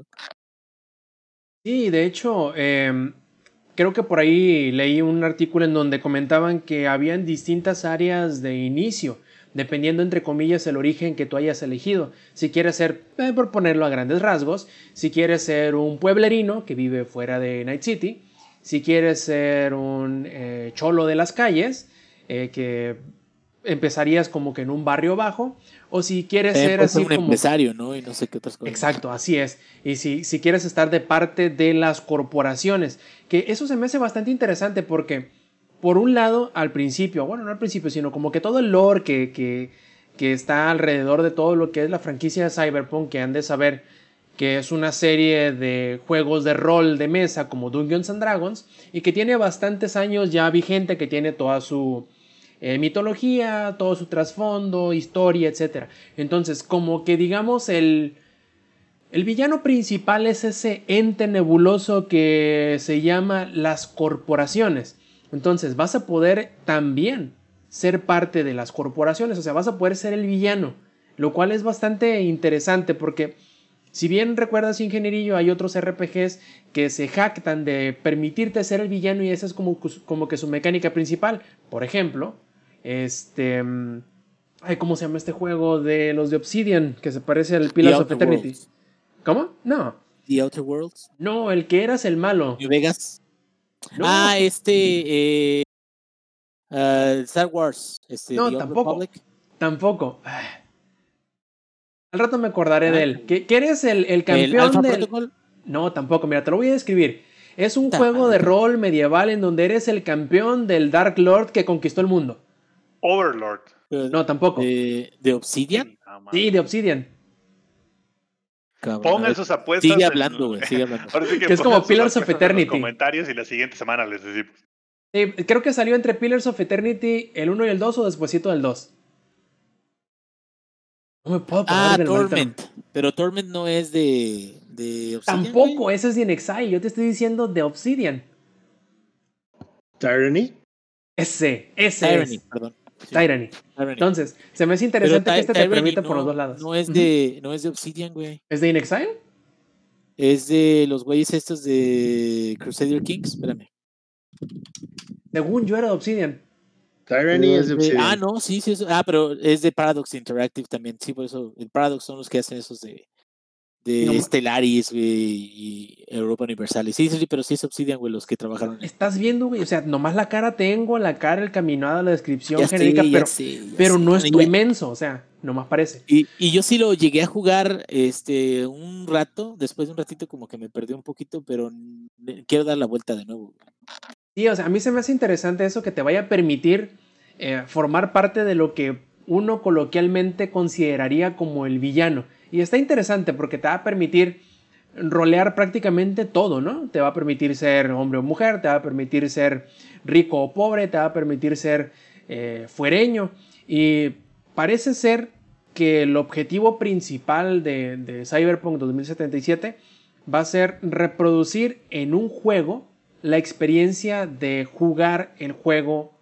Sí, de hecho, eh, creo que por ahí leí un artículo en donde comentaban que habían distintas áreas de inicio dependiendo entre comillas el origen que tú hayas elegido. Si quieres ser, eh, por ponerlo a grandes rasgos, si quieres ser un pueblerino que vive fuera de Night City, si quieres ser un eh, cholo de las calles, eh, que empezarías como que en un barrio bajo, o si quieres ser así un empresario, ¿no? Y no sé qué otras cosas. Exacto, así es. Y si, si quieres estar de parte de las corporaciones, que eso se me hace bastante interesante porque por un lado, al principio, bueno, no al principio, sino como que todo el lore que, que, que está alrededor de todo lo que es la franquicia de Cyberpunk, que han de saber que es una serie de juegos de rol de mesa como Dungeons and Dragons y que tiene bastantes años ya vigente, que tiene toda su eh, mitología, todo su trasfondo, historia, etc. Entonces, como que digamos el, el villano principal es ese ente nebuloso que se llama las corporaciones. Entonces vas a poder también ser parte de las corporaciones, o sea, vas a poder ser el villano, lo cual es bastante interesante porque si bien recuerdas ingenierillo, hay otros RPGs que se jactan de permitirte ser el villano y esa es como, como que su mecánica principal. Por ejemplo, este... ¿Cómo se llama este juego de los de Obsidian? Que se parece al Pillars of Eternity. ¿Cómo? No. The Outer Worlds. No, el que eras el malo. New Vegas. Ah, este. Eh, uh, Star Wars. Este, no, tampoco. Tampoco. Al rato me acordaré ah, de él. ¿Que, eres el, el campeón del. No, tampoco. Mira, te lo voy a describir. Es un juego de rol medieval en donde eres el campeón del Dark Lord que conquistó el mundo. Overlord. No, tampoco. ¿De, Obsidian? Sí, de Obsidian. Pongan sus apuestas. Sigue hablando, güey, sigue hablando. que, es como Pillars of Eternity. comentarios y la siguiente semana les decimos. Sí, creo que salió entre Pillars of Eternity el 1 y el 2 o despuésito del 2. No me puedo Ah, Torment. Pero Torment no es de, de Obsidian. Tampoco, ese es de In Exile. Yo te estoy diciendo de Obsidian. ¿Tyranny? Ese, ese. Tyranny, perdón. Tyranny. Entonces, se me hace interesante que este te permita por los dos lados. No es de, no es de Obsidian, güey. ¿Es de In Exile? Es de los güeyes estos de Crusader Kings. Espérame. Según yo era de Obsidian. Tyranny es de Obsidian. Ah, no, sí, sí. ah, pero es de Paradox Interactive también. Sí, por eso. El Paradox son los que hacen esos de de Stellaris, y Europa Universalis. Sí, sí, pero sí es Obsidian, güey, los que trabajaron. Estás viendo, güey, o sea, nomás la cara tengo, la cara, el caminado, la descripción genérica, pero, pero no es inmenso, o sea, nomás parece. Y, y, yo sí lo llegué a jugar este un rato, después de un ratito como que me perdí un poquito, pero quiero dar la vuelta de nuevo. Sí, o sea, a mí se me hace interesante eso que te vaya a permitir eh, formar parte de lo que uno coloquialmente consideraría como el villano y está interesante porque te va a permitir rolear prácticamente todo, ¿no? Te va a permitir ser hombre o mujer, te va a permitir ser rico o pobre, te va a permitir ser eh, fuereño. Y parece ser que el objetivo principal de, de Cyberpunk 2077 va a ser reproducir en un juego la experiencia de jugar el juego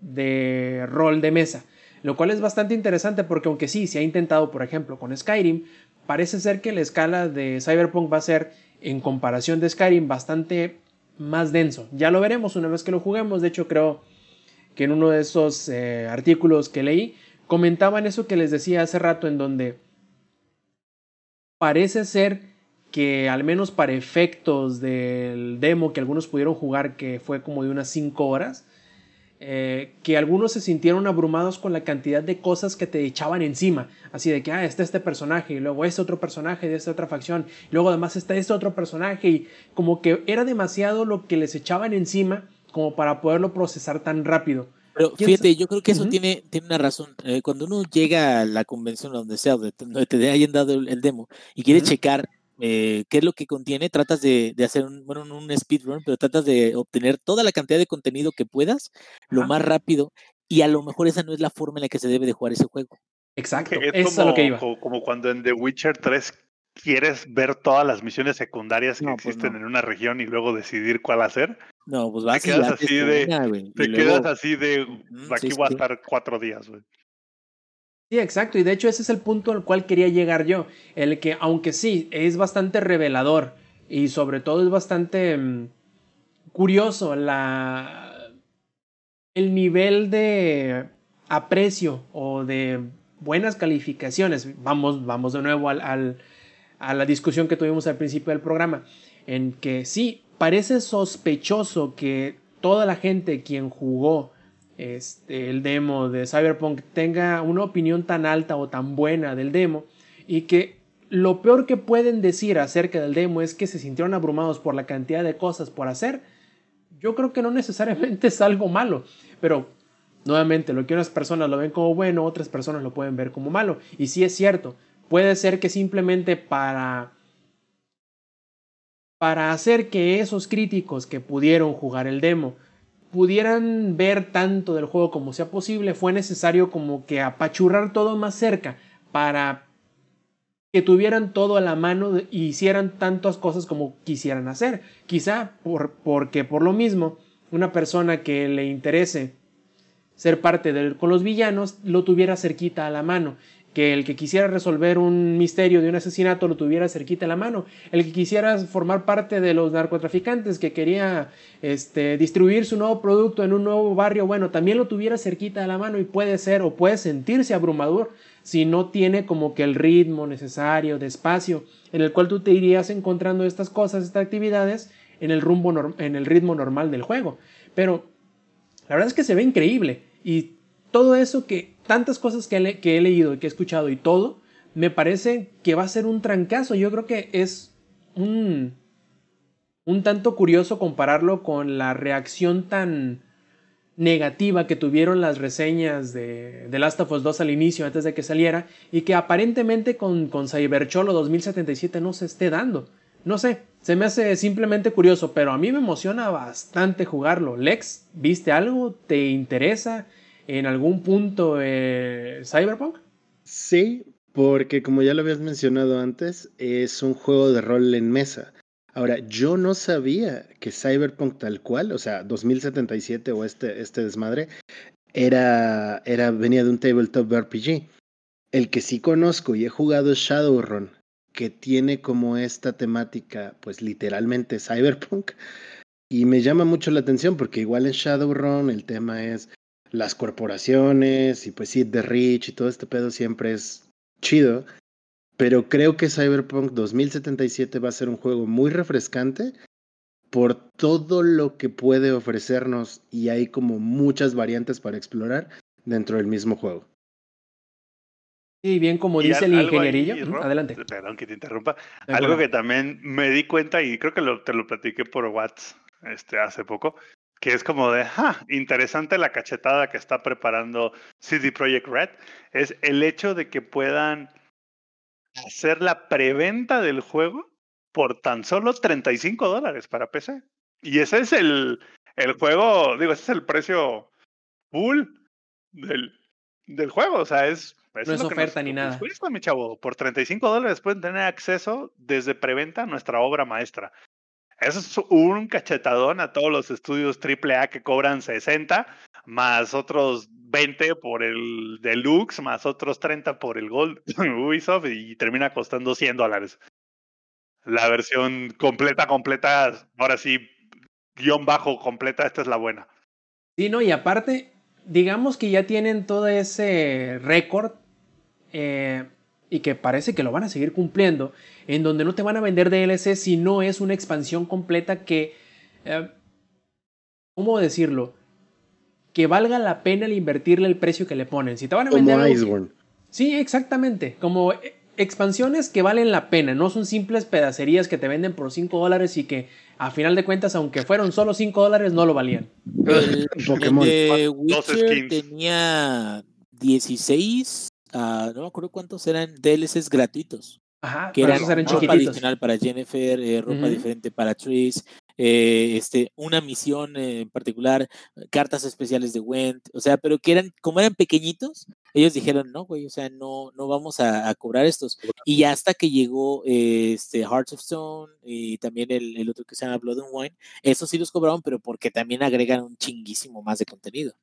de rol de mesa. Lo cual es bastante interesante porque aunque sí, se ha intentado, por ejemplo, con Skyrim, parece ser que la escala de Cyberpunk va a ser, en comparación de Skyrim, bastante más denso. Ya lo veremos una vez que lo juguemos. De hecho, creo que en uno de esos eh, artículos que leí, comentaban eso que les decía hace rato, en donde parece ser que al menos para efectos del demo que algunos pudieron jugar, que fue como de unas 5 horas, eh, que algunos se sintieron abrumados con la cantidad de cosas que te echaban encima. Así de que, ah, está este personaje, y luego este otro personaje de esta otra facción, y luego además está este otro personaje, y como que era demasiado lo que les echaban encima como para poderlo procesar tan rápido. Pero fíjate, yo creo que eso tiene, tiene una razón. Eh, cuando uno llega a la convención donde sea, donde te hayan dado el, demo y quiere checar eh, qué es lo que contiene, tratas de, de hacer un, bueno, no un speedrun, pero tratas de obtener toda la cantidad de contenido que puedas lo Ajá. más rápido y a lo mejor esa no es la forma en la que se debe de jugar ese juego. Exacto, Es eso es como, lo que iba. co- como cuando en The Witcher 3 quieres ver todas las misiones secundarias que No, pues existen no. en una región y luego decidir cuál hacer. No, pues vas y quedas así de- Te quedas así de, aquí voy a estar cuatro días, güey. Sí, exacto. Y de hecho ese es el punto al cual quería llegar yo. El que, aunque sí, es bastante revelador y sobre todo es bastante mm, curioso la, el nivel de aprecio o de buenas calificaciones. Vamos, vamos de nuevo al, a la discusión que tuvimos al principio del programa. En que sí, parece sospechoso que toda la gente quien jugó este, el demo de Cyberpunk tenga una opinión tan alta o tan buena del demo y que lo peor que pueden decir acerca del demo es que se sintieron abrumados por la cantidad de cosas por hacer, yo creo que no necesariamente es algo malo, pero nuevamente lo que unas personas lo ven como bueno, otras personas lo pueden ver como malo. Y sí es cierto, puede ser que simplemente para para hacer que esos críticos que pudieron jugar el demo pudieran ver tanto del juego como sea posible, fue necesario como que apachurrar todo más cerca para que tuvieran todo a la mano e hicieran tantas cosas como quisieran hacer. Quizá por, porque por lo mismo, una persona que le interese ser parte de, con los villanos lo tuviera cerquita a la mano. Que el que quisiera resolver un misterio de un asesinato lo tuviera cerquita a la mano. El que quisiera formar parte de los narcotraficantes, que quería este, distribuir su nuevo producto en un nuevo barrio, bueno, también lo tuviera cerquita a la mano y puede ser o puede sentirse abrumador si no tiene como que el ritmo necesario, despacio, en el cual tú te irías encontrando estas cosas, estas actividades en el, rumbo en el ritmo normal del juego. Pero la verdad es que se ve increíble y todo eso que, tantas cosas que, he leído y que he escuchado y todo, me parece que va a ser un trancazo. Yo creo que es un, un tanto curioso compararlo con la reacción tan negativa que tuvieron las reseñas de, de Last of Us 2 al inicio, antes de que saliera, y que aparentemente con, con Cybercholo 2077 no se esté dando. No sé, se me hace simplemente curioso, pero a mí me emociona bastante jugarlo. Lex, ¿viste algo? ¿Te interesa en algún punto eh, Cyberpunk? Sí, porque como ya lo habías mencionado antes, es un juego de rol en mesa. Ahora, yo no sabía que Cyberpunk tal cual, o sea, 2077 o este, este desmadre, era, era, venía de un tabletop RPG. El que sí conozco y he jugado es Shadowrun, que tiene como esta temática, pues literalmente Cyberpunk. Y me llama mucho la atención porque igual en Shadowrun el tema es las corporaciones y pues sí, The Rich y todo este pedo siempre es chido. Pero creo que Cyberpunk 2077 va a ser un juego muy refrescante por todo lo que puede ofrecernos y hay como muchas variantes para explorar dentro del mismo juego. Sí, bien como Y dice al- el ahí, ingenierillo. Rob, Adelante. Perdón que te interrumpa. Algo que también me di cuenta y creo que lo- te lo platiqué por WhatsApp este, hace poco, que es como de, ah, interesante la cachetada que está preparando CD Projekt Red, es el hecho de que puedan hacer la preventa del juego por tan solo 35 dólares para PC. Y ese es el, el juego, digo, ese es el precio full del, del juego, o sea, es... No es oferta nos- ni nada. cuesta, mi chavo. Por 35 dólares pueden tener acceso desde preventa a nuestra obra maestra. Eso es un cachetadón a todos los estudios AAA que cobran 60, más otros 20 por el Deluxe, más otros 30 por el Gold Ubisoft y termina costando 100 dólares. La versión completa, completa, ahora sí, guion bajo completa, esta es la buena. Sí, no, y aparte, digamos que ya tienen todo ese récord eh, y que parece que lo van a seguir cumpliendo, en donde no te van a vender DLC si no es una expansión completa que, eh, ¿cómo decirlo? Que valga la pena el invertirle el precio que le ponen. Si te van a vender Como Iceborne. Sí, exactamente. Como eh, expansiones que valen la pena, no son simples pedacerías que te venden por 5 dólares y que a final de cuentas, aunque fueron solo 5 dólares, no lo valían. El, el Pokémon. de Witcher tenía 16, ah, no me acuerdo cuántos eran DLCs gratuitos. Ajá, que pero era esos eran ropa adicional para Jennifer, eh, ropa diferente para Tris, eh, este, una misión en particular, cartas especiales de Went, o sea, pero que eran, como eran pequeñitos, ellos dijeron, no, güey, o sea, no, no vamos a, a cobrar estos. Y hasta que llegó eh, este Hearts of Stone y también el, el otro que se llama Blood and Wine, esos sí los cobraron, pero porque también agregan un chinguísimo más de contenido.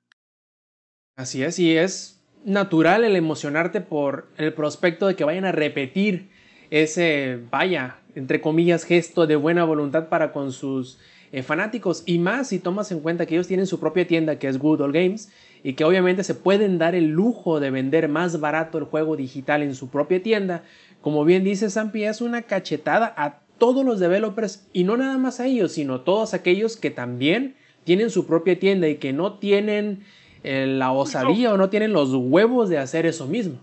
Así es, y es natural el emocionarte por el prospecto de que vayan a repetir ese, vaya, entre comillas, gesto de buena voluntad para con sus eh, fanáticos. Y más si tomas en cuenta que ellos tienen su propia tienda que es Good Games y que obviamente se pueden dar el lujo de vender más barato el juego digital en su propia tienda. Como bien dice Zampi, es una cachetada a todos los developers y no nada más a ellos, sino todos aquellos que también tienen su propia tienda y que no tienen eh, la osadía o no tienen los huevos de hacer eso mismo.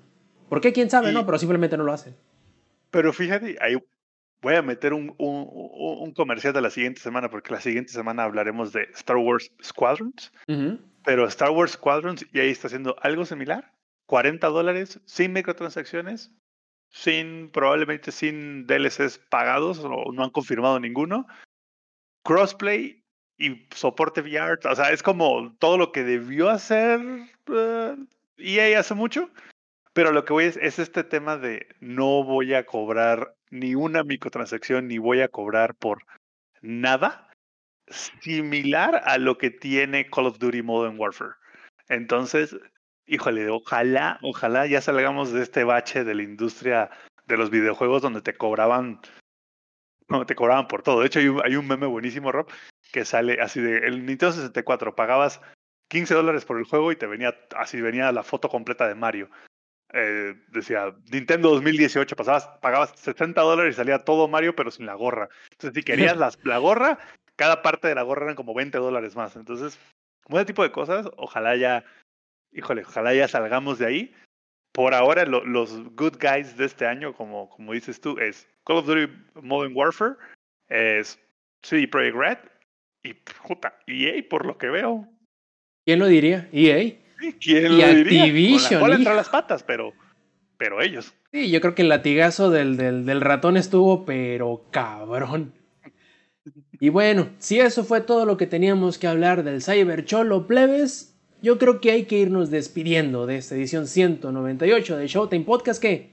¿Por qué? ¿Quién sabe? Y- No, pero simplemente no lo hacen. Pero fíjate, ahí voy a meter un, un- un- comercial de la siguiente semana, porque la siguiente semana hablaremos de Star Wars Squadrons. Pero Star Wars Squadrons y ahí está haciendo algo similar. 40 dólares sin microtransacciones, sin probablemente sin DLCs pagados o no han confirmado ninguno. Crossplay y soporte VR. O sea, es como todo lo que debió hacer eh, EA hace mucho. Pero lo que voy es, es este tema de no voy a cobrar ni una microtransacción ni voy a cobrar por nada similar a lo que tiene Call of Duty Modern Warfare. Entonces, híjole, ojalá, ojalá ya salgamos de este bache de la industria de los videojuegos donde te cobraban, no, te cobraban por todo. De hecho, hay un, hay un meme buenísimo, Rob, que sale así de el Nintendo 64, pagabas 15 dólares por el juego y te venía, así venía la foto completa de Mario. Eh, decía Nintendo 2018, pasabas, pagabas 60 dólares y salía todo Mario, pero sin la gorra. Entonces, si querías las, la gorra, cada parte de la gorra eran como 20 dólares más. Entonces, como ese tipo de cosas, ojalá ya, híjole, ojalá ya salgamos de ahí. Por ahora, lo- los good guys de este año, como, como dices tú, es Call of Duty Modern Warfare, es CD Projekt Red y puta, EA por lo que veo. ¿Quién lo diría? EA. ¿Quién Y lo diría? Activision, Con la las patas, pero, pero ellos. Sí, yo creo que el latigazo del, del, del ratón estuvo, pero cabrón. Y bueno, si eso fue todo lo que teníamos que hablar del Cyber Cholo Plebes, yo creo que hay que irnos despidiendo de esta edición 198 de Showtime Podcast que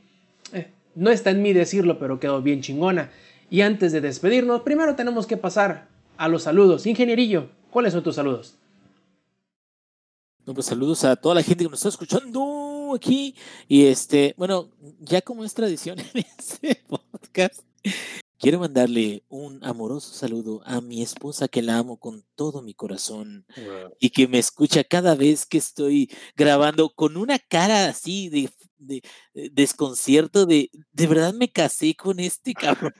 eh, no está en mí decirlo, pero quedó bien chingona. Y antes de despedirnos, primero tenemos que pasar a los saludos. Ingenierillo, ¿cuáles son tus saludos? No, pues saludos a toda la gente que nos está escuchando aquí. Y este, bueno, ya como es tradición en este podcast, quiero mandarle un amoroso saludo a mi esposa que la amo con todo mi corazón y que me escucha cada vez que estoy grabando con una cara así de, de- de desconcierto de de verdad me casé con este cabrón.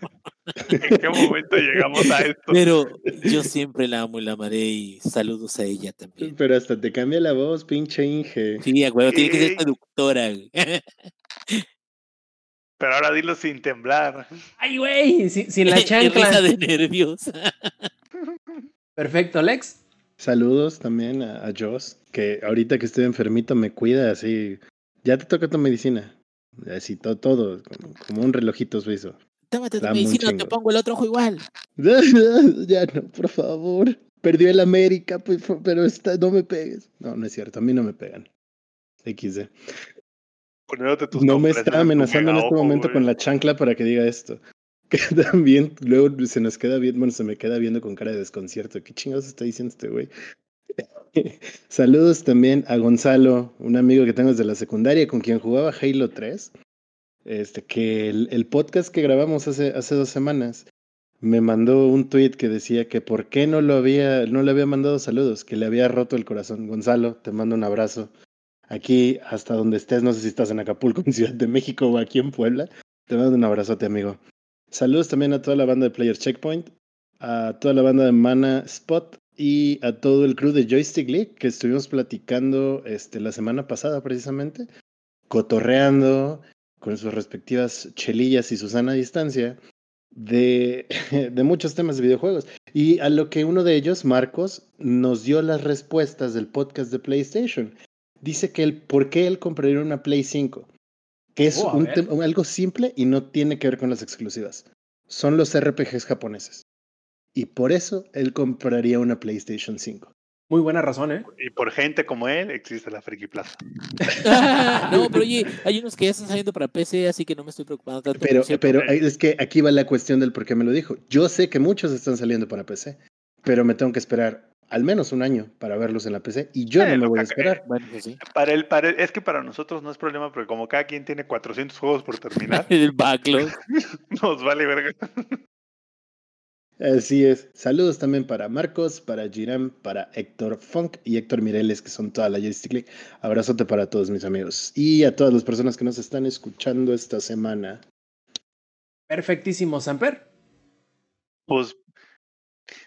¿En qué momento llegamos a esto? Pero yo siempre la amo y la amaré y saludos a ella también. Pero hasta te cambia la voz, pinche Inge. Sí, huevo, tiene que ser Sí. traductora. Pero ahora dilo sin temblar. ¡Ay, güey! Sin, sin la chancla. de nervios. Perfecto, Lex. Saludos también a, a Joss, que ahorita que estoy enfermito me cuida así. Ya te toca tu medicina. Así todo, todo como, como un relojito suizo. Tómate tu medicina, te pongo el otro ojo igual. ya no, por favor. Perdió el América, pues, pero está, no me pegues. No, no es cierto, a mí no me pegan. XD. Poniéndote tus No me está amenazando en este ojo, momento güey. con la chancla para que diga esto. Que también luego se nos queda viendo, bueno, se me queda viendo con cara de desconcierto. ¿Qué chingados está diciendo este güey? Saludos también a Gonzalo, un amigo que tengo desde la secundaria con quien jugaba Halo 3. Este, que el, el podcast que grabamos hace, hace dos semanas me mandó un tweet que decía que por qué no lo había, no le había mandado saludos, que le había roto el corazón. Gonzalo, te mando un abrazo. Aquí, hasta donde estés, no sé si estás en Acapulco, en Ciudad de México o aquí en Puebla. Te mando un abrazote, amigo. Saludos también a toda la banda de Players Checkpoint, a toda la banda de Mana Spot y a todo el crew de Joystick League que estuvimos platicando este, la semana pasada precisamente, cotorreando con sus respectivas chelillas y su sana distancia de, de muchos temas de videojuegos. Y a lo que uno de ellos, Marcos, nos dio las respuestas del podcast de PlayStation. Dice que el por qué él compraría una Play 5. Que es Oh, un algo simple y no tiene que ver con las exclusivas. Son los RPGs japoneses. Y por eso él compraría una PlayStation 5. Muy buena razón, ¿eh? Y por gente como él existe la Friki Plaza. no, pero oye, hay unos que ya están saliendo para PC, así que no me estoy preocupando tanto. Pero, pero es que aquí va la cuestión del por qué me lo dijo. Yo sé que muchos están saliendo para PC, pero me tengo que esperar al menos un año para verlos en la PC y yo Eh, no me voy a que- esperar. Bueno, pues sí. Para el, para el- es que para nosotros no es problema, porque como cada quien tiene 400 juegos por terminar, El backlog. nos vale verga. Así es. Saludos también para Marcos, para Giram, para Héctor Funk y Héctor Mireles, que son toda la Joystick League. Abrazote para todos mis amigos y a todas las personas que nos están escuchando esta semana. Perfectísimo, Samper. Pues,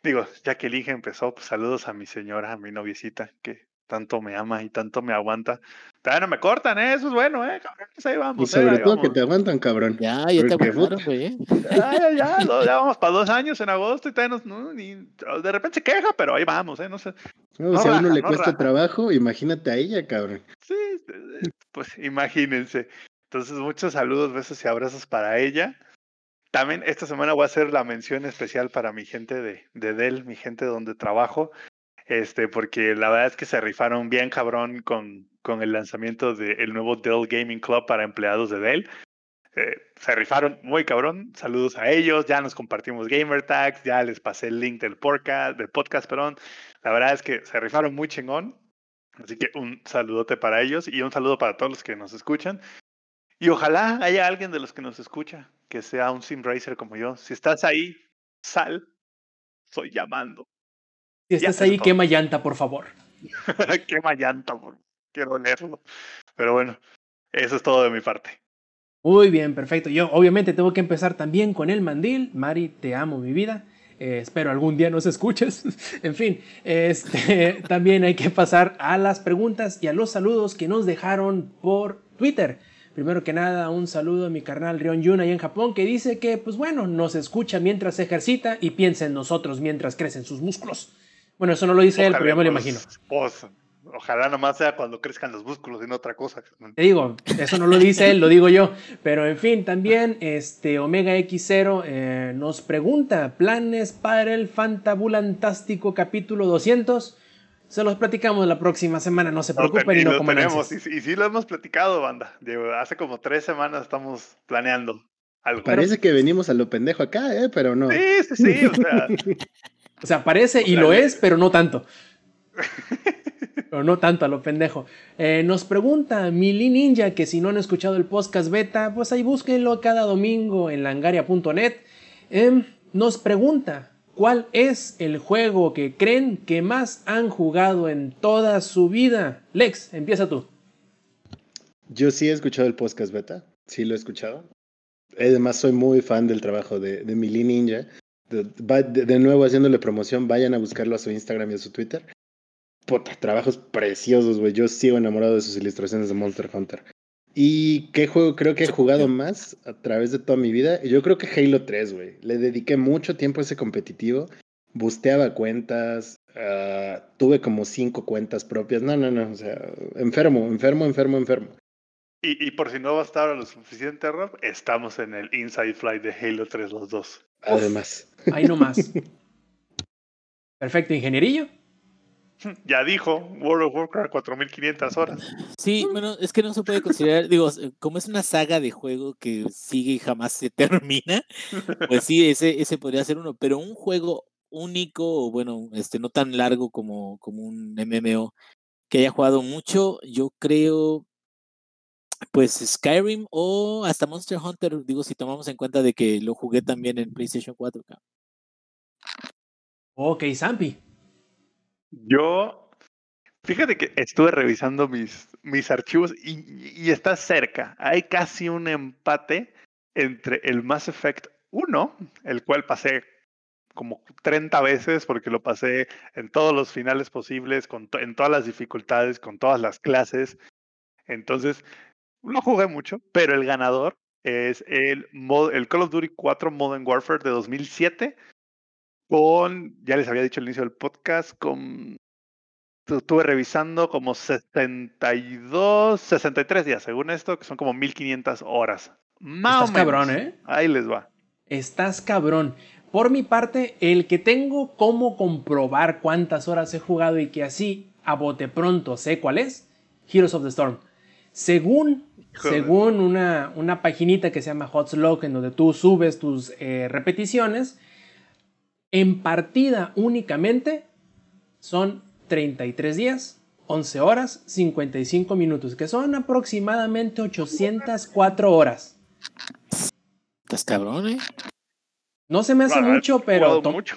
digo, ya que el Inge empezó, pues saludos a mi señora, a mi noviecita, que tanto me ama y tanto me aguanta. Todavía no me cortan, ¿eh? Eso es bueno, ¿eh? Cabrones, ahí Y vamos, eh, sobre ahí todo que te aguantan, cabrón. Ya, ya te aguantaron, güey. ¿eh? Ya, ya, ya, lo- ya vamos para dos años en agosto y todavía nos- no, ni- de repente se queja, pero ahí vamos, ¿eh? No sé. No, a uno le no cuesta raja. trabajo, imagínate a ella, cabrón. Sí, eh, pues imagínense. Entonces, muchos saludos, besos y abrazos para ella. También esta semana voy a hacer la mención especial para mi gente de, de Dell, mi gente donde trabajo, este, porque la verdad es que se rifaron bien cabrón con, con el lanzamiento del nuevo Dell Gaming Club para empleados de Dell. Eh, se rifaron muy cabrón. Saludos a ellos. Ya nos compartimos gamer tags. Ya les pasé el link del podcast, del podcast, perdón. La verdad es que se rifaron muy chingón. Así que un saludote para ellos y un saludo para todos los que nos escuchan. Y ojalá haya alguien de los que nos escucha que sea un sim racer como yo. Si estás ahí, sal. Estoy llamando. Si estás ahí, quema llanta, por favor. Quema llanta, por- quiero leerlo. Pero bueno, eso es todo de mi parte. Muy bien, perfecto. Yo obviamente tengo que empezar también con el mandil. Mari, te amo, mi vida. Eh, espero algún día nos escuches. en fin, este, también hay que pasar a las preguntas y a los saludos que nos dejaron por Twitter. Primero que nada, un saludo a mi carnal Rion Yun ahí en Japón que dice que, pues bueno, nos escucha mientras se ejercita y piensa en nosotros mientras crecen sus músculos. Bueno, eso no lo dice él, pero ya me lo imagino. pues, ojalá nomás sea cuando crezcan los músculos y no otra cosa. Te digo, eso no lo dice él, lo digo yo. Pero en fin, también este Omega X0 eh, nos pregunta planes para el fantabulantástico capítulo 200. Se los platicamos la próxima semana, no se No, preocupen y no coman tenemos, ansias. y, y sí lo hemos platicado, banda. Digo, hace como tres semanas estamos planeando algo. Parece que venimos a lo pendejo acá, ¿eh? Pero no. Sí, sí, sí, o sea, O sea, parece y lo es, pero no tanto. Pero no tanto a lo pendejo. Eh, nos pregunta Mili Ninja que si no han escuchado el podcast beta, pues ahí búsquenlo cada domingo en langaria.net. Em, nos pregunta cuál es el juego que creen que más han jugado en toda su vida. Lex, empieza tú. Yo sí he escuchado el podcast beta, sí lo he escuchado. Además, soy muy fan del trabajo de, de Mili Ninja. De, de- de nuevo, haciéndole promoción, vayan a buscarlo a su Instagram y a su Twitter. Puta, trabajos preciosos, güey. Yo sigo enamorado de sus ilustraciones de Monster Hunter. ¿Y qué juego creo que he jugado más a través de toda mi vida? Yo creo que Halo 3, güey. Le dediqué mucho tiempo a ese competitivo. Busteaba cuentas. ah, tuve como cinco cuentas propias. No, no, no. O sea, enfermo, enfermo, enfermo, enfermo. y, y por si no va a estar lo suficiente, Rob, estamos en el Inside Flight de Halo 3 los dos. Además. Ahí nomás. Perfecto, ingenierillo. Ya dijo, World of Warcraft 4500 horas. Sí, bueno, es que no se puede considerar, digo, eh, como es una saga de juego que sigue y jamás se termina, pues sí, ese, ese podría ser uno, pero un juego único, o bueno, este, no tan largo como, como un MMO que haya jugado mucho, yo creo, pues Skyrim o hasta Monster Hunter, digo, si tomamos en cuenta de que lo jugué también en PlayStation 4. cabrón. Ok, Zampi. Yo, fíjate que estuve revisando mis, mis archivos y, está cerca. Hay casi un empate entre el Mass Effect 1, el cual pasé como 30 veces porque lo pasé en todos los finales posibles, con en todas las dificultades, con todas las clases. Entonces, no jugué mucho, pero el ganador es el, mod- el Call of Duty 4 Modern Warfare de 2007 con, ya les había dicho al inicio del podcast, con estuve revisando como 72, 63 días, según esto, que son como 1500 horas. Más Estás o menos. cabrón, ¿eh? Ahí les va. Estás cabrón. Por mi parte, el que tengo cómo comprobar cuántas horas he jugado y que así a bote pronto sé cuál es, Heroes of the Storm. Según, Joder. según una, una paginita que se llama Hotslog, en donde tú subes tus eh, repeticiones, en partida únicamente son 33 días, 11 horas, 55 minutos, que son aproximadamente 804 horas. Estás cabrón, ¿eh? No se me hace mucho, pero mucho.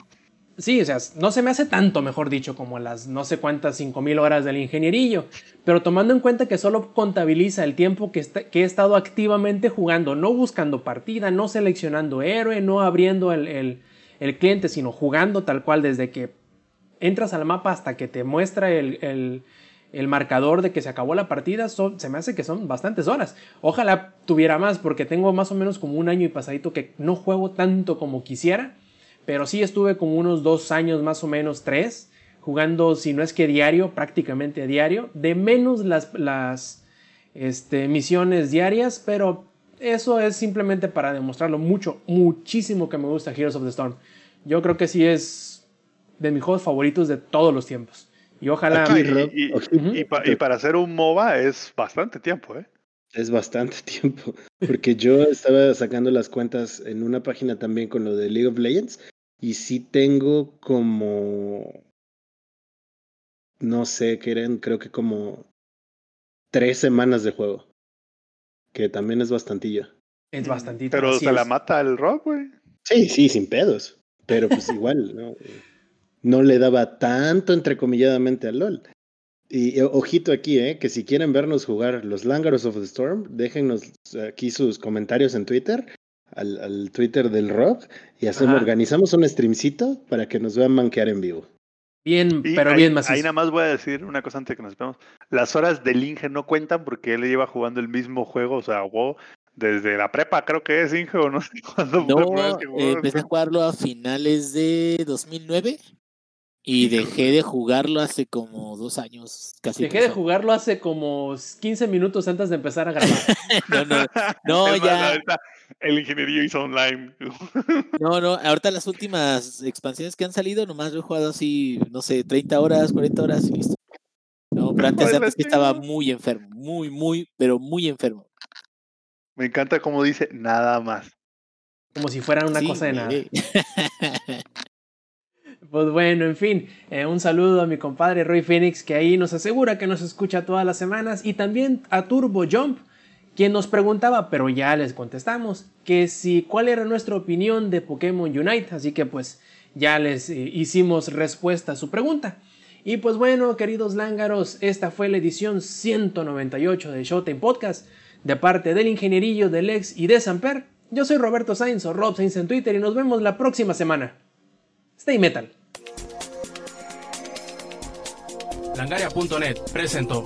Sí, o sea, no se me hace tanto, mejor dicho, como las no sé cuántas 5000 horas del ingenierillo. Pero tomando en cuenta que solo contabiliza el tiempo que, está- que he estado activamente jugando, no buscando partida, no seleccionando héroe, no abriendo el, el- el cliente, sino jugando tal cual desde que entras al mapa hasta que te muestra el, el- marcador de que se acabó la partida, se me hace que son bastantes horas. Ojalá tuviera más, porque tengo más o menos como un año y pasadito que no juego tanto como quisiera. Pero sí estuve como unos dos años más o menos, tres, jugando, si no es que diario, prácticamente diario, de menos las, las este, misiones diarias, pero eso es simplemente para demostrarlo mucho, muchísimo que me gusta Heroes of the Storm. Yo creo que sí es de mis juegos favoritos de todos los tiempos. Y ojalá... Aquí, Y- Rob, y- ojito, Y, pa- y para hacer un MOBA es bastante tiempo, ¿eh? Es bastante tiempo, porque yo estaba sacando las cuentas en una página también con lo de League of Legends y sí tengo como, no sé, que eran creo que como tres semanas de juego, que también es bastantillo. Es bastantito. Pero se la mata el rock, güey. Sí, sí, sin pedos, pero pues igual, ¿no? No le daba tanto entrecomilladamente al LOL. Y eh, ojito aquí, ¿eh? que si quieren vernos jugar los Lángaros of the Storm, déjennos aquí sus comentarios en Twitter, al, al Twitter del Rock, y hacemos, Ajá. organizamos un streamcito para que nos vean manquear en vivo. Bien, Y pero ahí, bien macizo. ahí nada más voy a decir una cosa antes de que nos vemos. Las horas del Inge no cuentan porque él lleva jugando el mismo juego, o sea, WoW, desde la prepa, creo que es Inge, o no sé cuándo No, que eh, jugó. empecé a jugarlo a finales de 2009 y dejé de jugarlo hace como dos años, casi. Dejé de jugarlo hace como 15 minutos antes de empezar a grabar. No, no, no, más, ya. ahorita el ingeniería hizo online. No, no, ahorita las últimas expansiones que han salido, nomás lo he jugado así, no sé, 30 horas, 40 horas y listo. No, pero antes, Ay, antes que estaba muy enfermo, muy, muy, pero muy enfermo. Me encanta cómo dice nada más. Como si fuera una Sí, cosa de nada. Pues bueno, en fin, eh, un saludo a mi compadre Roy Phoenix que ahí nos asegura que nos escucha todas las semanas y también a Turbo Jump quien nos preguntaba, pero ya les contestamos, que si cuál era nuestra opinión de Pokémon Unite, así que pues ya les eh, hicimos respuesta a su pregunta. Y pues bueno, queridos lángaros, esta fue la edición 198 de Showtime Podcast, de parte del ingenierillo de Lex y de Samper. Yo soy Roberto Sainz o Rob Sainz en Twitter y nos vemos la próxima semana. Stay Metal. Langaria.net presentó.